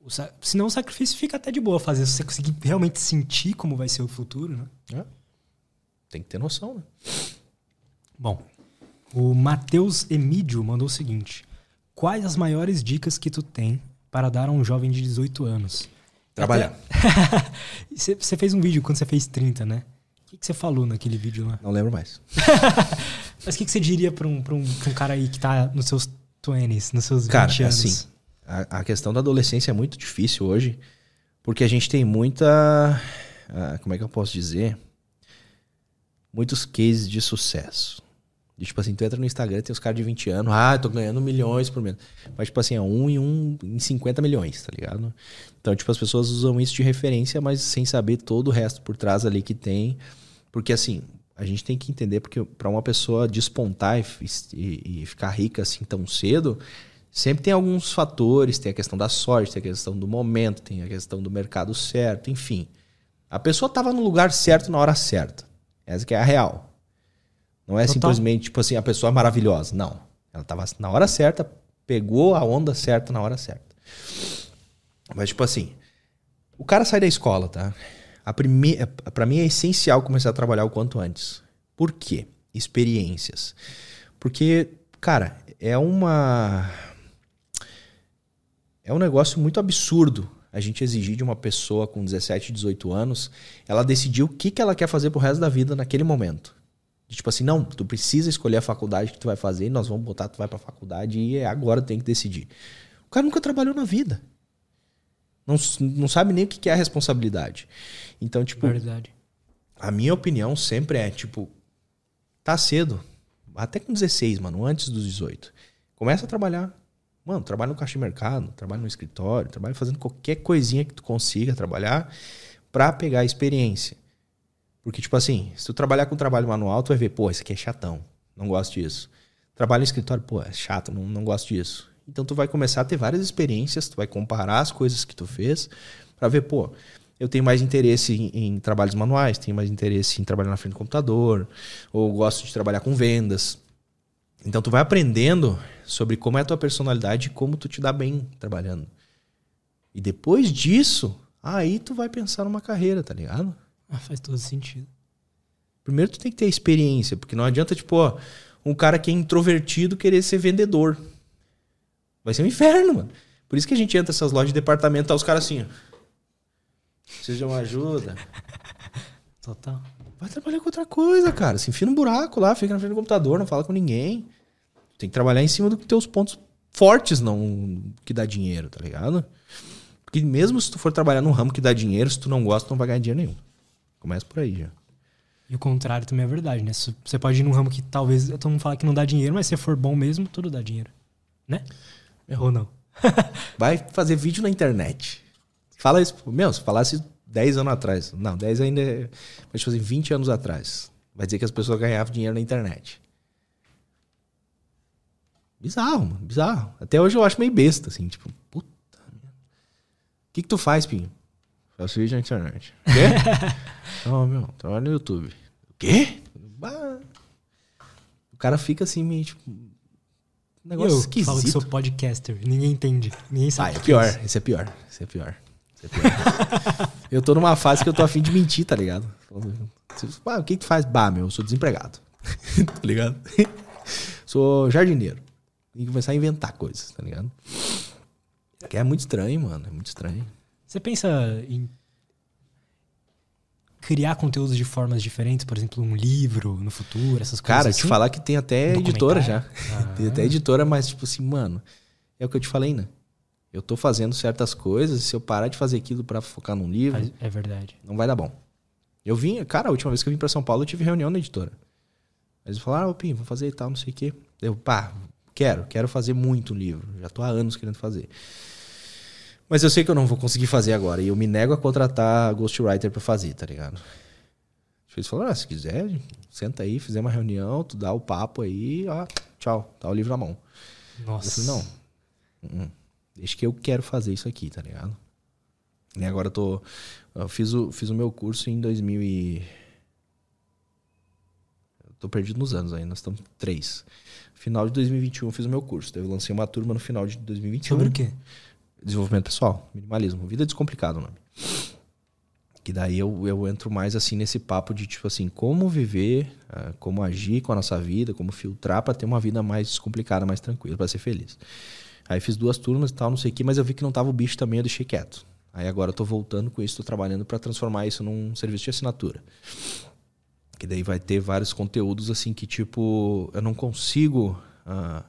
O sa... Senão o sacrifício fica até de boa fazer, se você conseguir realmente sentir como vai ser o futuro, né? É. Tem que ter noção, né? Bom, o Matheus Emídio mandou o seguinte: Quais as maiores dicas que tu tem para dar a um jovem de 18 anos? Trabalhar. [LAUGHS] você fez um vídeo quando você fez 30, né? O que, que você falou naquele vídeo lá? Não lembro mais. [LAUGHS] Mas o que, que você diria para um, um, um cara aí que tá nos seus 20s, nos seus 20 cara, anos? Assim, a, a, questão da adolescência é muito difícil hoje, porque a gente tem muita. Uh, como é que eu posso dizer? Muitos cases de sucesso. De, tipo assim, tu entra no Instagram, tem os caras de 20 anos, ah, tô ganhando milhões por mês. Mas, tipo assim, é um em um em 50 milhões, tá ligado? Então, tipo, as pessoas usam isso de referência, mas sem saber todo o resto por trás ali que tem. Porque, assim, a gente tem que entender, porque para uma pessoa despontar e, e, e, ficar rica assim tão cedo, sempre tem alguns fatores, tem a questão da sorte, tem a questão do momento, tem a questão do mercado certo, enfim. A pessoa estava no lugar certo na hora certa. Essa que é a real. Não é Total. simplesmente, tipo assim, a pessoa é maravilhosa. Não. Ela estava na hora certa, pegou a onda certa na hora certa. Mas, tipo assim, o cara sai da escola, tá? A primeira, para mim é essencial começar a trabalhar o quanto antes. Por quê? Experiências. Porque, cara, é uma é um negócio muito absurdo a gente exigir de uma pessoa com 17, 18 anos, ela decidir o que, que ela quer fazer pro resto da vida naquele momento. Tipo assim, não, tu precisa escolher a faculdade que tu vai fazer, nós vamos botar, tu vai pra faculdade e é agora tem que decidir. O cara nunca trabalhou na vida. Não, não sabe nem o que é a responsabilidade. Então, tipo. Verdade. A minha opinião sempre é, tipo, tá cedo. Até com 16, mano, antes dos 18. Começa a trabalhar. Mano, trabalha no caixa de mercado, trabalha no escritório, trabalha fazendo qualquer coisinha que tu consiga trabalhar pra pegar experiência. Porque, tipo assim, se tu trabalhar com trabalho manual, tu vai ver, pô, isso aqui é chatão. Não gosto disso. Trabalho no escritório, pô, é chato, não, não gosto disso. Então tu vai começar a ter várias experiências, tu vai comparar as coisas que tu fez para ver, pô, eu tenho mais interesse em, em, trabalhos manuais, tenho mais interesse em trabalhar na frente do computador, ou gosto de trabalhar com vendas. Então tu vai aprendendo sobre como é a tua personalidade e como tu te dá bem trabalhando. E depois disso, aí tu vai pensar numa carreira, tá ligado? Ah, faz todo sentido. Primeiro tu tem que ter experiência, porque não adianta, tipo, ó, um cara que é introvertido querer ser vendedor. Vai ser um inferno, mano. Por isso que a gente entra nessas lojas de departamento, tá os caras assim, ó. Precisa de uma ajuda. Total. Vai trabalhar com outra coisa, cara. Se enfia no buraco lá, fica na frente do computador, não fala com ninguém. Tem que trabalhar em cima dos teus pontos fortes, não que dá dinheiro, tá ligado? Porque mesmo se tu for trabalhar num ramo que dá dinheiro, se tu não gosta, tu não vai ganhar dinheiro nenhum. Começa por aí já. E o contrário também é verdade, né? Você pode ir num ramo que talvez todo mundo fala que não dá dinheiro, mas se for bom mesmo, tudo dá dinheiro. Né? Ou não? [LAUGHS] vai fazer vídeo na internet. Fala isso, meu, se falasse 10 anos atrás. Não, 10 ainda é. Mas, tipo assim, 20 anos atrás. Vai dizer que as pessoas ganhavam dinheiro na internet. Bizarro, mano, bizarro. Até hoje eu acho meio besta, assim, tipo, puta. O que, que tu faz, Pinho? Faço vídeo na internet. O quê? [LAUGHS] Não, meu, trabalho no YouTube. O quê? O cara fica assim, meio tipo. Um negócio eu esquisito. falo que sou podcaster. Ninguém entende. Ninguém sabe. Ah, é pior. Esse é pior. Esse é pior. Esse é pior. [LAUGHS] eu tô numa fase que eu tô afim de mentir, tá ligado? Ah, o que que tu faz? Bah, meu, eu sou desempregado. [LAUGHS] tá ligado? sou jardineiro. Que começar a inventar coisas, tá ligado? Que é muito estranho, mano. É muito estranho. Você pensa em criar conteúdos de formas diferentes, por exemplo, um livro no futuro, essas coisas Cara, assim? te falar que tem até editora já. Ah. [LAUGHS] Tem até editora, mas tipo assim, mano, é o que eu te falei, né? Eu tô fazendo certas coisas, e se eu parar de fazer aquilo para focar num livro, é verdade. Não vai dar bom. Eu vim, cara, a última vez que eu vim para São Paulo, eu tive reunião na editora. Eles falaram, ah, Pim, vou fazer e tal, não sei o quê. Eu, pá, quero, quero fazer muito livro. Já tô há anos querendo fazer. Mas eu sei que eu não vou conseguir fazer agora. E eu me nego a contratar Ghostwriter pra fazer, tá ligado? Eles falaram, ah, se quiser, senta aí, fizer uma reunião, tu dá o papo aí, ó, tchau, tá o livro na mão. Nossa. Eu falei, não. -uh. Deixa que eu quero fazer isso aqui, tá ligado? E agora eu tô. Eu fiz o, fiz o meu curso em 2000 e. Eu tô perdido nos anos aí, nós estamos três. Final de 2021 eu fiz o meu curso. Daí eu lancei uma turma no final de 2021. Sobre o quê? Desenvolvimento pessoal, minimalismo, vida descomplicada o nome. Que daí eu, eu entro mais assim nesse papo de tipo assim, como viver, uh, como agir com a nossa vida, como filtrar para ter uma vida mais descomplicada, mais tranquila, para ser feliz. Aí fiz duas turmas e tal, não sei o que, mas eu vi que não tava o bicho também, eu deixei quieto. Aí agora eu tô voltando com isso, tô trabalhando para transformar isso num serviço de assinatura. Que daí vai ter vários conteúdos assim que tipo, eu não consigo uh,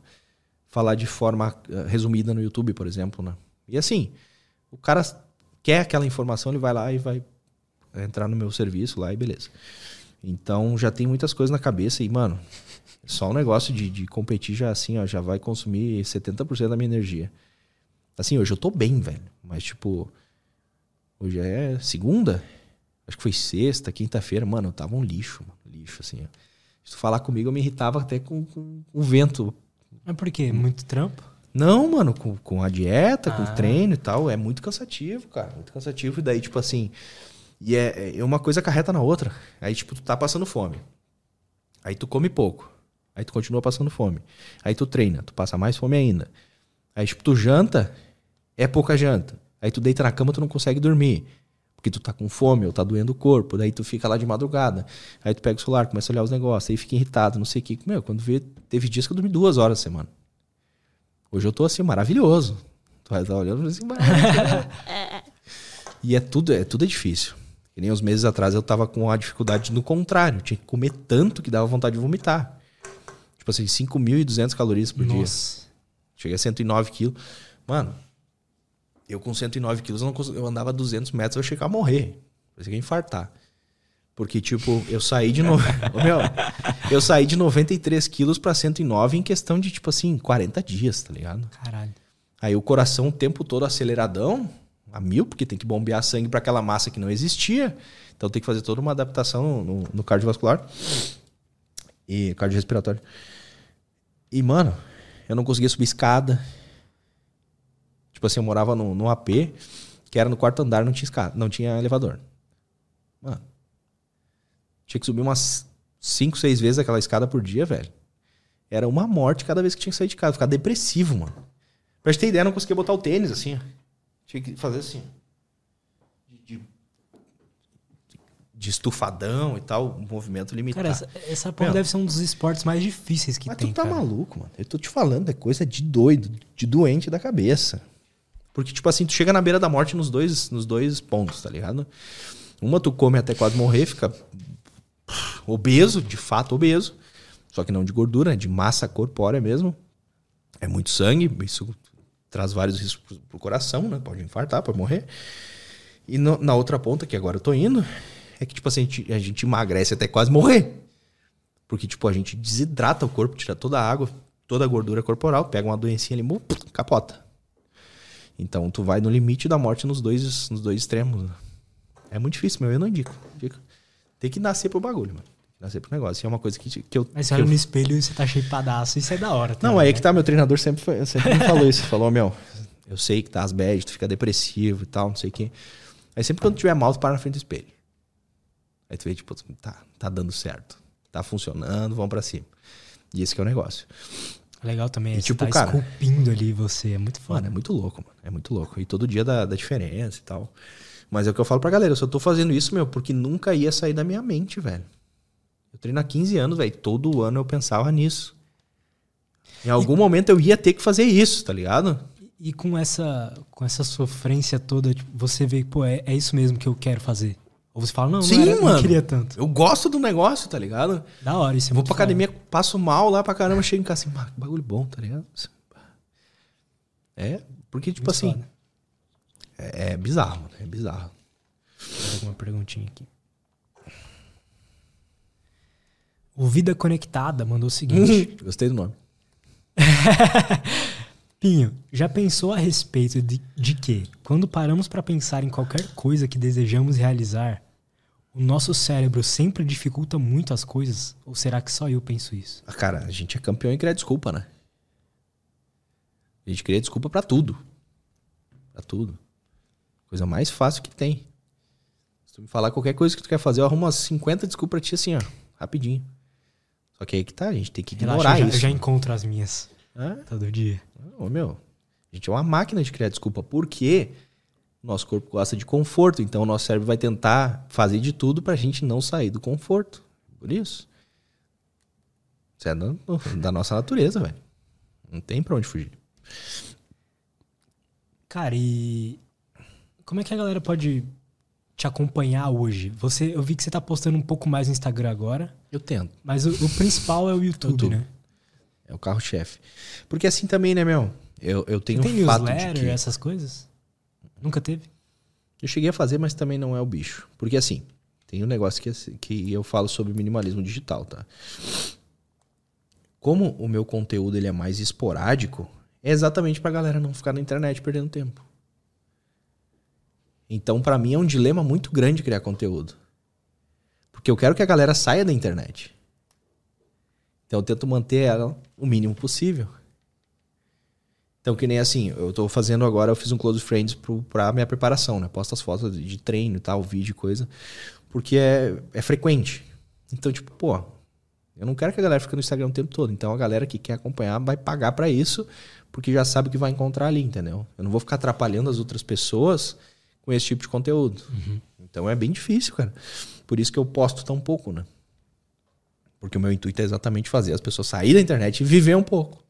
falar de forma uh, resumida no YouTube, por exemplo, né? E assim, o cara quer aquela informação, ele vai lá e vai entrar no meu serviço lá e beleza. Então já tem muitas coisas na cabeça e, mano, só o um negócio de, de competir já assim, ó, já vai consumir 70% da minha energia. Assim, hoje eu tô bem, velho. Mas, tipo, hoje é segunda, acho que foi sexta, quinta-feira, mano, eu tava um lixo, mano, lixo, assim. Ó. Se tu falar comigo, eu me irritava até com, com o vento. Mas por quê? Muito trampo? Não, mano, com, com a dieta, ah. com o treino e tal, é muito cansativo, cara. Muito cansativo. E daí, tipo assim. E é, é uma coisa carreta na outra. Aí, tipo, tu tá passando fome. Aí tu come pouco. Aí tu continua passando fome. Aí tu treina, tu passa mais fome ainda. Aí, tipo, tu janta, é pouca janta. Aí tu deita na cama, tu não consegue dormir. Porque tu tá com fome ou tá doendo o corpo. Daí tu fica lá de madrugada. Aí tu pega o celular, começa a olhar os negócios. Aí fica irritado, não sei o que. Meu, quando vê, teve dias que eu dormi duas horas a semana. Hoje eu tô assim, maravilhoso. Tu vai estar olhando assim, maravilhoso. [LAUGHS] e é tudo, é tudo é difícil. Que nem uns meses atrás eu tava com a dificuldade no contrário. Tinha que comer tanto que dava vontade de vomitar. Tipo assim, 5.200 calorias por Nossa. dia. Cheguei a 109 quilos. Mano, eu com 109 quilos, eu, não eu andava 200 metros, eu chegar a morrer. Parecia que ia infartar. Porque, tipo, eu saí de. No... [LAUGHS] Meu, eu saí de 93 quilos pra 109 em questão de, tipo assim, 40 dias, tá ligado? Caralho. Aí o coração o tempo todo aceleradão, a mil, porque tem que bombear sangue para aquela massa que não existia. Então tem que fazer toda uma adaptação no, no cardiovascular e cardiorrespiratório. E, mano, eu não conseguia subir escada. Tipo assim, eu morava no, no AP, que era no quarto andar, não tinha escada, não tinha elevador. Mano, tinha que subir umas 5, 6 vezes aquela escada por dia, velho. Era uma morte cada vez que tinha que sair de casa. Ficar depressivo, mano. Pra gente ter ideia, eu não conseguia botar o tênis assim. Tinha que fazer assim. De, de, de estufadão e tal, um movimento limitado. Cara, essa, essa porra deve ser um dos esportes mais difíceis que mas tem. Mas tu tá cara. maluco, mano. Eu tô te falando, é coisa de doido, de doente da cabeça. Porque, tipo assim, tu chega na beira da morte nos dois, nos dois pontos, tá ligado? Uma tu come até quase morrer, fica obeso, de fato obeso. Só que não de gordura, de massa corpórea mesmo. É muito sangue, isso traz vários riscos pro, pro coração, né? Pode infartar, pode morrer. E no, na outra ponta, que agora eu tô indo, é que, tipo assim, a gente, a gente emagrece até quase morrer. Porque, tipo, a gente desidrata o corpo, tira toda a água, toda a gordura corporal, pega uma doencinha ali, capota. Então, tu vai no limite da morte nos dois, nos dois extremos. É muito difícil, meu. Eu não indico. indico. Tem que nascer pro bagulho, mano nascer pro negócio. E é uma coisa que, que eu. Mas você olha eu... no espelho e você tá cheipadaço, isso é da hora. Também, não, aí né? que tá, meu treinador sempre, foi, sempre me falou isso. Falou, meu, eu sei que tá as bad, tu fica depressivo e tal, não sei o quê. Aí sempre quando tiver mal, tu para na frente do espelho. Aí tu vê, tipo, tá, tá dando certo. Tá funcionando, vamos para cima. E esse que é o negócio. Legal também, e, tipo, tá cara, esculpindo ali você, é muito foda. Mano, é muito louco, mano. É muito louco. E todo dia dá, dá diferença e tal. Mas é o que eu falo pra galera, eu só tô fazendo isso, meu, porque nunca ia sair da minha mente, velho. Eu treino há 15 anos, velho. Todo ano eu pensava nisso. Em algum e, momento eu ia ter que fazer isso, tá ligado? E, e com essa com essa sofrência toda, tipo, você vê, pô, é, é isso mesmo que eu quero fazer. Ou você fala, não, Sim, não, era, mano, não queria tanto. Eu gosto do negócio, tá ligado? Da hora, isso é Vou pra foda. academia, passo mal lá pra caramba, chego em casa assim, bagulho bom, tá ligado? É, porque, tipo muito assim. É, é, bizarro, mano. É bizarro. Tem alguma perguntinha aqui. O Vida Conectada mandou o seguinte. [LAUGHS] Gostei do nome. [LAUGHS] Pinho, já pensou a respeito de, de que, quando paramos para pensar em qualquer coisa que desejamos realizar, o nosso cérebro sempre dificulta muito as coisas? Ou será que só eu penso isso? Ah, cara, a gente é campeão em criar desculpa, né? A gente cria desculpa para tudo. Pra tudo. Coisa mais fácil que tem. Se tu me falar qualquer coisa que tu quer fazer, eu arrumo umas 50 desculpas pra ti assim, ó. Rapidinho. Só que aí que tá, a gente tem que ignorar Relaxa, eu já, isso. Eu já encontro as minhas. É? Todo dia. Ô, meu, a gente é uma máquina de criar desculpa. Por quê? Nosso corpo gosta de conforto, então o nosso cérebro vai tentar fazer de tudo pra gente não sair do conforto. Por isso. Isso é da, da nossa natureza, velho. Não tem pra onde fugir. Cara, e como é que a galera pode te acompanhar hoje? Você, eu vi que você tá postando um pouco mais no Instagram agora. Eu tento. Mas o, o principal é o [LAUGHS] YouTube, YouTube, né? É o carro-chefe. Porque assim também, né, meu? Eu, eu tenho tem um fato de que... essas coisas? Nunca teve? Eu cheguei a fazer, mas também não é o bicho. Porque assim, tem um negócio que, assim, que eu falo sobre minimalismo digital, tá? Como o meu conteúdo ele é mais esporádico, é exatamente pra galera não ficar na internet perdendo tempo. Então, para mim, é um dilema muito grande criar conteúdo. Porque eu quero que a galera saia da internet. Então, eu tento manter ela o mínimo possível. Então, que nem assim, eu tô fazendo agora, eu fiz um Close Friends pro, pra minha preparação, né? Posto as fotos de treino e tal, vídeo e coisa. Porque é, é frequente. Então, tipo, pô, eu não quero que a galera fique no Instagram o tempo todo. Então, a galera que quer acompanhar vai pagar para isso, porque já sabe o que vai encontrar ali, entendeu? Eu não vou ficar atrapalhando as outras pessoas com esse tipo de conteúdo. Uhum. Então, é bem difícil, cara. Por isso que eu posto tão pouco, né? Porque o meu intuito é exatamente fazer as pessoas sair da internet e viver um pouco.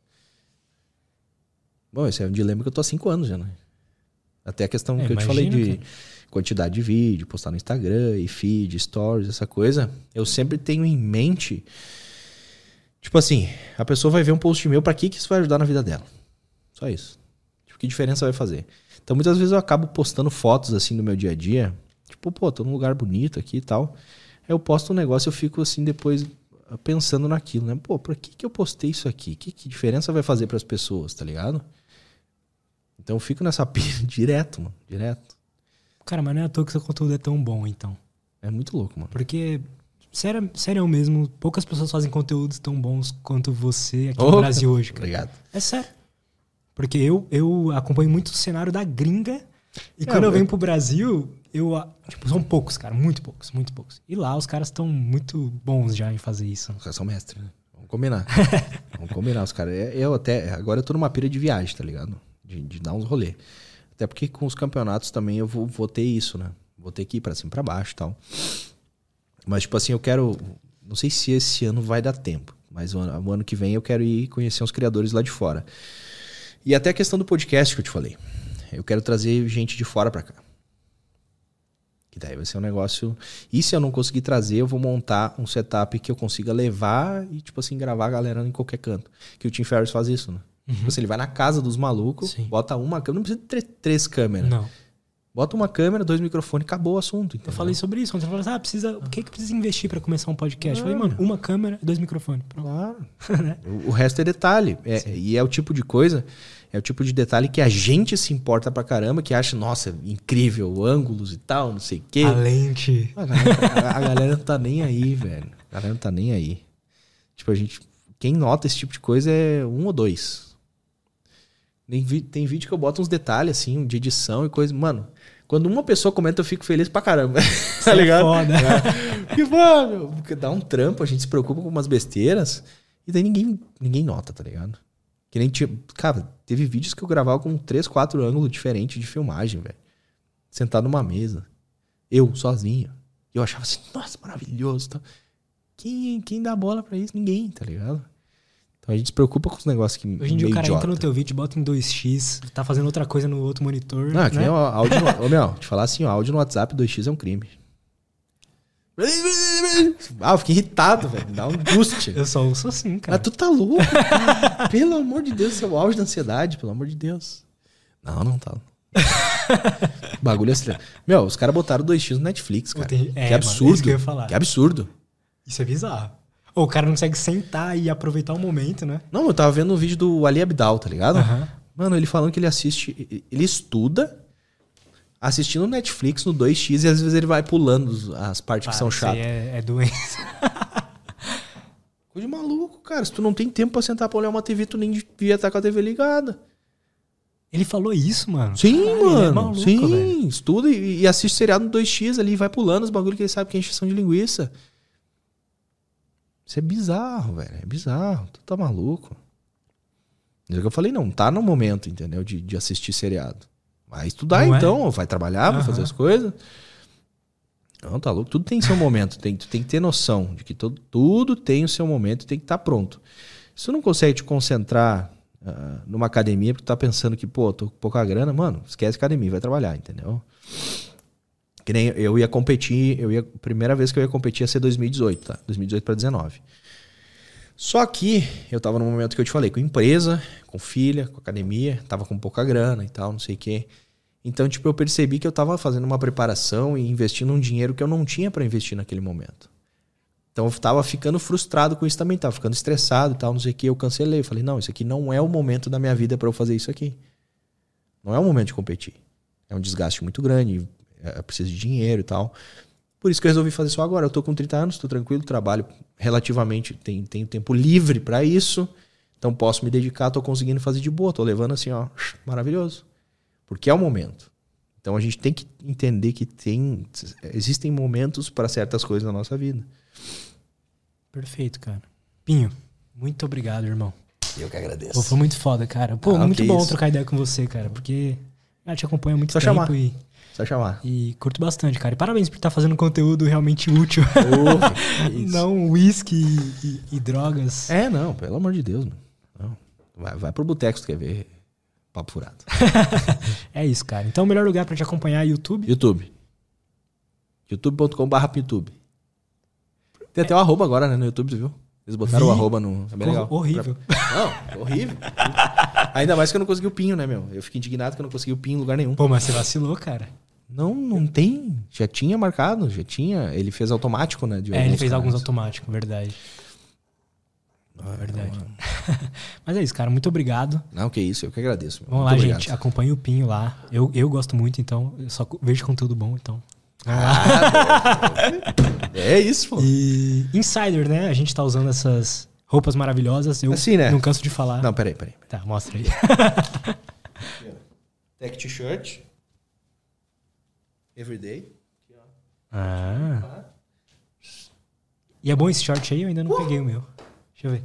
Bom, esse é um dilema que eu tô há cinco anos já, né? Até a questão é, que eu te falei de que... quantidade de vídeo, postar no Instagram, e feed, stories, essa coisa. Eu sempre tenho em mente. Tipo assim, a pessoa vai ver um post meu, para que, que isso vai ajudar na vida dela? Só isso. Tipo, que diferença vai fazer? Então muitas vezes eu acabo postando fotos assim do meu dia a dia. Tipo, pô, tô num lugar bonito aqui e tal. Aí eu posto um negócio eu fico assim depois pensando naquilo, né? Pô, pra que, que eu postei isso aqui? Que, que diferença vai fazer para as pessoas, tá ligado? Então eu fico nessa [LAUGHS] pilha direto, mano. Direto. Cara, mas não é à toa que seu conteúdo é tão bom, então. É muito louco, mano. Porque, sério, sério mesmo, poucas pessoas fazem conteúdos tão bons quanto você aqui no Brasil hoje, cara. Obrigado. É sério. Porque eu, eu acompanho muito o cenário da gringa. E é, quando eu venho pro Brasil, eu. Tipo, são poucos, cara. Muito poucos, muito poucos. E lá os caras estão muito bons já em fazer isso. Os caras são mestres, né? Vamos combinar. [LAUGHS] Vamos combinar, os caras. É, eu até. Agora eu tô numa pira de viagem, tá ligado? de, de dar uns rolê. Até porque com os campeonatos também eu vou, vou ter isso, né? Vou ter que ir pra cima e pra baixo e tal. Mas, tipo assim, eu quero. Não sei se esse ano vai dar tempo, mas o ano, o ano que vem eu quero ir conhecer uns criadores lá de fora. E até a questão do podcast que eu te falei. Eu quero trazer gente de fora para cá. Que daí vai ser um negócio. E se eu não conseguir trazer, eu vou montar um setup que eu consiga levar e, tipo assim, gravar a galera em qualquer canto. Que o Tim Ferriss faz isso, né? Uhum. Tipo assim, ele vai na casa dos malucos, Sim. bota uma câmera, não precisa ter três câmeras. Não. Bota uma câmera, dois microfones, acabou o assunto. Entendeu? Eu falei sobre isso. Quando você falou assim, ah, precisa, o que, que precisa investir para começar um podcast? Eu falei, mano, uma câmera dois microfones. Pronto. Claro. [LAUGHS] Né? o, o, resto é detalhe. É, e é o tipo de coisa, é o tipo de detalhe que a gente se importa pra caramba, que acha, nossa, incrível, ângulos e tal, não sei o quê. A lente. A galera, a, a galera não tá nem aí, velho. A galera não tá nem aí. Tipo, a gente. Quem nota esse tipo de coisa é um ou dois. Tem, tem vídeo que eu boto uns detalhes, assim, de edição e coisa. Mano, quando uma pessoa comenta, eu fico feliz pra caramba. [LAUGHS] tá é ligado? É foda. É. Que mano, dá um trampo, a gente se preocupa com umas besteiras. E daí ninguém, ninguém nota, tá ligado? Que nem tinha. Cara, teve vídeos que eu gravava com três, quatro ângulos diferentes de filmagem, velho. Sentado numa mesa. Eu, sozinho. E eu achava assim, nossa, maravilhoso. Tá? Quem, quem dá bola pra isso? Ninguém, tá ligado? Então a gente se preocupa com os negócios que. Hoje em dia o cara idiota. entra no teu vídeo, bota em 2x, tá fazendo outra coisa no outro monitor. Não, né? que nem o áudio. No, ô, meu, te falar assim, o áudio no WhatsApp 2x é um crime. Ah, eu fiquei irritado, velho. Dá angústia. Eu só ouço assim, cara. Ah, tu tá louco? Cara. pelo amor de Deus, seu auge da ansiedade, pelo amor de Deus. Não, não tá. Bagulho assim. Meu, os caras botaram 2x no Netflix, cara. É, que absurdo. Mano, é que, eu ia falar. que absurdo. Isso é bizarro. Ou o cara não consegue sentar e aproveitar o momento, né? Não, eu tava vendo um vídeo do Ali Abdal, tá ligado? Uhum. Mano, ele falando que ele assiste, ele estuda assistindo Netflix no 2x e às vezes ele vai pulando as partes que são chatas. É, é doença. [LAUGHS] Coisa de maluco, cara. Se tu não tem tempo pra sentar pra olhar uma TV, tu nem devia estar com a TV ligada. Ele falou isso, mano? Sim, Caralho, mano. É maluco, sim, velho. estuda e, e, assiste seriado no 2x ali, vai pulando os bagulhos que ele sabe que é encheção de linguiça. Isso é bizarro, velho. É bizarro. Tu tá maluco. É que eu falei, não, tá no momento, entendeu? De, de assistir seriado. Vai estudar não é? então, é? vai trabalhar, uhum. vai fazer as coisas. Não, tá louco. Tudo tem seu momento. Tem, tu tem que ter noção de que todo, tudo tem o seu momento e tem que estar tá pronto. Se tu não consegue te concentrar uh, numa academia porque tu tá pensando que, pô, tô com pouca grana, mano, esquece academia, vai trabalhar, entendeu? Que nem eu ia competir, eu ia, primeira vez que eu ia competir ia ser 2018, tá? 2018 para 19. Só que eu tava no momento que eu te falei, com empresa, com filha, com academia, tava com pouca grana e tal, não sei o quê. Então, tipo, eu percebi que eu tava fazendo uma preparação e investindo um dinheiro que eu não tinha para investir naquele momento. Então eu tava ficando frustrado com isso também, tava ficando estressado e tal, não sei o que. Eu cancelei. Falei, não, isso aqui não é o momento da minha vida para eu fazer isso aqui. Não é o momento de competir. É um desgaste muito grande. É, eu preciso de dinheiro e tal. Por isso que eu resolvi fazer isso agora. Eu tô com 30 anos, tô tranquilo, trabalho relativamente, tenho, tenho tempo livre para isso. Então posso me dedicar, tô conseguindo fazer de boa, tô levando assim, ó, maravilhoso. Porque é o momento. Então a gente tem que entender que tem existem momentos para certas coisas na nossa vida. Perfeito, cara. Pinho, muito obrigado, irmão. Eu que agradeço. Pô, foi muito foda, cara. Pô, Ah, muito que bom isso. trocar ideia com você, cara, porque eu te acompanho há muito Só tempo chamar. e, Só chamar. e curto bastante, cara. E parabéns por estar fazendo conteúdo realmente útil. [LAUGHS] Isso. Não uísque e, e- e drogas. É, não, pelo amor de Deus, mano. Não. Vai, vai pro boteco se tu quer ver papo furado. [LAUGHS] É isso, cara. Então o melhor lugar pra te acompanhar é YouTube. YouTube. youtube.com.br YouTube. Tem até o arroba agora, né, no YouTube, tu viu? Eles botaram Vi. o arroba no... É bem legal. Hor- horrível. Não, horrível. Ainda mais que eu não consegui o pinho, né, meu? Eu fico indignado que eu não consegui o pinho em lugar nenhum. Pô, mas você vacilou, cara. Não, não tem. Já tinha marcado, já tinha. Ele fez automático, né? É, ele fez alguns automáticos, verdade. Ah, Verdade. [LAUGHS] Mas é isso, cara. Muito obrigado. Não, que isso, eu que agradeço. Vamos Muito lá, obrigado. gente. Acompanhe o Pinho lá. Eu, eu gosto muito, então. Eu só vejo conteúdo bom, então. É isso, pô. [LAUGHS] E Insider, né? A gente tá usando essas roupas maravilhosas. Eu Assim, né? não canso de falar. Não, peraí, peraí. Tá, mostra aí. [LAUGHS] Tech t-shirt. Everyday. Ah. E é bom esse short aí? Eu ainda não peguei o meu. Deixa eu ver.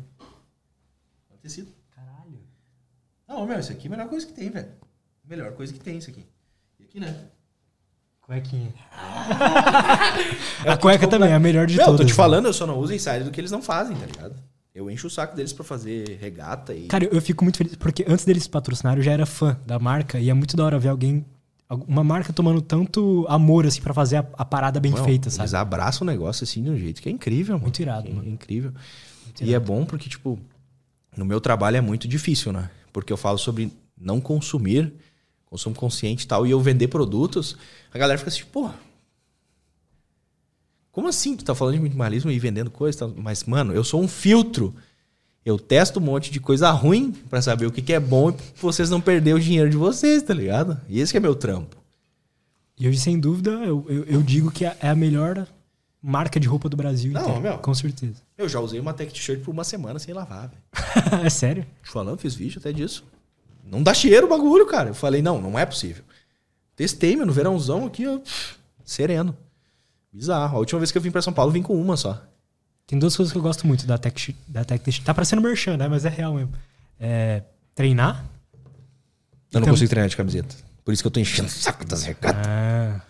Tecido. Caralho. Não, meu, isso aqui é a melhor coisa que tem, velho. Melhor coisa que tem isso aqui. E aqui, né? Cuequinha. a cueca também é a melhor de Meu, todas. tô te né? falando, eu só não uso insider do que eles não fazem, tá ligado? Eu encho o saco deles pra fazer regata e. Cara, eu- eu fico muito feliz, porque antes deles patrocinarem, eu já era fã da marca, e é muito da hora ver alguém, uma marca tomando tanto amor, assim, pra fazer a, a parada bem Não, feita, sabe? Eles abraçam o negócio assim de um jeito que é incrível, mano. Muito irado, É mano. incrível. e é bom porque, tipo, no meu trabalho é muito difícil, né? Porque eu falo sobre não consumir, consumo consciente e tal, e eu vender produtos, a galera fica assim, pô. Como assim tu tá falando de minimalismo e vendendo coisa? Mas, mano, eu sou um filtro. Eu testo um monte de coisa ruim pra saber o que, que é bom e vocês não perder o dinheiro de vocês, tá ligado? E esse é meu trampo. E hoje, sem dúvida, eu, eu, eu digo que é a melhor marca de roupa do Brasil Não, inteiro. meu. Com certeza. Eu já usei uma tech t-shirt por uma semana sem lavar, velho. [LAUGHS] é sério? Te falando, fiz vídeo até disso. Não dá cheiro o bagulho, cara. Eu falei, não, não é possível. Testei, meu, no verãozão aqui, ó, sereno. Bizarro. A última vez que eu vim pra São Paulo, vim com uma só. Tem duas coisas que eu gosto muito da Tech, da tech. Tá parecendo merchan, né? Mas é real mesmo. É treinar. Eu não Então- consigo treinar de camiseta. Por isso que eu tô enchendo o saco das regatas. Ah.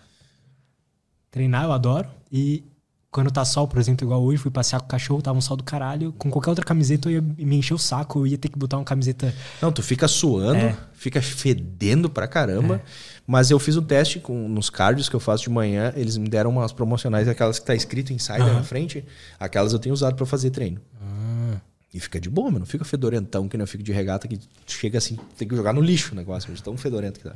Treinar eu adoro. E quando tá sol, por exemplo, igual hoje, fui passear com o cachorro, tava um sol do caralho. Com qualquer outra camiseta eu ia me encher o saco, eu ia ter que botar uma camiseta. Não, tu fica suando, É. fica fedendo pra caramba. Mas eu fiz um teste com, nos cards que eu faço de manhã. Eles me deram umas promocionais, aquelas que tá escrito Insider Aham. na frente. Aquelas eu tenho usado pra fazer treino. E fica de boa, mano. Não fica fedorentão, que nem eu fico de regata, que chega assim, tem que jogar no lixo o negócio, de tão fedorento que tá.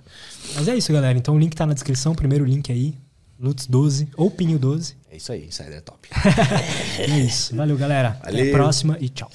Mas é isso, galera. Então o link tá na descrição, primeiro link aí. Lutz 12 ou Pinho 12. É isso aí, Insider é top. [LAUGHS] É isso. Valeu, galera. Até Valeu. a próxima e tchau.